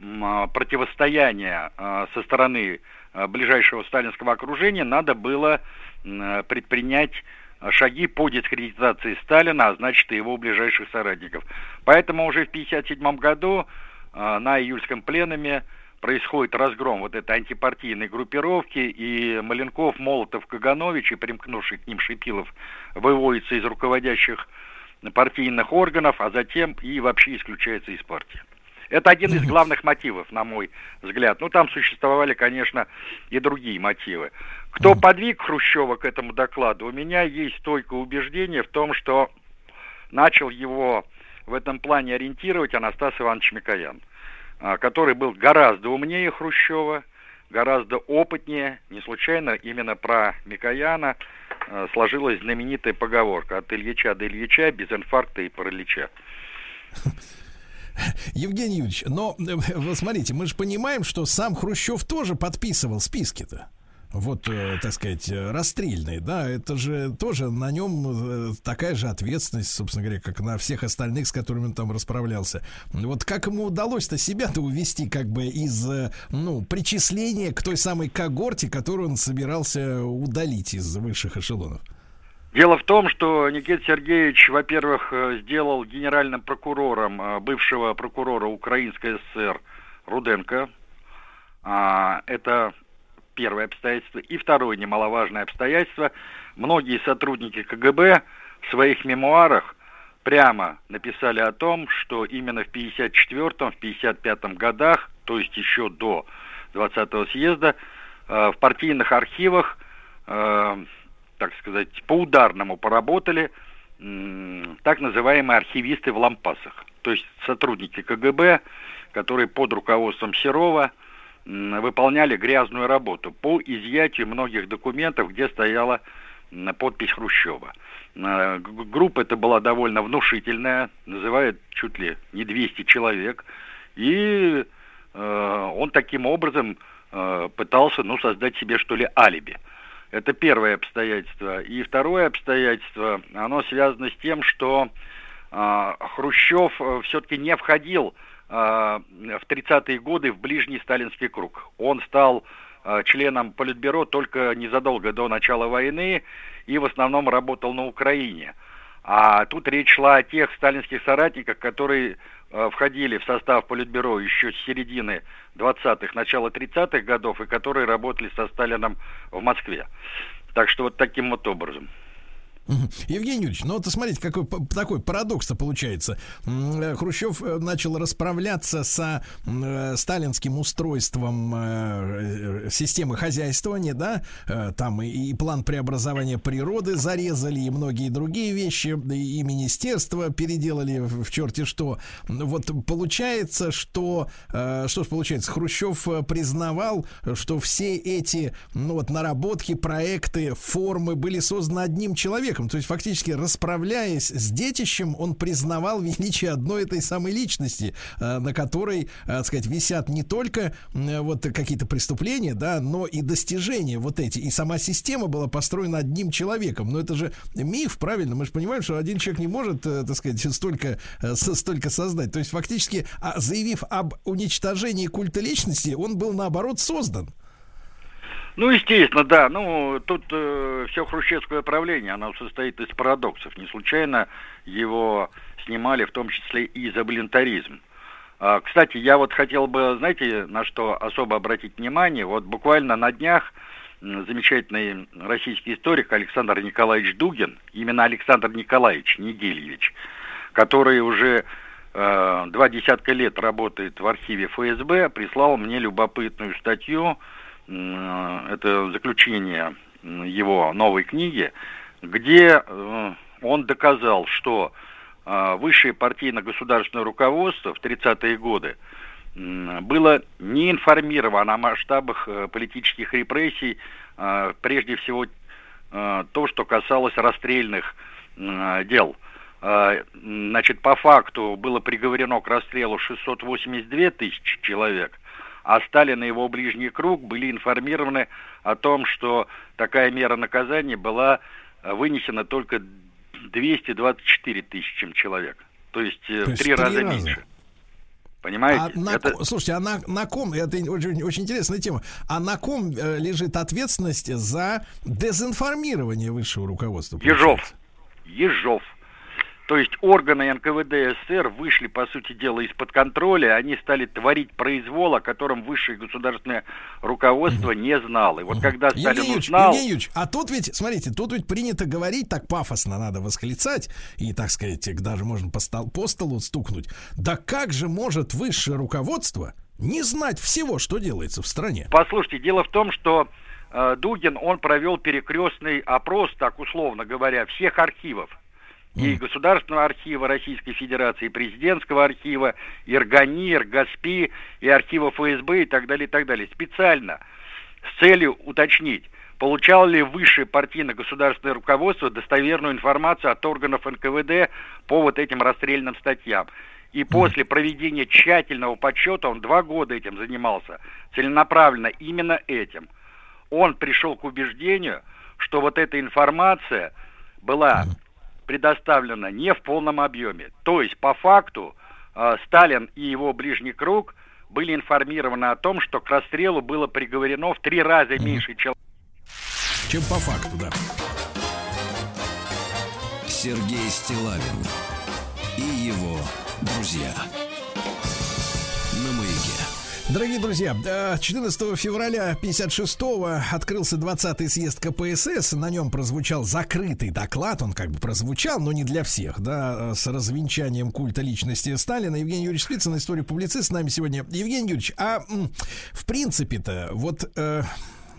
м, а, противостояния а, со стороны а, ближайшего сталинского окружения, надо было м, предпринять а, шаги по дискредитации Сталина, а значит и его ближайших соратников. Поэтому уже в 1957 году на июльском пленуме происходит разгром вот этой антипартийной группировки, и Маленков, Молотов, Каганович и примкнувший к ним Шипилов выводится из руководящих партийных органов, а затем и вообще исключается из партии. Это один из главных мотивов, на мой взгляд. Ну, там существовали, конечно, и другие мотивы. Кто подвиг Хрущева к этому докладу? У меня есть стойкое убеждение в том, что начал его в этом плане ориентировать Анастас Иванович Микоян, а, который был гораздо умнее Хрущева, гораздо опытнее. Не случайно именно про Микояна а, сложилась знаменитая поговорка «От Ильича до Ильича, без инфаркта и паралича». Евгений Юрьевич, но э, вы смотрите, мы же понимаем, что сам Хрущев тоже подписывал списки-то. Вот, э, так сказать, э, расстрельные, да, это же тоже на нем э, такая же ответственность, собственно говоря, как на всех остальных, с которыми он там расправлялся. Вот как ему удалось-то себя-то увести как бы из, ну, причисления к той самой когорте, которую он собирался удалить из высших эшелонов? Дело в том, что Никита Сергеевич, во-первых, сделал генеральным прокурором бывшего прокурора Украинской ССР Руденко. А, Это первое обстоятельство. И второе немаловажное обстоятельство. Многие сотрудники КГБ в своих мемуарах прямо написали о том, что именно в 54-м, в 55-м годах, то есть еще до 20-го съезда, э, в партийных архивах э, так сказать, по ударному поработали так называемые архивисты в лампасах. То есть сотрудники КГБ, которые под руководством Серова выполняли грязную работу по изъятию многих документов, где стояла подпись Хрущева. Э, Группа эта была довольно внушительная, называют чуть ли не 200 человек. И э, он таким образом э, пытался ну, создать себе, что ли, алиби. Это первое обстоятельство. И второе обстоятельство, оно связано с тем, что а, Хрущев все-таки не входил а, в 30-е годы в ближний сталинский круг. Он стал а, членом Политбюро только незадолго до начала войны и в основном работал на Украине. А тут речь шла о тех сталинских соратниках, которые э, входили в состав Политбюро еще с середины 20-х, начала 30-х годов, и которые работали со Сталином в Москве. Так что вот таким вот образом. Евгений Юрьевич, ну вот смотрите, какой такой парадокс-то получается. Э, Хрущев э, начал расправляться м, э, сталинским устройством системы хозяйствования, да, там и, план преобразования природы зарезали, и многие другие вещи, и, министерство переделали в, черте что. Вот получается, что, что ж получается, Хрущев признавал, что все эти, ну вот, наработки, проекты, формы были созданы одним человеком. То есть, фактически, расправляясь с детищем, он признавал величие одной этой самой личности, э, на которой, э, так сказать, висят не только э, вот какие-то преступления, да, но и достижения вот эти. И сама система была построена одним человеком. Но это же миф, правильно? Мы же понимаем, что один человек не может, так сказать, столько, столько создать. То есть, фактически, а, заявив об уничтожении культа личности, он был, наоборот, создан. Ну, естественно, да. Ну, тут все хрущевское правление, оно состоит из парадоксов. Не случайно его снимали в том числе и за волонтаризм. А, Кстати, я вот хотел бы, знаете, на что особо обратить внимание? Вот буквально на днях замечательный российский историк Александр Николаевич Дугин, именно Александр Николаевич, не Гильевич, который уже э, два десятка лет работает в архиве ФСБ, прислал мне любопытную статью, это заключение его новой книги, где э, он доказал, что э, высшее партийно-государственное руководство в 30-е годы было не информировано о масштабах э, политических репрессий, э, прежде всего э, то, что касалось расстрельных э, дел. Э, Значит, по факту было приговорено к расстрелу 682 тысячи человек, а Сталин и его ближний круг были информированы о том, что такая мера наказания была э, вынесена только 224 тысячам человек. То есть э, То есть три раза раза. меньше. Понимаете? А на Это- Слушайте, а на, на ком, это очень, очень интересная тема, а на ком э, лежит ответственность за дезинформирование высшего руководства? Ежов. Ежов. То есть органы НКВД СССР вышли, по сути дела, из-под контроля, они стали творить произвол, о котором высшее государственное руководство не знало. И вот когда Сталин Евгений узнал... Евгений Юрьевич, а тут ведь, смотрите, тут ведь принято говорить, так пафосно надо восклицать, и, так сказать, даже можно по, стол- по столу стукнуть. Да как же может высшее руководство не знать всего, что делается в стране? Послушайте, дело в том, что э, Дугин, он провел перекрестный опрос, так условно говоря, всех архивов. И Государственного архива Российской Федерации, и Президентского архива, и РГАНИ, и РГАСПИ, и архива ФСБ и так далее, и так далее. Специально с целью уточнить, получало ли высшее партийно-государственное руководство достоверную информацию от органов НКВД по вот этим расстрельным статьям. И после проведения тщательного подсчета, он два года этим занимался, целенаправленно именно этим, он пришел к убеждению, что вот эта информация была предоставлена не в полном объеме. То есть, по факту, э, Сталин и его ближний круг были информированы о том, что к расстрелу было приговорено в три раза меньше человек. Чем по факту, да. Сергей Стилавин и его друзья. Дорогие друзья, э, 14 февраля 56-го открылся 20-й съезд КПСС. На нем прозвучал закрытый доклад. Он как бы прозвучал, но не для всех, да, э, с развенчанием культа личности Сталина. Евгений Юрьевич Спицын, история публицист с нами сегодня. Евгений Юрьевич, а в принципе-то вот...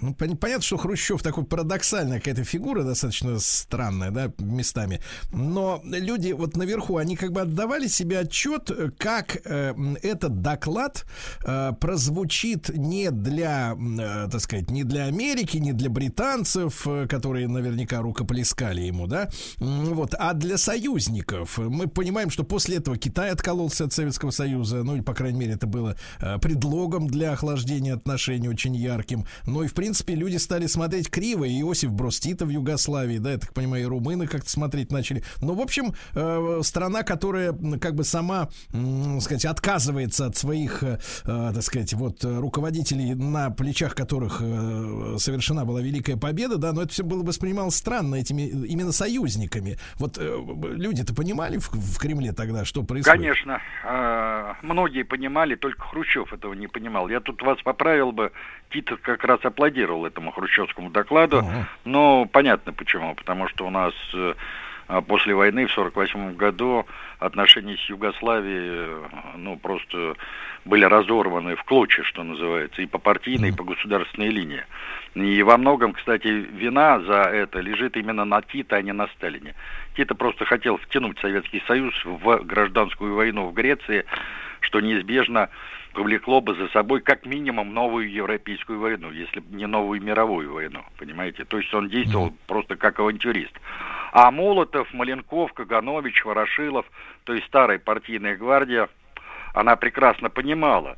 ну, пон- понятно, что Хрущев такой парадоксальная какая-то фигура, достаточно странная, да, местами. Но люди вот наверху, они как бы отдавали себе отчет, как э, этот доклад э, прозвучит не для, э, так сказать, не для Америки, не для британцев, э, которые наверняка рукоплескали ему, да, вот, а для союзников. Мы понимаем, что после этого Китай откололся от Советского Союза, ну, или, по крайней мере, это было э, предлогом для охлаждения отношений очень ярким. Ну и, в принципе, люди стали смотреть криво. И Иосиф Брос Тита в Югославии, да, я так понимаю, и румыны как-то смотреть начали. Но, в общем, э, страна, которая как бы сама, м, сказать, отказывается от своих, э, э, так сказать, вот э, руководителей, на плечах которых э, совершена была великая победа, да, но это все было воспринималось странно этими именно союзниками. Вот э, люди-то понимали в, Кремле тогда, что происходит? Конечно, э, многие понимали, только Хрущев этого не понимал. Я тут вас поправил бы, Тito как раз аплодировал этому хрущевскому докладу, но понятно почему, потому что у нас э, после войны в 1948 году отношения с Югославией э, ну, просто были разорваны в клочья, что называется, и по партийной, и по государственной линии. И во многом, кстати, вина за это лежит именно на Тито, а не на Сталине. Тито просто хотел втянуть Советский Союз в гражданскую войну в Греции, что неизбежно повлекло бы за собой как минимум новую европейскую войну, если не новую мировую войну, понимаете? То есть он действовал просто как авантюрист. А Молотов, Маленков, Каганович, Ворошилов, то есть старая партийная гвардия, она прекрасно понимала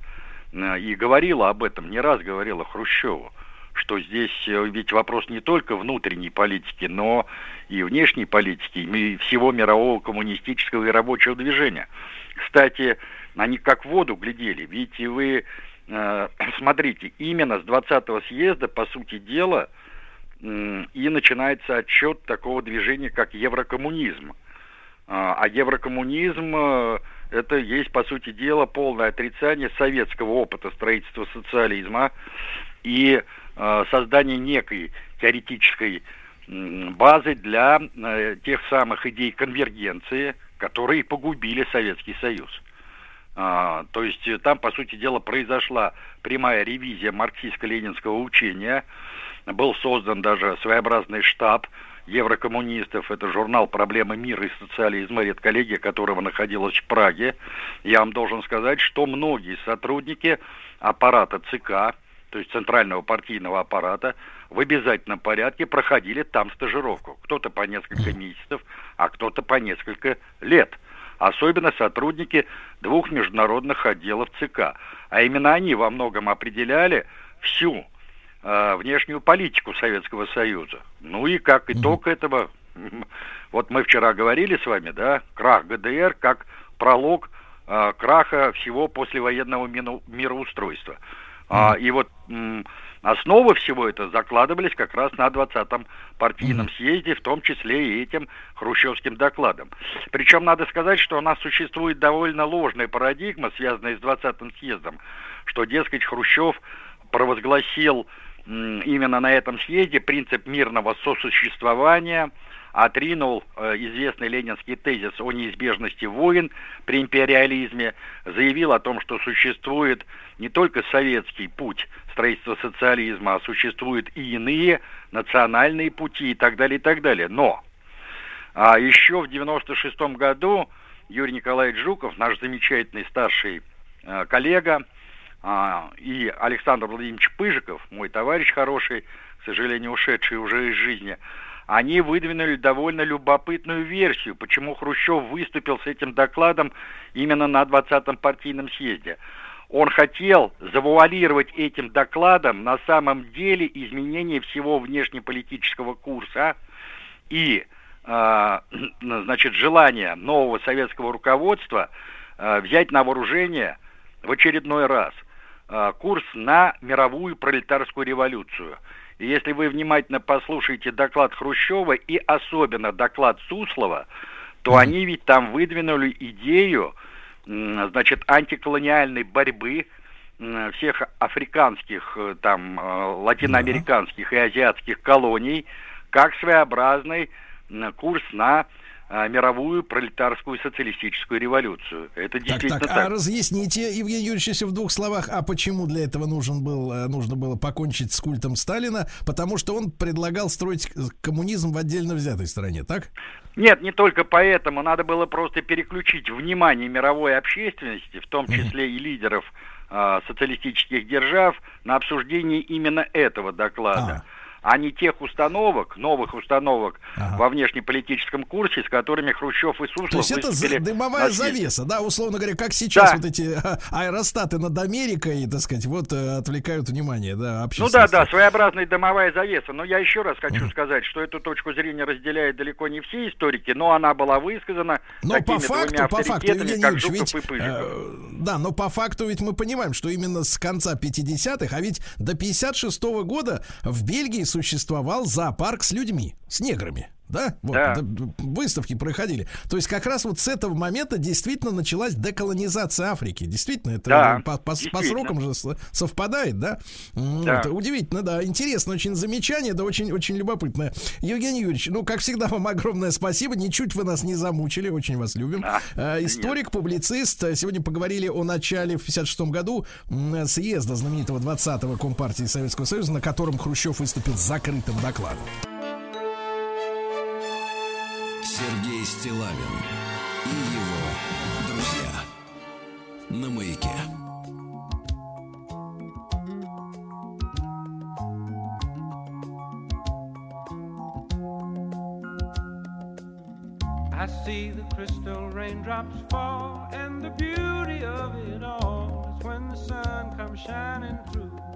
э, и говорила об этом, не раз говорила Хрущеву, что здесь э, ведь вопрос не только внутренней политики, но и внешней политики, и всего мирового коммунистического и рабочего движения. Кстати, они как в воду глядели, и вы э, смотрите, именно с 20-го съезда, по сути дела, м, и начинается отчет такого движения, как еврокоммунизм. А а еврокоммунизм э, это есть, по сути дела, полное отрицание советского опыта строительства социализма и э, создание некой теоретической базы для э, тех самых идей конвергенции, которые погубили Советский Союз. А, то есть э, там, по сути дела, произошла прямая ревизия марксистско-ленинского учения. Был создан даже своеобразный штаб еврокоммунистов. Это журнал «Проблемы мира и социализма», редколлегия которого находилась в Праге. Я вам должен сказать, что многие сотрудники аппарата ЦК, то есть центрального партийного аппарата, в обязательном порядке проходили там стажировку. Кто-то по несколько месяцев, а кто-то по несколько лет. Особенно сотрудники двух международных отделов ЦК. А именно они во многом определяли всю э, внешнюю политику Советского Союза. Ну и как итог этого, вот мы вчера говорили с вами, да, крах ГДР как пролог э, краха всего послевоенного мину- мироустройства. А, и вот Основы всего это закладывались как раз на 20-м партийном съезде, в том числе и этим хрущевским докладом. Причем надо сказать, что у нас существует довольно ложная парадигма, связанная с 20-м съездом, что, дескать, Хрущев провозгласил именно на этом съезде принцип мирного сосуществования, отринул э, известный ленинский тезис о неизбежности войн при империализме, заявил о том, что существует не только советский путь строительства социализма, а существуют и иные национальные пути и так далее, и так далее. Но а еще в 96 году Юрий Николаевич Жуков, наш замечательный старший э, коллега, а, и Александр Владимирович Пыжиков, мой товарищ хороший, к сожалению, ушедший уже из жизни, они выдвинули довольно любопытную версию, почему Хрущев выступил с этим докладом именно на 20-м партийном съезде. Он хотел завуалировать этим докладом на самом деле изменение всего внешнеполитического курса и, э, значит, желание нового советского руководства э, взять на вооружение в очередной раз э, курс на мировую пролетарскую революцию – и если вы внимательно послушаете доклад Хрущева и особенно доклад Суслова, то они ведь там выдвинули идею, значит, антиколониальной борьбы всех африканских, э, там, э, латиноамериканских и азиатских колоний, как своеобразный курс на мировую пролетарскую социалистическую революцию. Это Так, действительно так, так. а разъясните, Евгений Юрьевич, если в двух словах, а почему для этого нужен был, э, нужно было покончить с культом Сталина? Потому что он предлагал строить коммунизм в отдельно взятой стране, так? Нет, не только поэтому. Надо было просто переключить внимание мировой общественности, в том числе и лидеров а, социалистических держав, на обсуждение именно этого доклада. а не тех установок, новых установок во внешнеполитическом курсе, с которыми Хрущев и Суслов То есть это дымовая на съезде. завеса, да, условно говоря, как сейчас Да. вот эти а, аэростаты над Америкой, так сказать, вот э, отвлекают внимание, да, Ну общественности. да, да, своеобразная дымовая завеса. Но я еще раз хочу сказать, что эту точку зрения разделяют далеко не все историки, но она была высказана Но такими по факту, двумя по факту, Евгений как Жуков ведь, и э, да, но по факту ведь мы понимаем, что именно с конца 50-х, а ведь до 56 года в Бельгии существовал зоопарк с людьми, с неграми. Да, вот, Да. выставки проходили. То есть как раз вот с этого момента действительно началась деколонизация Африки. Действительно, это Да, по, по- по действительно. срокам же совпадает, да? Да. вот, удивительно, да. Интересно очень замечание, да, очень, очень любопытное. Евгений Юрьевич, ну, как всегда, вам огромное спасибо. Ничуть вы нас не замучили, очень вас любим. Э, Историк, публицист. Сегодня поговорили о начале в 56 году съезда знаменитого 20-го Компартии Советского Союза, на котором Хрущев выступил с закрытым докладом. Сергей Стилавин и его друзья на маяке. I see the crystal raindrops fall, and the beauty of it all is when the sun comes shining through.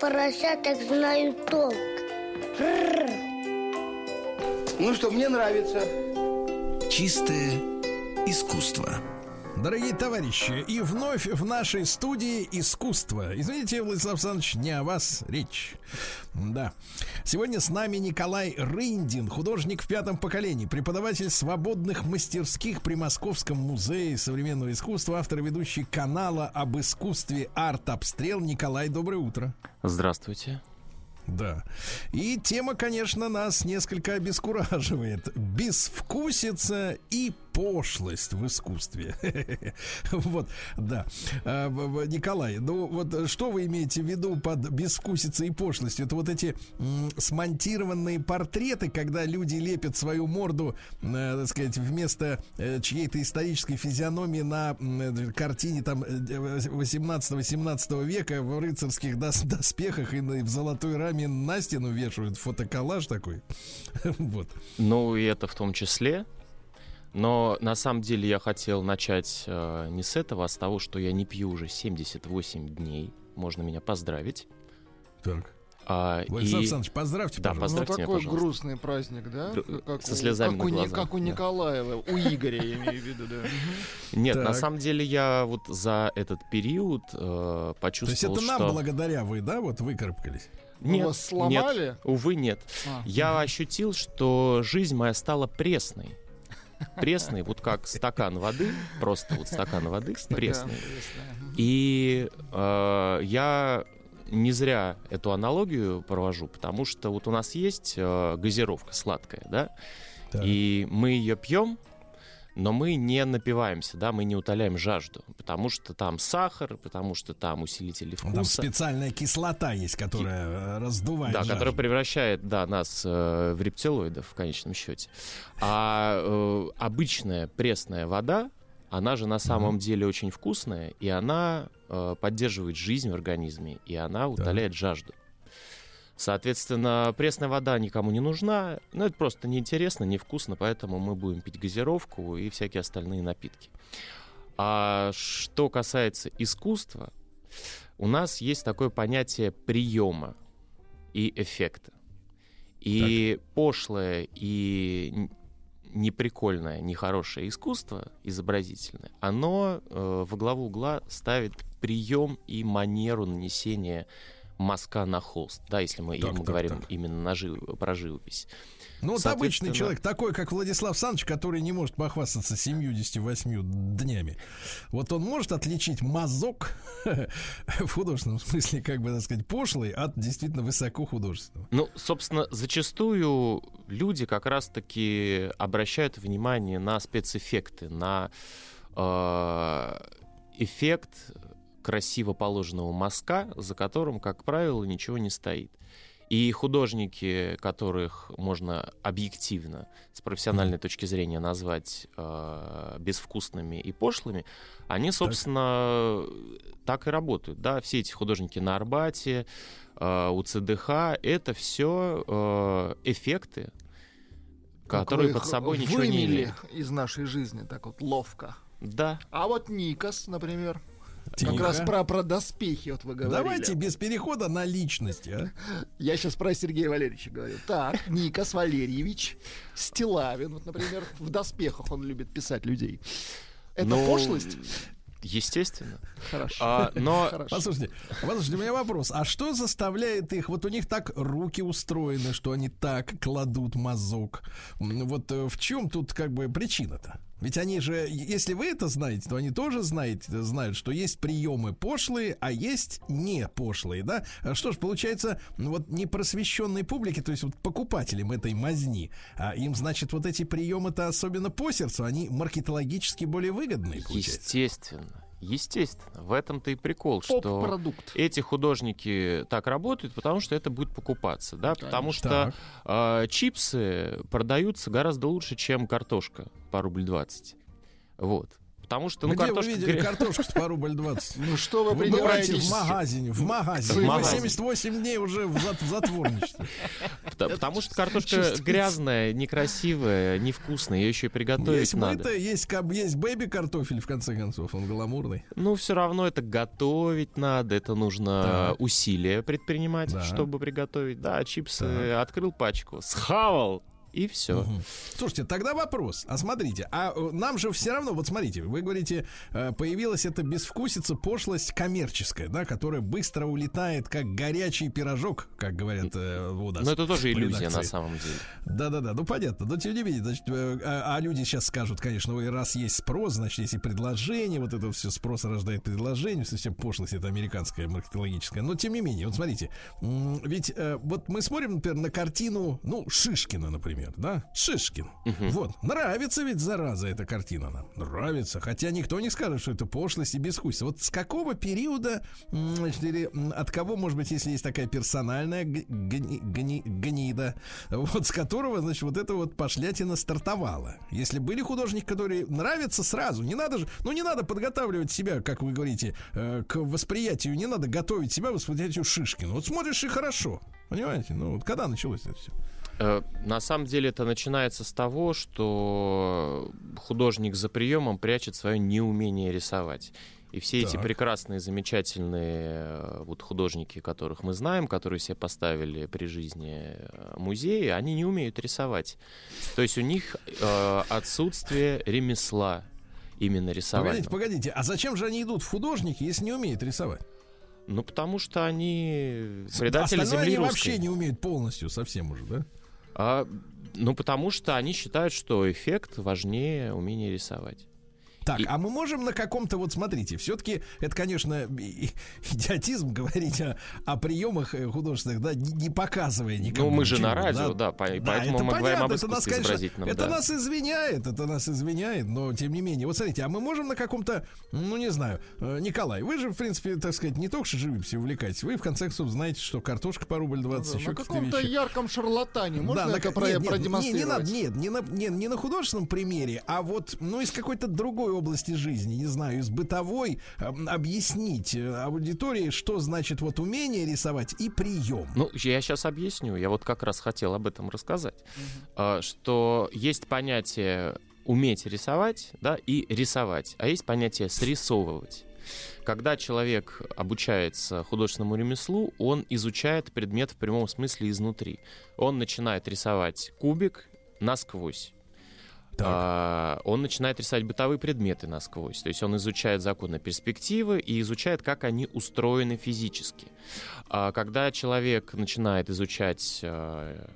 поросяток знаю толк. Рррр. Ну что, мне нравится. Чистое искусство. Дорогие товарищи, и вновь в нашей студии искусство. Извините, Владислав Александрович, не о вас речь. Да. Сегодня с нами Николай Рындин, художник в пятом поколении, преподаватель свободных мастерских при Московском музее современного искусства, автор и ведущий канала об искусстве «Арт-обстрел». Николай, доброе утро. Здравствуйте. Да. И тема, конечно, нас несколько обескураживает. Безвкусица и пошлость в искусстве. Вот, да. А, Николай, ну вот что вы имеете в виду под безвкусицей и пошлостью? Это вот эти смонтированные портреты, когда люди лепят свою морду, э, так сказать, вместо э, чьей-то исторической физиономии на э, картине там 18-17 века в рыцарских дос- доспехах и в золотой раме на стену вешают фотоколлаж такой. Вот. Ну, и это в том числе. Но на самом деле я хотел начать э, не с этого, а с того, что я не пью уже 78 дней. Можно меня поздравить. Так. А, Владислав и- Александрович, поздравьте, Да, пожалуйста. Ну, поздравьте меня, такой пожалуйста. грустный праздник, да? Как со у- слезами как на у, глазах, Как у да. Николаева, у Игоря, я имею в виду, да. Нет, на Так. самом деле я вот за этот период э, То почувствовал, есть это нам что... благодаря вы, да, вот выкарабкались? Нет, Вас сломали? нет, увы, нет. А. Я ощутил, что жизнь моя стала пресной. Пресной, вот как стакан воды, просто вот стакан воды, пресный. И э, я не зря эту аналогию провожу, потому что вот у нас есть э, газировка сладкая, да, и мы ее пьем, но мы не напиваемся, да, мы не утоляем жажду, потому что там сахар, потому что там усилители вкуса. Там специальная кислота есть, которая э, раздувает Да, жажду. который превращает да, нас э, в рептилоидов в конечном счете. А э, обычная пресная вода, она же на самом деле очень вкусная, и она э, поддерживает жизнь в организме, и она утоляет жажду. Соответственно, пресная вода никому не нужна, но это просто неинтересно, невкусно, поэтому мы будем пить газировку и всякие остальные напитки. А что касается искусства, у нас есть такое понятие приема и эффекта. И пошлое и неприкольное, нехорошее искусство изобразительное, оно э, во главу угла ставит прием и манеру нанесения мазка на холст, да, если мы, Так, так, говорим так. именно на жив- про живопись. Ну, вот обычный человек, такой, как Владислав Саныч, который не может похвастаться 78 днями. Вот он может отличить мазок в художественном смысле, как бы, так сказать, пошлый от действительно высоко художественного. Ну, собственно, зачастую люди как раз-таки обращают внимание на спецэффекты, на э, эффект красиво положенного мазка, за которым, как правило, ничего не стоит. И художники, которых можно объективно, с профессиональной точки зрения назвать э, безвкусными и пошлыми, они, собственно, так, и работают. Да? Все эти художники на Арбате, э, у ЦДХ, это все эффекты, которые под собой ничего не имеют. из нашей жизни так вот ловко. Да. А вот Никас, например, Тихо. как раз про, про доспехи вот вы говорили. Давайте без перехода на личности, а? Я сейчас про Сергея Валерьевича говорю. Так, Никас Валерьевич Стилавин, вот, например, в доспехах он любит писать людей. Это Ну, пошлость? Естественно. Хорошо. А, но Хорошо. Послушайте, послушайте, у меня вопрос. А что заставляет их? Вот у них так руки устроены, что они так кладут мазок. Вот э, в чем тут как бы причина-то? Ведь они же, если вы это знаете, то они тоже знаете, знают, что есть приемы пошлые, а есть не пошлые, да? А Что ж, получается, ну, вот непросвещенной публике, то есть вот покупателям этой мазни, а им, значит, вот эти приемы-то особенно по сердцу, они маркетологически более выгодные, получается. Естественно. Естественно. В этом-то и прикол, что Поп-продукт. эти художники так работают, потому что это будет покупаться, да, потому что Так. э, чипсы продаются гораздо лучше, чем картошка по рубль 20. Вот. Потому что, ну, Где вы картошка... видели гре- картошку по рубль 20? Ну что вы Вы придираетесь? в магазине, в магазине. В Вы магазине. 78 дней уже в зат- в затворничестве. Потому что картошка грязная, некрасивая, невкусная, ее еще и приготовить Есть надо. мыто, есть, есть бэби-картофель, в конце концов, он гламурный. Ну, все равно это готовить надо, это нужно усилия предпринимать, чтобы приготовить. Да, чипсы открыл пачку, схавал, и все. Мгм. Слушайте, тогда вопрос. А смотрите, а э, нам же все равно, вот смотрите, вы говорите, э, появилась эта безвкусица, пошлость коммерческая, да, которая быстро улетает, как горячий пирожок, как говорят э, у нас. Но это тоже иллюзия редакции. на самом деле. Да-да-да, ну понятно. Но тем не менее, значит, э, а, а люди сейчас скажут, конечно, ой, раз есть спрос, значит, есть и предложение, вот это все спрос рождает предложение, совсем пошлость это американская, маркетологическая. Но тем не менее, вот смотрите, ведь э, вот мы смотрим, например, на картину, ну, Шишкина, например, да? Шишкин. Вот, нравится ведь, зараза, эта картина нам. Нравится, хотя никто не скажет, что это пошлость и безвкусие. Вот с какого периода, значит, или от кого, может быть, если есть такая персональная гни- гни- гнида, вот с которого, значит, вот эта вот пошлятина стартовала. Если были художники, которые нравятся сразу, не надо же, ну не надо подготавливать себя, как вы говорите, э, к восприятию, не надо готовить себя к восприятию Шишкина. Вот смотришь и хорошо, понимаете? Ну вот когда началось это все? Э, На самом деле это начинается с того, что художник за приемом прячет свое неумение рисовать. И все эти Так. прекрасные, замечательные э, вот художники, которых мы знаем, которые себе поставили при жизни э, музеи, они не умеют рисовать. То есть у них э, отсутствие ремесла именно рисовать. Погодите, погодите, а зачем же они идут в художники, если не умеют рисовать? Ну, потому что они предатели Остальное земли они русской. вообще не умеют полностью, совсем уже, да? А, ну, потому что они считают, что эффект важнее умения рисовать. Так, а мы можем на каком-то, вот смотрите, все-таки это, конечно, идиотизм говорить о, о приемах э, художественных, да, не, не показывая никому. Ну, мы же ничего, на радио, да, по- и поэтому это мы говорим понятно, об это нас, искусстве конечно, изобразительном, Это да. нас извиняет, это нас извиняет, но тем не менее. Вот смотрите, а мы можем на каком-то, ну, не знаю, э, Николай, вы же, в принципе, так сказать, не только что живописью увлекаетесь, вы, в конце концов, знаете, что картошка по рубль 20, еще На каком-то ярком шарлатане можно на это ка- про- нет, нет, Не, не продемонстрировать? надо, нет, не на, не, не на художественном примере, а вот, ну, из какой-то другой области жизни, не знаю, из бытовой, эм, объяснить э, аудитории, что значит вот умение рисовать и прием. Ну, я сейчас объясню. Я вот как раз хотел об этом рассказать. А, Что есть понятие уметь рисовать, да, и рисовать, а есть понятие срисовывать. Когда человек обучается художественному ремеслу, он изучает предмет в прямом смысле изнутри. Он начинает рисовать кубик насквозь. А, он начинает рисовать бытовые предметы насквозь. То есть он изучает законы перспективы и изучает, как они устроены физически. А Когда человек начинает изучать э,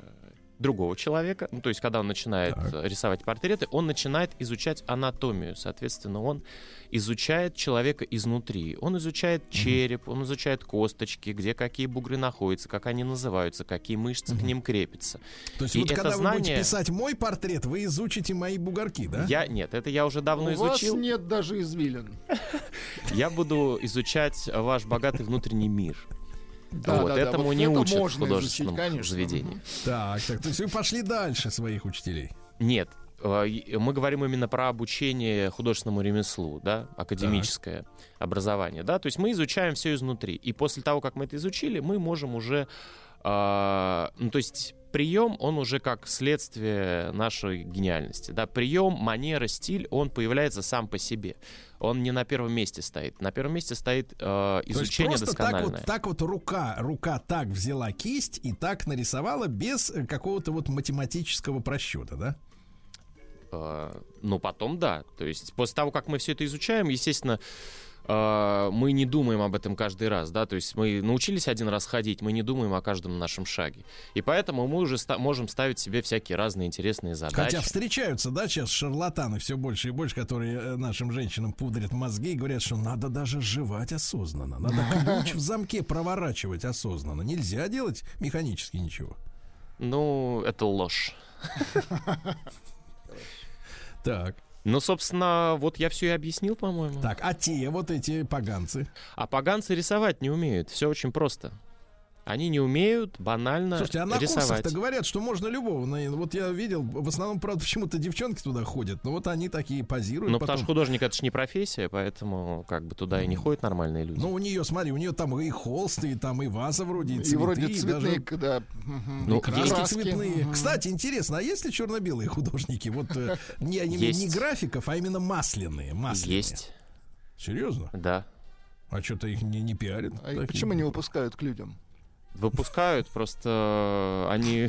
другого человека, ну, то есть когда он начинает э, рисовать портреты, он начинает изучать анатомию. Соответственно, он изучает человека изнутри. Он изучает череп, он изучает косточки, где какие бугры находятся, как они называются, какие мышцы к ним крепятся. То есть И вот это когда вы будете знание- писать мой портрет, вы изучите мои бугорки, да? Я нет, это я уже давно У вас изучил. нет даже извилин. Я буду изучать ваш богатый внутренний мир. Да, вот да, да, этому вот не это учат в можно изучить, художественном конечно. заведении. Так, так, то есть вы пошли дальше своих учителей. Нет, э, и- мы говорим именно про обучение художественному ремеслу, да, академическое образование, да, то есть мы изучаем все изнутри, и после того, как мы это изучили, мы можем уже, а, ну, то есть прием, он уже как следствие нашей гениальности, да, прием, манера, стиль, он появляется сам по себе, он не на первом месте стоит, на первом месте стоит э, То есть изучение просто так доскональное. вот, так вот рука, рука так взяла кисть и так нарисовала без э, какого-то вот математического просчета, да? Э, Ну, потом да. То есть после того, как мы все это изучаем, естественно, мы не думаем об этом каждый раз, да, то есть мы научились один раз ходить, мы не думаем о каждом нашем шаге. И поэтому мы уже ста- можем ставить себе всякие разные интересные задачи. Хотя встречаются, да, сейчас шарлатаны все больше и больше, которые э, нашим женщинам пудрят мозги и говорят, что надо даже жевать осознанно. Надо ключ в замке проворачивать осознанно. Нельзя делать механически ничего. Ну, это ложь. Так. Ну, собственно, вот я все и объяснил, по-моему. Так, а те вот эти поганцы? А поганцы рисовать не умеют. Все очень просто. Они не умеют банально Слушайте, а на рисовать. курсах-то говорят, что можно любого. Вот я видел, в основном, правда, почему-то девчонки туда ходят. Но вот они такие позируют. Ну, потом. потому что художник это же не профессия, поэтому как бы туда и не ходят нормальные люди. Ну, у нее, смотри, у нее там и холсты, и там и ваза вроде, и, И цветы, вроде и цветные, даже да. Ну, и краски есть- цветные. Кстати, интересно, а есть ли черно-белые художники? Вот э, не, не, не графиков, а именно масляные. масляные. Есть. Серьезно? Да. А что-то их не, не пиарят? А почему не выпускают к людям? Выпускают, просто они...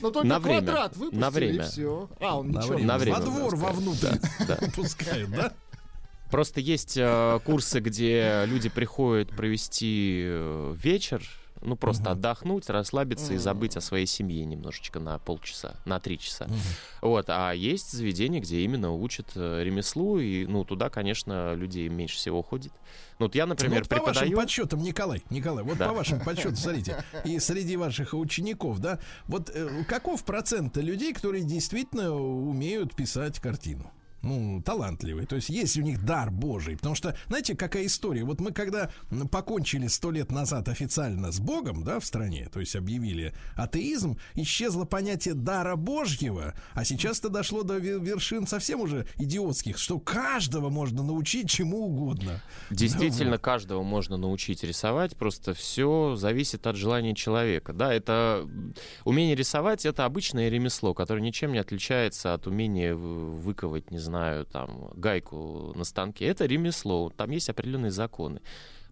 Ну только На время. квадрат выпустили, На время. и все. А, он На ничего. время. На время Во двор, вовнутрь Да. пускают, да? Просто есть э, курсы, где люди приходят провести э, вечер, ну просто отдохнуть, расслабиться и забыть о своей семье немножечко на полчаса, на три часа. Вот, а есть заведения, где именно учат э, ремеслу, и ну туда, конечно, людей меньше всего ходит. Ну вот я, Ну, например, вот по вашим преподаю. подсчетам, Николай, Николай, вот Да. по вашим подсчетам, смотрите, и среди ваших учеников, да, вот э, каков процент людей, которые действительно умеют писать картину? Ну, талантливые. То есть есть у них дар Божий. Потому что, знаете, какая история? Вот мы когда покончили сто лет назад официально с Богом, да, в стране, то есть объявили атеизм, исчезло понятие дара Божьего, а сейчас это дошло до ве- вершин совсем уже идиотских, что каждого можно научить чему угодно. Действительно, каждого можно научить рисовать, просто все зависит от желания человека. Да, это умение рисовать это обычное ремесло, которое ничем не отличается от умения выковать, не знаю, там гайку на станке. Это ремесло, там есть определенные законы.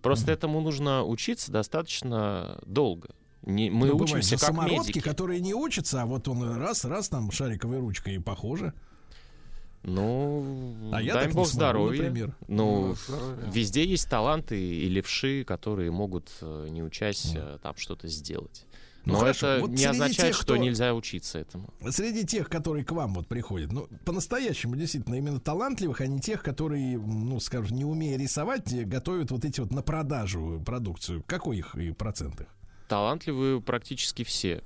Просто этому нужно учиться достаточно долго. Не- мы Ну, учимся же как самородки, медики. которые не учатся, а вот он раз, раз там шариковой ручкой и похоже. Ну, А я дай бог смогу, здоровья. например. Ну, Ну, здоровья. везде есть таланты и левши, которые могут, э, не учась, э, там что-то сделать. Ну, Но хорошо. это Вот не означает, тех, что нельзя учиться этому. Среди тех, которые к вам вот приходят, ну, по-настоящему, действительно, именно талантливых, а не тех, которые, ну, скажем, не умея рисовать, готовят вот эти вот на продажу продукцию. Какой их и процент их? Талантливые практически все.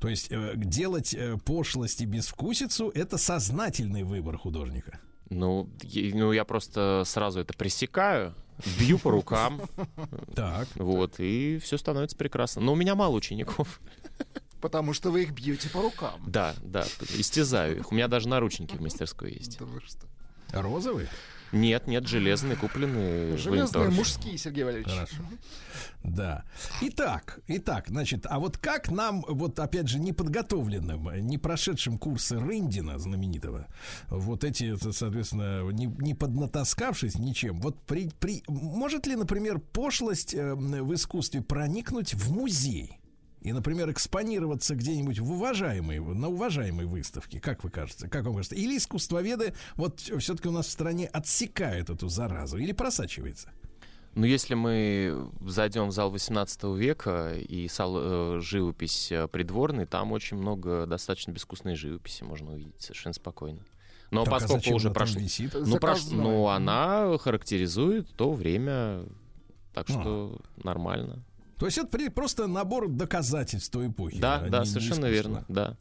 То есть э, делать э, пошлость и безвкусицу — это сознательный выбор художника. Ну, е- ну, я просто сразу это пресекаю, бью по рукам. Так. Вот, и все становится прекрасно. Но у меня мало учеников. Потому что вы их бьете по рукам. Да, да, истязаю их. У меня даже наручники в мастерской есть. Да вы что? Розовый? Нет, нет, железные купленные. в Железные мужские, Сергей Валерьевич. Хорошо. Да. Итак, итак, значит, а вот как нам, вот опять же, неподготовленным, не прошедшим курсы Рындина знаменитого, вот эти, соответственно, не, не поднатаскавшись ничем, вот при, при, может ли, например, пошлость э, в искусстве проникнуть в музей? И, например, экспонироваться где-нибудь в уважаемой, на уважаемой выставке, как вы кажется, как вам кажется? Или искусствоведы вот все-таки у нас в стране отсекают эту заразу или просачивается? Ну, если мы зайдем в зал 18 века и сал, э, живопись э, придворной, там очень много достаточно безвкусной живописи можно увидеть совершенно спокойно. Но Так, а поскольку зачем уже прошло... висит? Ну, прош- ну, она характеризует то время, так А. что нормально. То есть это просто набор доказательств той эпохи. Да, да, совершенно верно, да.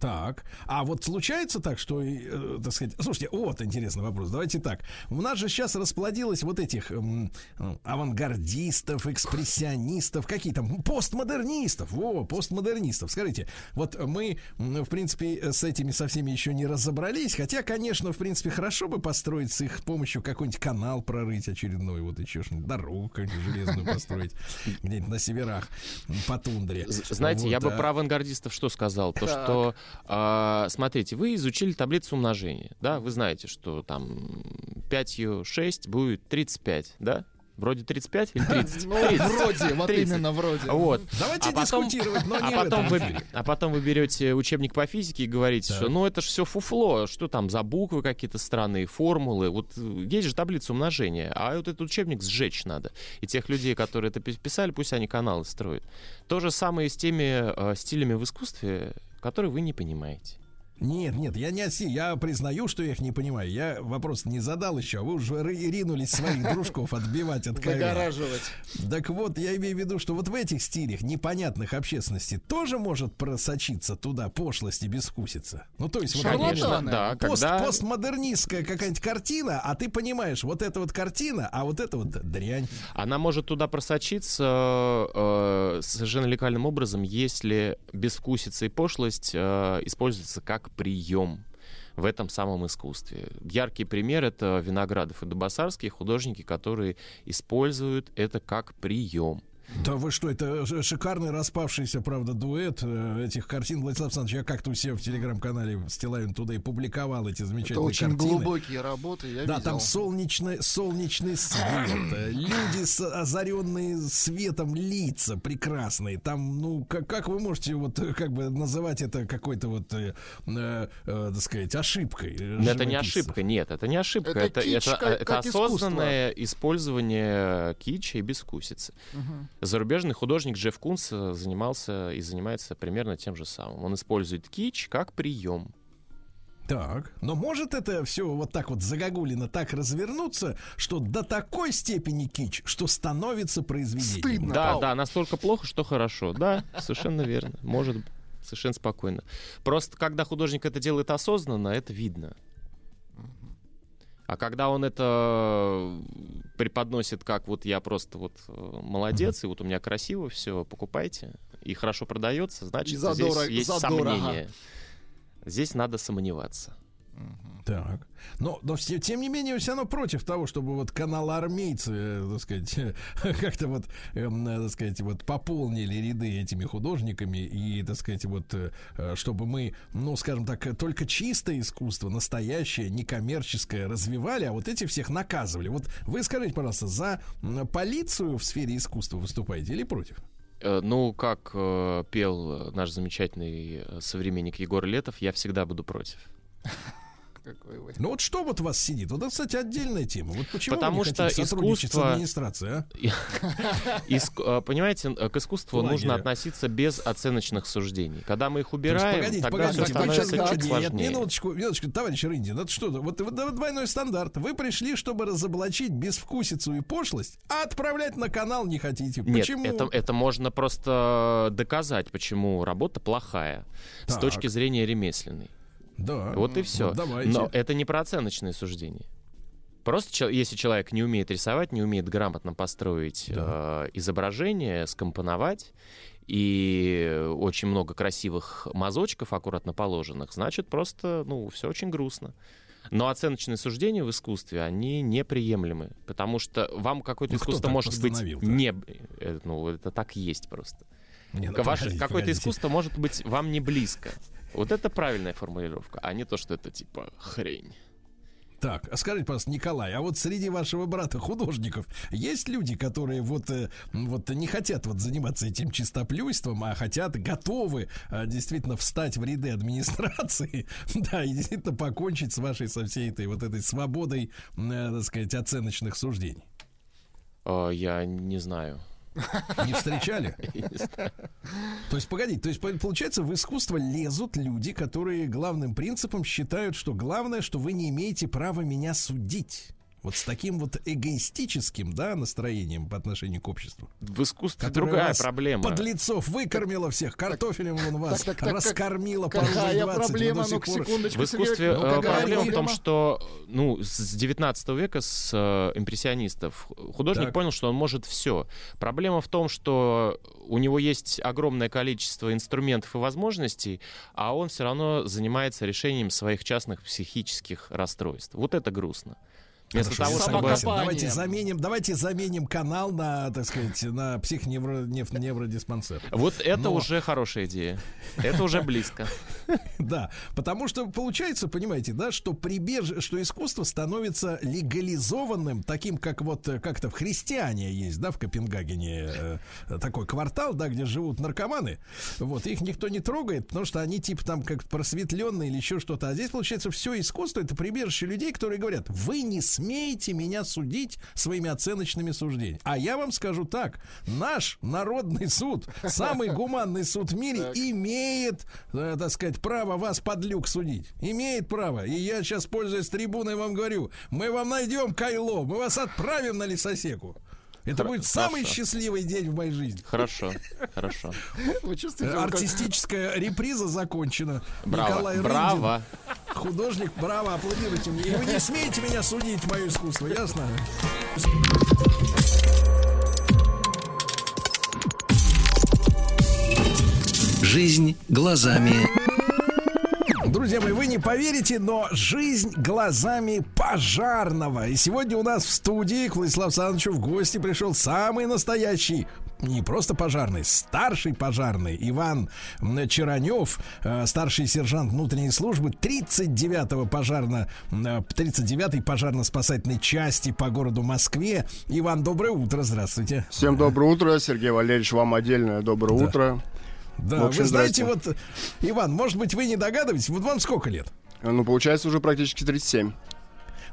Так, а вот случается так, что, э, так сказать, слушайте, вот интересный вопрос. Давайте так. У нас же сейчас расплодилось вот этих эм, э, авангардистов, экспрессионистов, какие там постмодернистов. Во, постмодернистов. Скажите, вот мы, в принципе, с этими со всеми еще не разобрались, хотя, конечно, в принципе, хорошо бы построить с их помощью какой-нибудь канал прорыть очередной, вот еще что-нибудь, дорогу какую-нибудь железную построить где-нибудь на северах, по тундре. Знаете, я Вот, бы а- про авангардистов что сказал? То, Так. что, а, смотрите, вы изучили таблицу умножения, да, вы знаете, что там 5 6 будет 35, да? Вроде 35 или 30? Ну, вроде, вот именно вроде. Вот. Давайте А потом- дискутировать, но а не в потом, вы, а потом вы берете учебник по физике и говорите, что ну это же все фуфло, что там за буквы какие-то странные, формулы. Вот э, есть же таблица умножения, а вот этот учебник сжечь надо. И тех людей, которые это пи- писали, пусть они каналы строят. То же самое и с теми э, стилями в искусстве, которые вы не понимаете. Нет, нет, я не оси, я признаю, что я их не понимаю. Я вопрос не задал еще, а вы уже ринулись своих дружков отбивать от. Выгораживать. Так вот, я имею в виду, что вот в этих стилях непонятных общественности тоже может просочиться туда пошлость и безвкусица. Ну, то есть вот Конечно, да, пост- когда- постмодернистская какая-нибудь картина, а ты понимаешь, вот это вот картина, а вот это вот дрянь. Она может туда просочиться э, совершенно легальным образом, если безвкусица и пошлость э, используются как прием в этом самом искусстве. Яркий пример — это Виноградов и Дубасарский, художники, которые используют это как прием. Да вы что, это шикарный распавшийся, правда, дуэт э, этих картин. Владислав Александрович, я как-то у себя в телеграм-канале Стилавин туда и публиковал эти Это замечательные очень картины. глубокие работы, я Да, видел. там солнечный, солнечный свет, э, люди с озаренные светом лица прекрасные. Там, ну, как, как вы можете вот э, как бы называть это какой-то вот, э, э, э, так сказать, ошибкой? Но это не ошибка, нет, это не ошибка. Это Это, кич, это, как- это как искусство. осознанное использование кича и безвкусицы. Мгм. Зарубежный художник Джефф Кунс э, занимался и занимается примерно тем же самым. Он использует кич как прием. Так, но может это все вот так вот загогулина так развернуться, что до такой степени кич, что становится произведением. Стыдно. Да, Пау. да, настолько плохо, что хорошо. Да, совершенно верно. Может. Совершенно спокойно. Просто когда художник это делает осознанно, это видно. А когда он это преподносит как вот я просто вот э, молодец, и вот у меня красиво все, покупайте, и хорошо продается, значит, задорого- здесь есть задорого. сомнение. Здесь надо сомневаться. Так. Но, но тем не менее, все равно против того, чтобы вот каналы армейцы, э, так сказать, как-то вот, эм, э, так сказать, вот пополнили ряды этими художниками и, так сказать, вот, э, чтобы мы, ну, скажем так, только чистое искусство, настоящее, некоммерческое развивали, а вот этих всех наказывали. Вот вы скажите, пожалуйста, за полицию в сфере искусства выступаете или против? Ну, как пел наш замечательный современник Егор Летов, я всегда буду против. Какой вы. Ну вот что вот у вас сидит? Вот это, кстати, отдельная тема. Вот почему Потому что искусство- с администрацией, а? Э, Понимаете, э, к искусству нужно относиться без оценочных суждений. Когда мы их убираем, погодите, тогда погодите, все становится чуть нет, сложнее. минуточку, минуточку, товарищ Рындин, это что, вот, двойной стандарт. Вы пришли, чтобы разоблачить безвкусицу и пошлость, а отправлять на канал не хотите. Нет, Почему? это, это можно просто доказать, почему работа плохая с точки зрения ремесленной. Да. Вот и все. Давайте. Но это не про оценочные суждения. Просто если человек не умеет рисовать, не умеет грамотно построить э, изображение, скомпоновать, и очень много красивых мазочков аккуратно положенных, значит, просто, ну, все очень грустно. Но оценочные суждения в искусстве, они неприемлемы, потому что вам какое-то Ну, искусство может быть не... э, Ну, это так есть просто. Не, ну, Ваше- какое-то искусство может быть вам не близко. Вот это правильная формулировка, а не то, что это типа хрень. Так, а скажите, пожалуйста, Николай, а вот среди вашего брата художников есть люди, которые вот, э, вот не хотят вот заниматься этим чистоплюйством, а хотят, готовы э, действительно встать в ряды администрации, да, и действительно покончить с вашей, со всей этой вот этой свободой, э, так сказать, оценочных суждений? Я не знаю. Не встречали? То есть, погодите, то есть, по- получается, в искусство лезут люди, которые главным принципом считают, что главное, что вы не имеете права меня судить. Вот с таким вот эгоистическим, да, настроением по отношению к обществу. В искусстве другая вас, проблема. Подлецов выкормила всех, картофелем вон вас так, так, так, раскормила по какая рубль 20, проблема? пор- секундочку, В искусстве ну, э, какая проблема в том, проблема? что ну, с 19 века, с э, импрессионистов, художник Так. понял, что он может все. Проблема в том, что у него есть огромное количество инструментов и возможностей, а он все равно занимается решением своих частных психических расстройств. Вот это грустно. Вместо Хорошо, того, чтобы... Давайте заменим, давайте заменим канал на, так сказать, на психоневродиспансер. Вот это Но- уже хорошая идея. Это уже близко. Да, потому что получается, понимаете, да, что прибеж... что искусство становится легализованным, таким как вот э, как-то в христиане есть, да, в Копенгагене э, такой квартал, да, где живут наркоманы. Вот их никто не трогает, потому что они типа там как просветленные или еще что-то. А здесь получается все искусство это прибежище людей, которые говорят: вы не смеете меня судить своими оценочными суждениями. А я вам скажу так: наш народный суд, самый гуманный суд в мире, имеет, э, так сказать, право вас под люк судить. Имеет право. И я сейчас, пользуясь трибуной, вам говорю: мы вам найдем кайло, мы вас отправим на лесосеку. Это будет самый счастливый день в моей жизни. Хорошо, хорошо. Вы чувствуете, он как- Артистическая реприза закончена. Браво, Николай Рындин, браво. художник, браво, аплодируйте мне. И вы не смеете меня судить, мое искусство, ясно? Жизнь глазами Друзья мои, вы не поверите, но жизнь глазами пожарного. И сегодня у нас в студии к Владиславу Александровичу в гости пришел самый настоящий не просто пожарный, старший пожарный Иван Чаранев, э, старший сержант внутренней службы 39-го пожарно, м, э, 39-й пожарно-спасательной части по городу Москве. Иван, доброе утро, здравствуйте. Всем доброе утро, Сергей Валерьевич, вам отдельное доброе Да. утро. Да, В общем, вы знаете, вот, Иван, может быть, вы не догадываетесь, вот вам сколько лет? Ну, получается уже практически 37.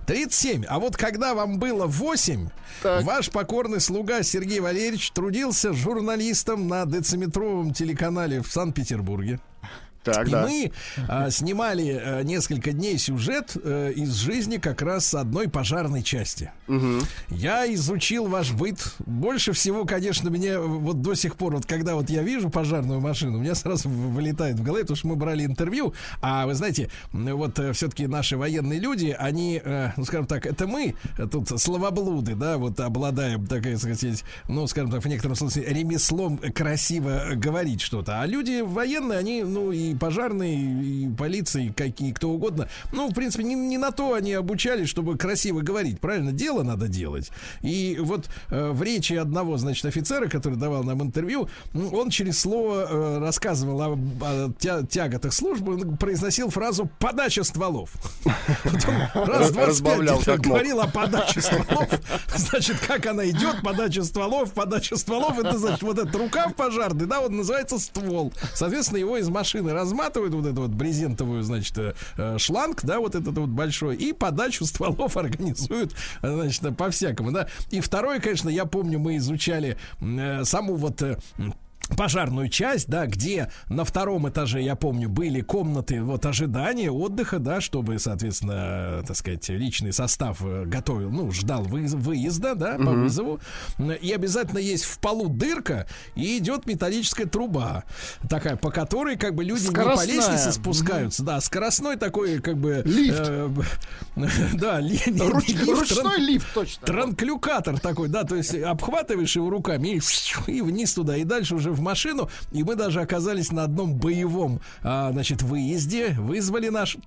37. А вот когда вам было 8, ваш покорный слуга Сергей Валерьевич трудился журналистом на дециметровом телеканале в Санкт-Петербурге. Так, И да. мы а, снимали а, несколько дней сюжет э, из жизни как раз одной пожарной части. Я изучил ваш быт. Больше всего, конечно, мне вот до сих пор, вот когда вот я вижу пожарную машину, у меня сразу вылетает в голове, потому что мы брали интервью. А вы знаете, вот все-таки наши военные люди, они, э, ну скажем так, это мы э, тут словоблуды, да, вот обладаем, так сказать, ну скажем так, в некотором смысле ремеслом красиво говорить что-то. А люди военные, они, ну и пожарные, и полиция, и какие кто угодно, ну в принципе не, не на то они обучались, чтобы красиво говорить, правильно? Дело надо делать. И вот э, в речи одного, значит, офицера, который давал нам интервью, он через слово э, рассказывал о, о тя- тяготах службы, он произносил фразу «подача стволов». Раз 25 Разбавлял как мог. говорил о подаче стволов. Значит, как она идет, подача стволов, подача стволов, это значит, вот этот рукав пожарный, да, он называется ствол. Соответственно, его из машины разматывают, вот эту вот брезентовую, значит, э, э, шланг, да, вот этот вот большой, и подачу стволов организуют, значит, по-всякому, да. И второе, конечно, я помню, мы изучали э, саму вот пожарную часть, да, где на втором этаже, я помню, были комнаты вот ожидания, отдыха, да, чтобы, соответственно, э, так сказать, личный состав э, готовил, ну, ждал вы- выезда, да, по Мгм. вызову. И обязательно есть в полу дырка, и идет металлическая труба, такая, по которой, как бы, люди не по Скоростная. лестнице спускаются, да, скоростной такой, как бы... Лифт. э, да, ли- Руч- лифт, ручной тран- лифт, точно. Транклюкатор такой, да, то есть обхватываешь его руками и, и вниз туда, и дальше уже в машину, и мы даже оказались на одном боевом, а, значит, выезде, вызвали наш,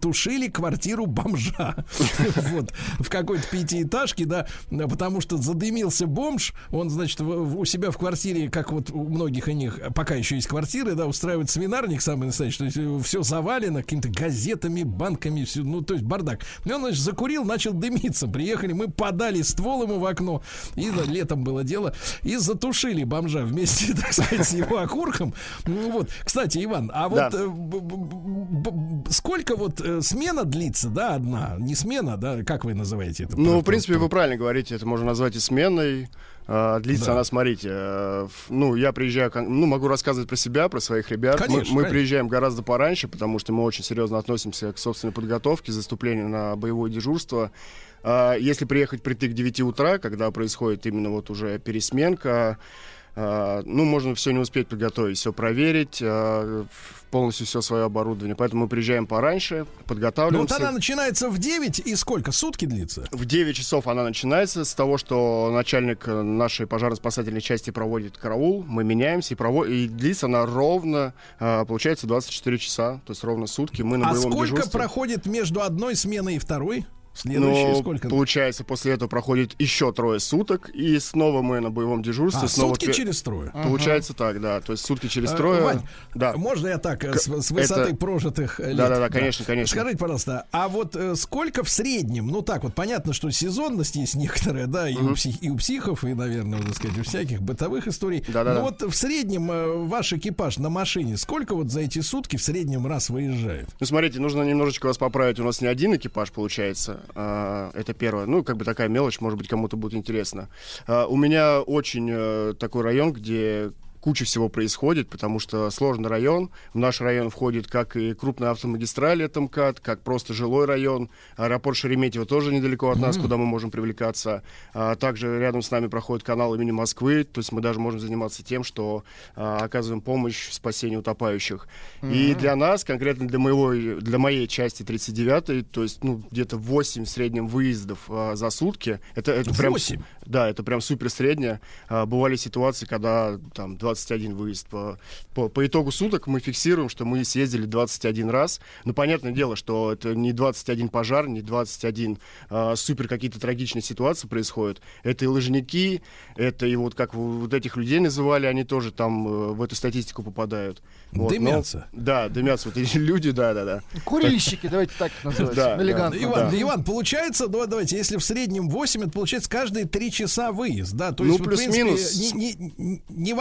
тушили квартиру бомжа. Вот, в какой-то пятиэтажке, да, потому что задымился бомж, он, значит, у себя в квартире, как вот у многих у них, пока еще есть квартиры, да, устраивает свинарник самый настоящий, то есть все завалено какими-то газетами, банками, всё, ну, то есть бардак. И он, значит, закурил, начал дымиться. Приехали, мы подали ствол ему в окно, и да, летом было дело, и затушили бомжа вместе, так сказать, с его окурком. Ну, вот. Кстати, Иван, а вот Да. э, сколько вот э, смена длится, да, одна, не смена, да, как вы называете это? Ну, в принципе, вы правильно говорите, это можно назвать и сменой. А, длится Да. она, смотрите, э, ну, я приезжаю, ну, могу рассказывать про себя, про своих ребят. Мы- Конечно, мы конечно. приезжаем гораздо пораньше, потому что мы очень серьезно относимся к собственной подготовке, заступлению на боевое дежурство. А, Если приехать прийти к 9 утра, когда происходит именно вот уже пересменка, ну, можно все не успеть подготовить, все проверить, а, полностью все свое оборудование. Поэтому мы приезжаем пораньше, Ну, вот подготавливаемся. она начинается в 9 и сколько? Сутки длится? В 9 часов она начинается с того, что начальник нашей пожарно-спасательной части проводит караул, мы меняемся и, прово- и длится она ровно, э, получается, 24 часа, то есть ровно сутки. Мы на а боевом сколько дежурстве. проходит между одной сменой и второй? Следующие Ну, сколько? получается, после этого проходит еще трое суток, и снова мы на боевом дежурстве. А, снова сутки пе- через трое? Получается так, да. То есть сутки через Э, трое. Вань, да. Можно я так, э, К- с, с высоты это- прожитых э, лет? Да-да-да, конечно, конечно. Скажите, пожалуйста, а вот э, сколько в среднем, ну так вот, понятно, что сезонность есть некоторая, да, и, у, Мгм. псих- и у психов, и, наверное, так сказать, у всяких бытовых историй. Да-да-да. Но вот в среднем э, ваш экипаж на машине, сколько вот за эти сутки в среднем раз выезжает? Ну, смотрите, нужно немножечко вас поправить. У нас не один экипаж получается. А, это первое. Ну, как бы такая мелочь, может быть, кому-то будет интересно. А, у меня очень э, такой район, где куча всего происходит, потому что сложный район. В наш район входит как и крупная автомагистраль, это МКАД, как просто жилой район. Аэропорт Шереметьево тоже недалеко от нас, Мгм. куда мы можем привлекаться. А, также рядом с нами проходит канал имени Москвы, то есть мы даже можем заниматься тем, что а, оказываем помощь в спасении утопающих. И Мгм. для нас, конкретно для, моего, для моей части 39-й, то есть ну, где-то 8 в среднем выездов а, за сутки. Это, это прям, Восемь? Да, это прям супер среднее. А, бывали ситуации, когда там 21 выезд. По, по, по итогу суток мы фиксируем, что мы съездили 21 раз. Ну, понятное дело, что это не 21 пожар, не 21 а, супер какие-то трагичные ситуации происходят. Это и лыжники, это и вот как вы вот этих людей называли, они тоже там э, в эту статистику попадают. Вот, но- Дымятся. да, дымятся вот эти люди, да-да-да. Курильщики, давайте так называть. Да, да. Элегантно. Иван, да. Иван, получается, ну, давайте, если в среднем 8, это получается каждые 3 часа выезд, да? То Ну, есть, вот, в принципе, плюс-минус. не- не- не-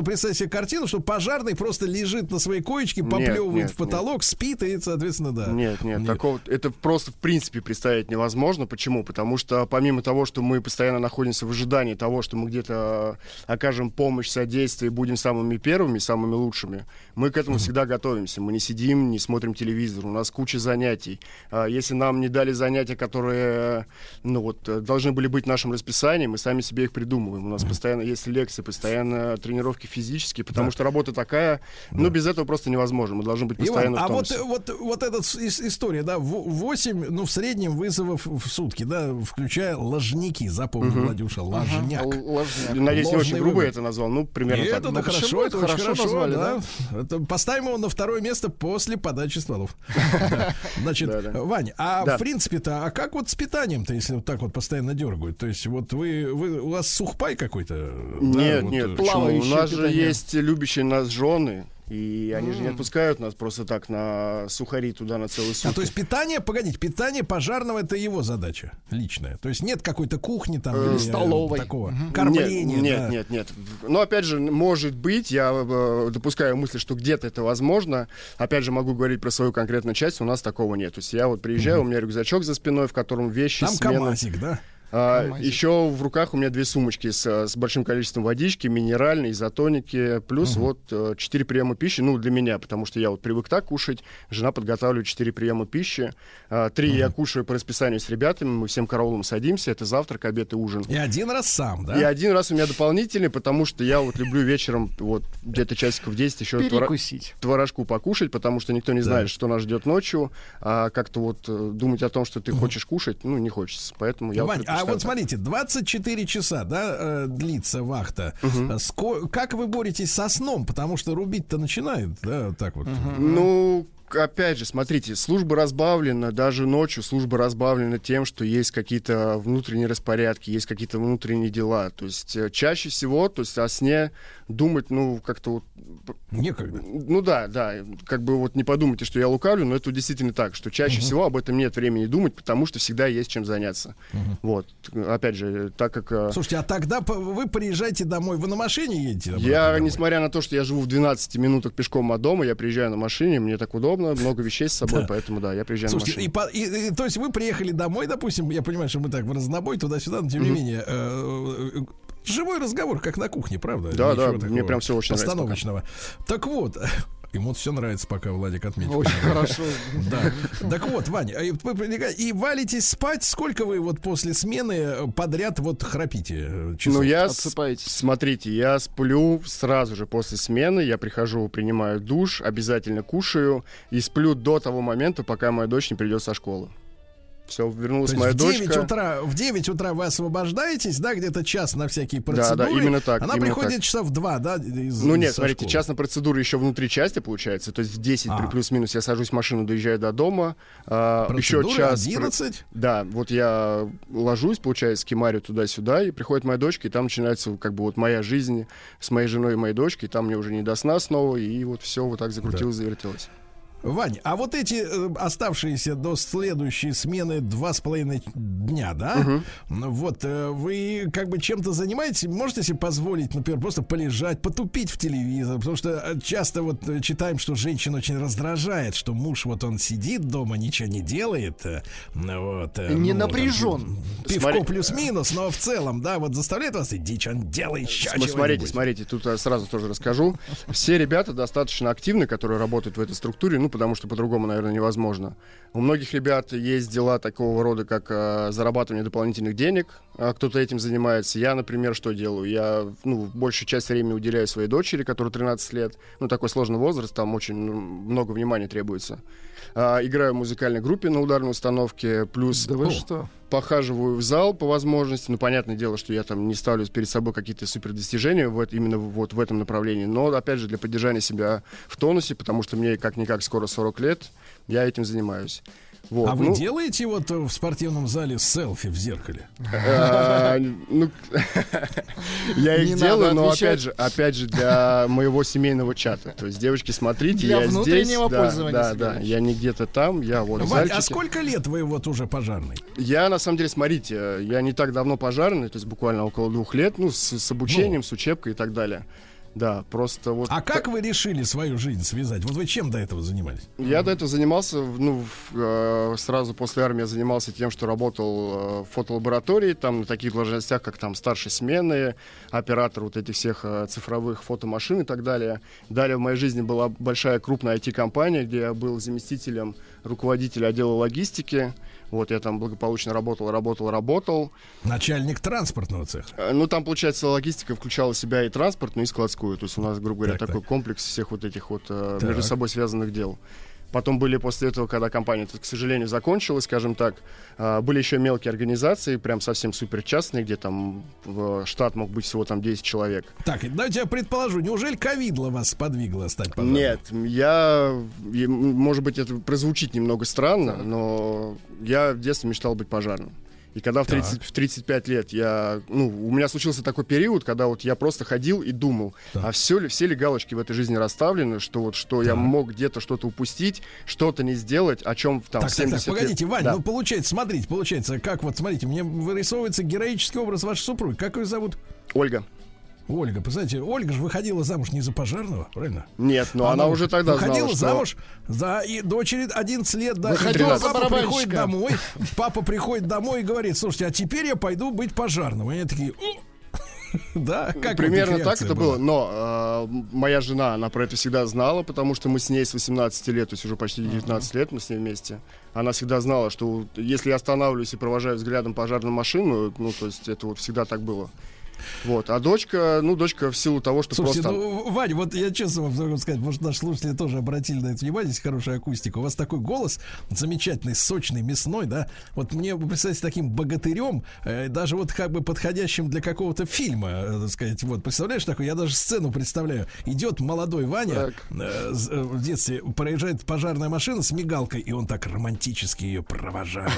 невозможно представить себе картину, что пожарный просто лежит на своей коечке, Нет, поплевывает нет, в потолок, спит и, соответственно, да. Нет, нет, такого это просто в принципе представить невозможно. Почему? Потому что помимо того, что мы постоянно находимся в ожидании того, что мы где-то э, окажем помощь, содействие будем самыми первыми, самыми лучшими, мы к этому всегда готовимся. Мы не сидим, не смотрим телевизор, у нас куча занятий. А Если нам не дали занятия, которые ну, вот, должны были быть в нашем расписании, мы сами себе их придумываем. У нас постоянно есть лекции, постоянно тренировки физические, потому Да. что работа такая, ну, без этого просто невозможно. Мы должны быть постоянно Иван, в а вот, вот, вот эта история, да, 8, ну, в среднем вызовов в сутки, да, включая ложники, запомни, Мгм. Владюша, ложняк. Надеюсь, не очень грубо это назвал. Ну, примерно И так. это Ну, да хорошо, это, очень хорошо хорошо, назвали, да. Это поставим его на второе место после подачи стволов. Да. Значит. Вань, а Да. в принципе-то, а как вот с питанием-то, если вот так вот постоянно дергают? То есть вот вы, вы у вас сухпай какой-то? да, Нет, нет, э? У нас же есть любящие нас жены, и они же не отпускают нас просто так на сухари туда на целый А сутки. то есть питание, погодите, питание пожарного это его задача личная. То есть нет какой-то кухни там Э, или, столовой. такого Мгм. кормления. Нет, да. нет, нет, нет. Но опять же, может быть, я э, допускаю мысль, что где-то это возможно. Опять же, могу говорить про свою конкретную часть, у нас такого нет. То есть я вот приезжаю, у меня рюкзачок за спиной, в котором вещи, Там смены. камазик, да? А, еще в руках у меня две сумочки с, с большим количеством водички, минеральной, изотоники, плюс вот э, четыре приема пищи, ну, для меня, потому что я вот привык так кушать, жена подготавливает четыре приема пищи, А, три я кушаю по расписанию с ребятами, мы всем караулом садимся, это завтрак, обед и ужин. И один раз сам, да? И один раз у меня дополнительный, потому что я вот люблю вечером, вот где-то часиков 10 еще Перекусить. творожку покушать, потому что никто не знает, что нас ждет ночью, а как-то вот э, думать о том, что ты хочешь кушать, ну, не хочется. Поэтому я... вот Вань, а А вот смотрите, 24 часа, да, э, длится вахта. Ско- Как вы боретесь со сном? Потому что рубить-то начинают, да, вот так вот. Ну, опять же, смотрите, служба разбавлена, даже ночью служба разбавлена тем, что есть какие-то внутренние распорядки, есть какие-то внутренние дела. То есть э, чаще всего, то есть о сне думать, ну, как-то вот... Некогда. Ну да, да, как бы вот не подумайте, что я лукавлю, но это действительно так, что чаще всего об этом нет времени думать, потому что всегда есть чем заняться. Вот, опять же, так как... э, Слушайте, а тогда вы приезжаете домой, вы на машине едете? Я, домой? несмотря на то, что я живу в 12 минутах пешком от дома, я приезжаю на машине, мне так удобно, много вещей с собой, Да. поэтому да, я приезжаю Слушайте, на и, машине. по- и- и- то есть вы приехали домой, допустим, я понимаю, что мы так в разнобой туда-сюда, но тем не менее, э, э, живой разговор, как на кухне, правда? Да, Ничего да, такого мне прям всё очень нравится постановочного. Так вот, ему все нравится, пока Владик отметил. Очень хорошо. Да. Так вот, Ваня, а и вы прилега- и валитесь спать, сколько вы вот после смены подряд вот храпите? э, часов? Ну, я, с- смотрите, я сплю сразу же после смены, я прихожу, принимаю душ, обязательно кушаю и сплю до того момента, пока моя дочь не придет со школы. Все, вернулась То моя в 9 дочка. утра, в 9 утра вы освобождаетесь, да, где-то час на всякие Да, процедуры. да, именно так, Она именно приходит так. часов в 2, да, из Ну нет, смотрите, школы. час на процедуры еще внутри части получается, то есть в 10 при А. плюс-минус я сажусь в машину, доезжаю до дома, а, еще час... 11? Да, вот я ложусь, получается, кемарю туда-сюда, и приходит моя дочка, и там начинается как бы вот моя жизнь с моей женой и моей дочкой, и там мне уже не до сна снова, и вот все вот так закрутилось, завертелось. Вань, а вот эти э, оставшиеся до следующей смены два с половиной дня, да? Ну Вот, э, вы как бы чем-то занимаетесь? Можете себе позволить, например, просто полежать, потупить в телевизор? Потому что э, часто вот читаем, что женщин очень раздражает, что муж вот он сидит дома, ничего не делает. Вот, Не ну, там, напряжен. Пивко Смотри- плюс-минус, но в целом, да, вот заставляет вас иди, что делай, еще См- Смотрите, смотрите, тут сразу тоже расскажу. Все ребята достаточно активны, которые работают в этой структуре, ну, потому что по-другому, наверное, невозможно. У многих ребят есть дела такого рода, как э, зарабатывание дополнительных денег. А кто-то этим занимается. Я, например, что делаю? Я, ну, большую часть времени уделяю своей дочери, которой 13 лет. Ну, такой сложный возраст, там очень много внимания требуется. А, играю в музыкальной группе на ударной установке, плюс... Да вы ну, что? Похаживаю в зал по возможности. Ну, понятное дело, что я там не ставлю перед собой какие-то супер достижения в, эт- именно вот в этом направлении. Но, опять же, для поддержания себя в тонусе, потому что мне как-никак скоро 40 лет, я этим занимаюсь. Вот, А вы ну, делаете вот э, в спортивном зале селфи в зеркале? а, ну, я их делаю, но опять же, опять же для моего семейного чата. То есть, девочки, смотрите, Для я здесь. внутреннего да, пользования, Да, да, я не где-то там, я вот в а сколько лет вы вот уже пожарный? Я, на самом деле, смотрите, я не так давно пожарный, то есть буквально около двух лет, ну, с, с обучением, с учебкой и так далее. Да, просто вот... А как вы решили свою жизнь связать? Вот вы чем до этого занимались? Я до этого занимался, ну, в- э, сразу после армии я занимался тем, что работал э, в фотолаборатории, там на таких должностях, как там старшей смены, оператор вот этих всех э, цифровых фотомашин и так далее. Далее в моей жизни была большая крупная IT-компания, где я был заместителем руководителя отдела логистики. Вот я там благополучно работал, работал, работал. Начальник транспортного цеха. Э, Ну, там, получается, логистика включала в себя и транспортную, и складскую. То есть у нас, грубо говоря, Так, такой так. комплекс всех вот этих вот э, Так. между собой связанных дел. Потом были после этого, когда компания, к сожалению, закончилась, скажем так, э, были еще мелкие организации, прям совсем супер частные, где там штат мог быть всего там 10 человек. Так, давайте я предположу, неужели ковидло вас сподвигло стать пожарным? Нет, я, может быть, это прозвучит немного странно, но я в детстве мечтал быть пожарным. И когда в, Так. 30, в 35 лет я, ну, у меня случился такой период, когда вот я просто ходил и думал, а все ли, все ли галочки в этой жизни расставлены, что вот, что я мог где-то что-то упустить, что-то не сделать, о чем там Так, в так, 70 так, погодите, лет. Вань, Да. ну получается, смотрите, получается, как вот, смотрите, мне вырисовывается героический образ вашей супруги. Как ее зовут? Ольга. Ольга, знаете, Ольга же выходила замуж не за пожарного, правильно? Нет, но она, уже тогда выходила знала, что... замуж, да, и дочери 11 лет, да, Выходила и за папа приходит домой, папа приходит домой и говорит, слушайте, а теперь я пойду быть пожарным. И они такие, да, как Примерно так это было. Но э, моя жена, она про это всегда знала, потому что мы с ней с 18 лет, то есть уже почти 19 лет мы с ней вместе. Она всегда знала, что если я останавливаюсь и провожаю взглядом пожарную машину, ну, то есть это вот всегда так было. Вот. А дочка, ну, дочка в силу того, что Слушайте, просто... ну, Вань, вот я честно вам могу сказать, может, наши слушатели тоже обратили на это внимание, здесь хорошая акустика. У вас такой голос замечательный, сочный, мясной, да? Вот мне, вы представляете, таким богатырем, э, даже вот как бы подходящим для какого-то фильма, э, так сказать, вот, представляешь такой, я даже сцену представляю. Идет молодой Ваня, э, э, в детстве проезжает пожарная машина с мигалкой, и он так романтически ее провожает.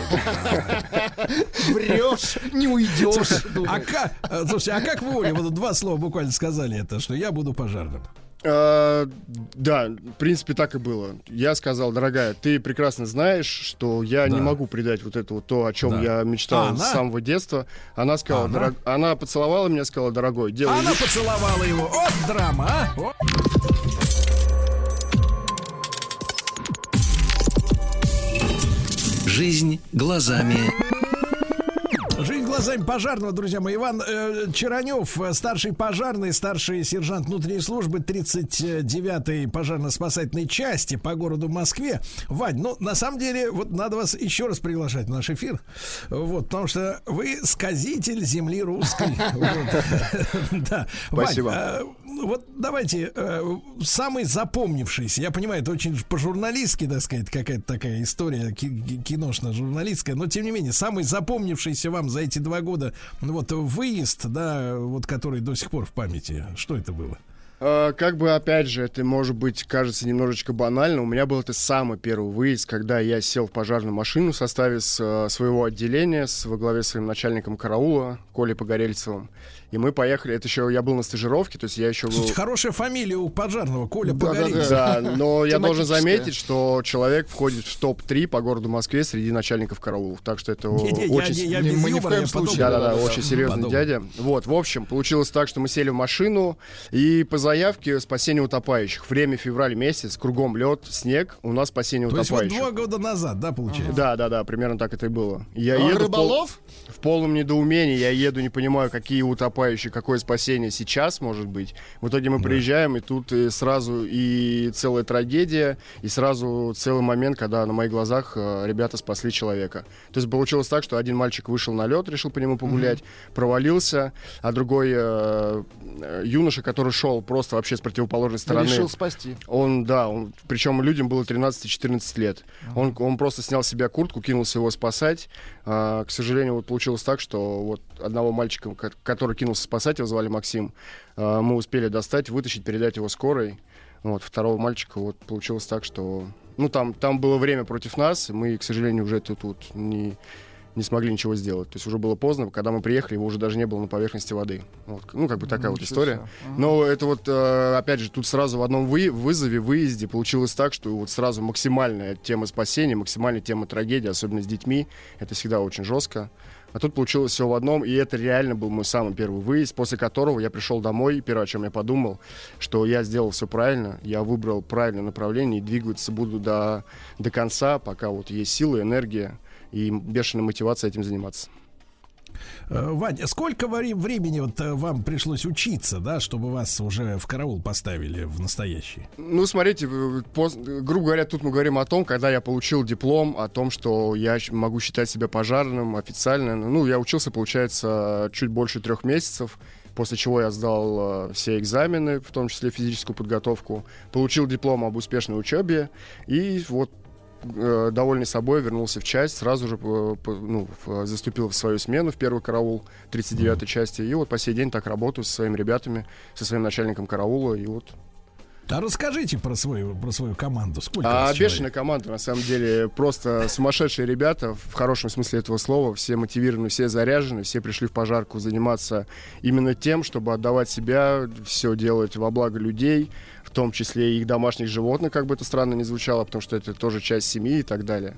Врешь, не уйдешь. А как, э, слушайте, а как вы, Оля, вот два слова буквально сказали это, что я буду пожарным? А, да, в принципе, так и было. Я сказал, дорогая, ты прекрасно знаешь, что я не Да. могу предать вот это вот то, о чем Да. я мечтал А она? с самого детства. Она сказала, Она? дорог- она поцеловала меня, сказала, дорогой, делай Она вид, поцеловала его. Вот драма, а! О. Жизнь глазами Жизнь глазами пожарного, друзья мои. Иван э, Чаранев, э, старший пожарный, старший сержант внутренней службы 39-й пожарно-спасательной части по городу Москве. Вань, ну, на самом деле, вот надо вас еще раз приглашать в наш эфир. Вот, потому что вы сказитель земли русской. Да. Спасибо. Э, вот давайте, э, самый запомнившийся, я понимаю, это очень по-журналистски, так сказать, какая-то такая история ки- ки- киношно-журналистская, но тем не менее, самый запомнившийся вам за эти два года ну, вот выезд, да, вот который до сих пор в памяти, что это было? А, Как бы, опять же, это, может быть, кажется немножечко банально. У меня был это самый первый выезд, когда я сел в пожарную машину в составе с, э, своего отделения с, во главе с своим начальником караула Колей Погорельцевым. И мы поехали, это еще я был на стажировке, то есть я еще был... Слушайте, хорошая фамилия у пожарного, Коля Да-да-да. Погорельцев. Да, но я должен заметить, что человек входит в топ-3 по городу Москве среди начальников караулов. Так что это очень... я Не, мы ни в коем случае. Да, да, да, Да-да-да. очень серьезный Подумал. дядя. Вот, в общем, получилось так, что мы сели в машину, и по заявке спасение утопающих. Время февраль месяц, кругом лед, снег, у нас спасение То есть вот утопающих. два года назад, да, получается? Да, да, да, примерно так это и было. Я А еду в пол- рыболов? в полном недоумении, я еду, не понимаю, какие утопающие, какое спасение сейчас может быть. В итоге мы приезжаем, и тут и сразу и целая трагедия, и сразу целый момент, когда на моих глазах э, ребята спасли человека. То есть получилось так, что один мальчик вышел на лед, решил по нему погулять, провалился, а другой э, э, юноша, который шел просто вообще с противоположной стороны. Решил спасти. Он, да, он, причем людям было 13-14 лет. Он, он просто снял с себя куртку, кинулся его спасать. А, к сожалению, вот получилось так, что вот одного мальчика, ко- который кинулся спасать, его звали Максим, а, мы успели достать, вытащить, передать его скорой. Вот, второго мальчика вот получилось так, что... Ну, там, там было время против нас, и мы, к сожалению, уже тут вот не, не смогли ничего сделать. То есть уже было поздно, когда мы приехали, его уже даже не было на поверхности воды. Вот, ну, как бы такая вот Ничего история. себе. Но это вот, э, опять же, тут сразу в одном вы, вызове, выезде получилось так, что вот сразу максимальная тема спасения, максимальная тема трагедии, особенно с детьми. Это всегда очень жестко. А тут получилось все в одном, и это реально был мой самый первый выезд, после которого я пришел домой, и первое, о чем я подумал, что я сделал все правильно, я выбрал правильное направление, и двигаться буду до, до конца, пока вот есть силы, энергия и бешеная мотивация этим заниматься. Э, Вань, сколько времени вот э, вам пришлось учиться, да, чтобы вас уже в караул поставили в настоящий? Ну, смотрите, в- пос- грубо говоря, тут мы говорим о том, когда я получил диплом, о том, что я могу считать себя пожарным официально. Ну, я учился, получается, чуть больше трех месяцев, после чего я сдал э, все экзамены, в том числе физическую подготовку, получил диплом об успешной учебе, и вот э, довольный собой вернулся в часть, сразу же э, ну, заступил в свою смену в первый караул 39-й части, и вот по сей день так работаю со своими ребятами, со своим начальником караула, и вот А расскажите про свою, про свою команду. Сколько А человек? бешеная команда, на самом деле, просто сумасшедшие ребята, в хорошем смысле этого слова, все мотивированы, все заряжены, все пришли в пожарку заниматься именно тем, чтобы отдавать себя, все делать во благо людей, в том числе и их домашних животных, как бы это странно ни звучало, потому что это тоже часть семьи и так далее.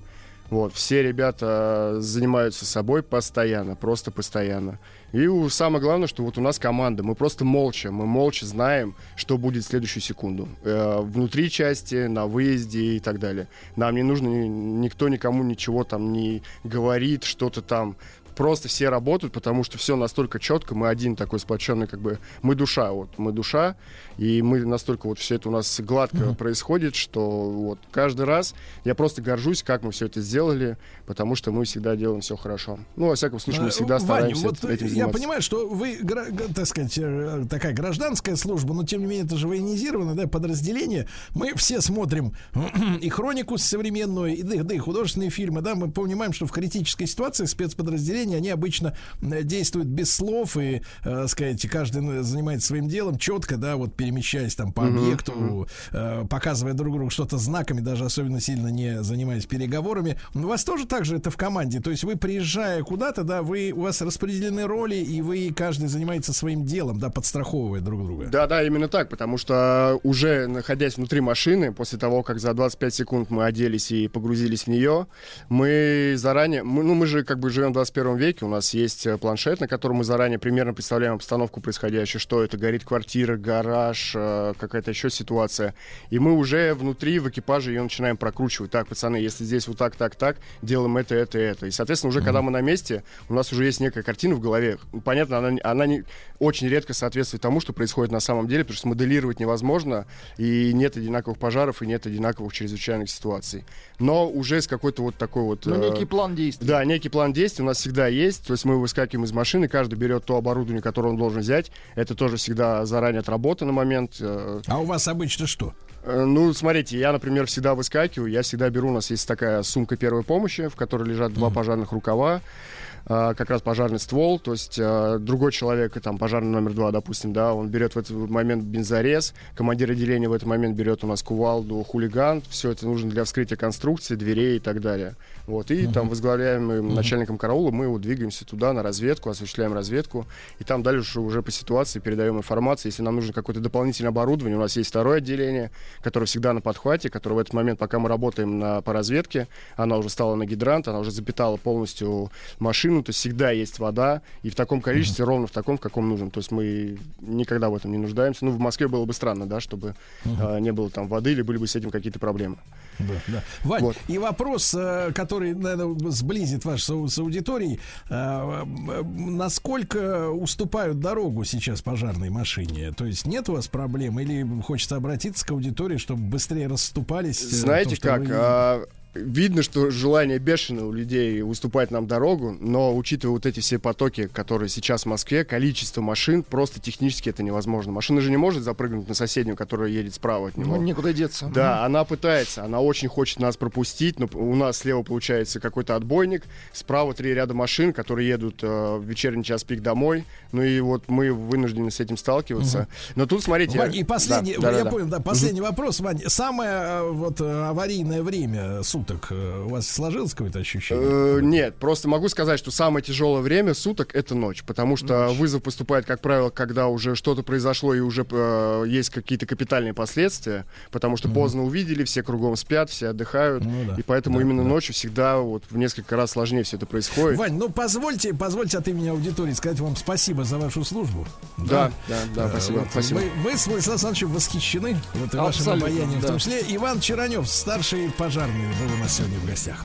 Вот, все ребята занимаются собой постоянно, просто постоянно. И самое главное, что вот у нас команда, мы просто молча, мы молча знаем, что будет в следующую секунду. Э, внутри части, на выезде и так далее. Нам не нужно, ни- никто никому ничего там не говорит, что-то там просто все работают, потому что все настолько четко, мы один такой сплоченный, как бы, мы душа, вот, мы душа, и мы настолько вот все это у нас гладко происходит, что вот каждый раз я просто горжусь, как мы все это сделали, потому что мы всегда делаем все хорошо. Ну, во всяком случае, мы Э, всегда Вань, стараемся вот этим я заниматься. понимаю, что вы, так сказать, э, такая гражданская служба, но тем не менее это же военизированное да, подразделение. Мы все смотрим и хронику современную, и, да, и художественные фильмы, да, мы понимаем, что в критической ситуации спецподразделения, они обычно действуют без слов и, э, сказать, каждый э, занимается своим делом четко, да, вот перемещаясь там по объекту, э, показывая друг другу что-то знаками, даже особенно сильно не занимаясь переговорами. У вас тоже так же это в команде? То есть вы, приезжая куда-то, да, вы, у вас распределены роли, и вы каждый занимается своим делом, да, подстраховывая друг друга. Да, да, именно так, потому что уже находясь внутри машины, после того, как за 25 секунд мы оделись и погрузились в нее, мы заранее, мы, ну мы же как бы живем в 21 веке, у нас есть э, планшет, на котором мы заранее примерно представляем обстановку происходящую, что это, горит квартира, гараж, э, какая-то еще ситуация, и мы уже внутри в экипаже ее начинаем прокручивать. Так, пацаны, если здесь вот так, так, так, делаем это, это, это. И, соответственно, уже когда мы на месте, у нас уже есть некая картина в голове. Понятно, она, она не, очень редко соответствует тому, что происходит на самом деле, потому что моделировать невозможно, и нет одинаковых пожаров, и нет одинаковых чрезвычайных ситуаций. Но уже с какой-то вот такой вот... Ну, э, некий план действий. Да, некий план действий у нас всегда есть. То есть мы выскакиваем из машины, каждый берет то оборудование, которое он должен взять. Это тоже всегда заранее отработанный момент. э, А у вас обычно что? Э, Ну, смотрите, я, например, всегда выскакиваю, я всегда беру, у нас есть такая сумка первой помощи, в которой лежат два пожарных рукава, а, как раз пожарный ствол, то есть а, другой человек, там пожарный номер два, допустим, да, он берет в этот момент бензорез, командир отделения в этот момент берет у нас кувалду, хулиган, все это нужно для вскрытия конструкции, дверей и так далее. Вот, и там возглавляемым начальником караула мы вот двигаемся туда на разведку, осуществляем разведку, и там дальше уже по ситуации передаем информацию, если нам нужно какое-то дополнительное оборудование, у нас есть второе отделение, которое всегда на подхвате, которое в этот момент, пока мы работаем на, по разведке, она уже стала на гидрант, она уже запитала полностью машину, то есть всегда есть вода, и в таком количестве, ровно в таком, в каком нужен. То есть мы никогда в этом не нуждаемся. Ну, в Москве было бы странно, да, чтобы а, не было там воды или были бы с этим какие-то проблемы. Да, да. Вань, и вопрос, э, который, наверное, сблизит вас с, ау- с аудиторией. Э, Насколько уступают дорогу сейчас пожарной машине? То есть нет у вас проблем? Или хочется обратиться к аудитории, чтобы быстрее расступались? э, Знаете то, как? вы- видно, что желание бешеное у людей уступать нам дорогу, но учитывая вот эти все потоки, которые сейчас в Москве, количество машин, просто технически это невозможно. Машина же не может запрыгнуть на соседнюю, которая едет справа от него. Ну, никуда деться. Да, она пытается, она очень хочет нас пропустить, но у нас слева получается какой-то отбойник, справа три ряда машин, которые едут э, в вечерний час пик домой, ну и вот мы вынуждены с этим сталкиваться. Но тут, смотрите... Вань, и последний, Да, да, я да. понял, да, последний вопрос, Вань. Самое э, вот э, аварийное время суток э, у вас сложилось какое-то ощущение? Э, Нет, просто могу сказать, что самое тяжелое время суток это ночь, потому что вызов поступает, как правило, когда уже что-то произошло и уже э, есть какие-то капитальные последствия, потому что поздно увидели, все кругом спят, все отдыхают, и поэтому именно ночью всегда вот в несколько раз сложнее все это происходит. Вань, ну позвольте, позвольте от имени аудитории сказать вам спасибо за вашу службу. Да, да, да, Э, спасибо, вот спасибо. Мы, мы с Владиславом Александровичем восхищены вот, вашим обаянием в да. том числе. Иван Чаранев, старший пожарный, был у нас сегодня в гостях.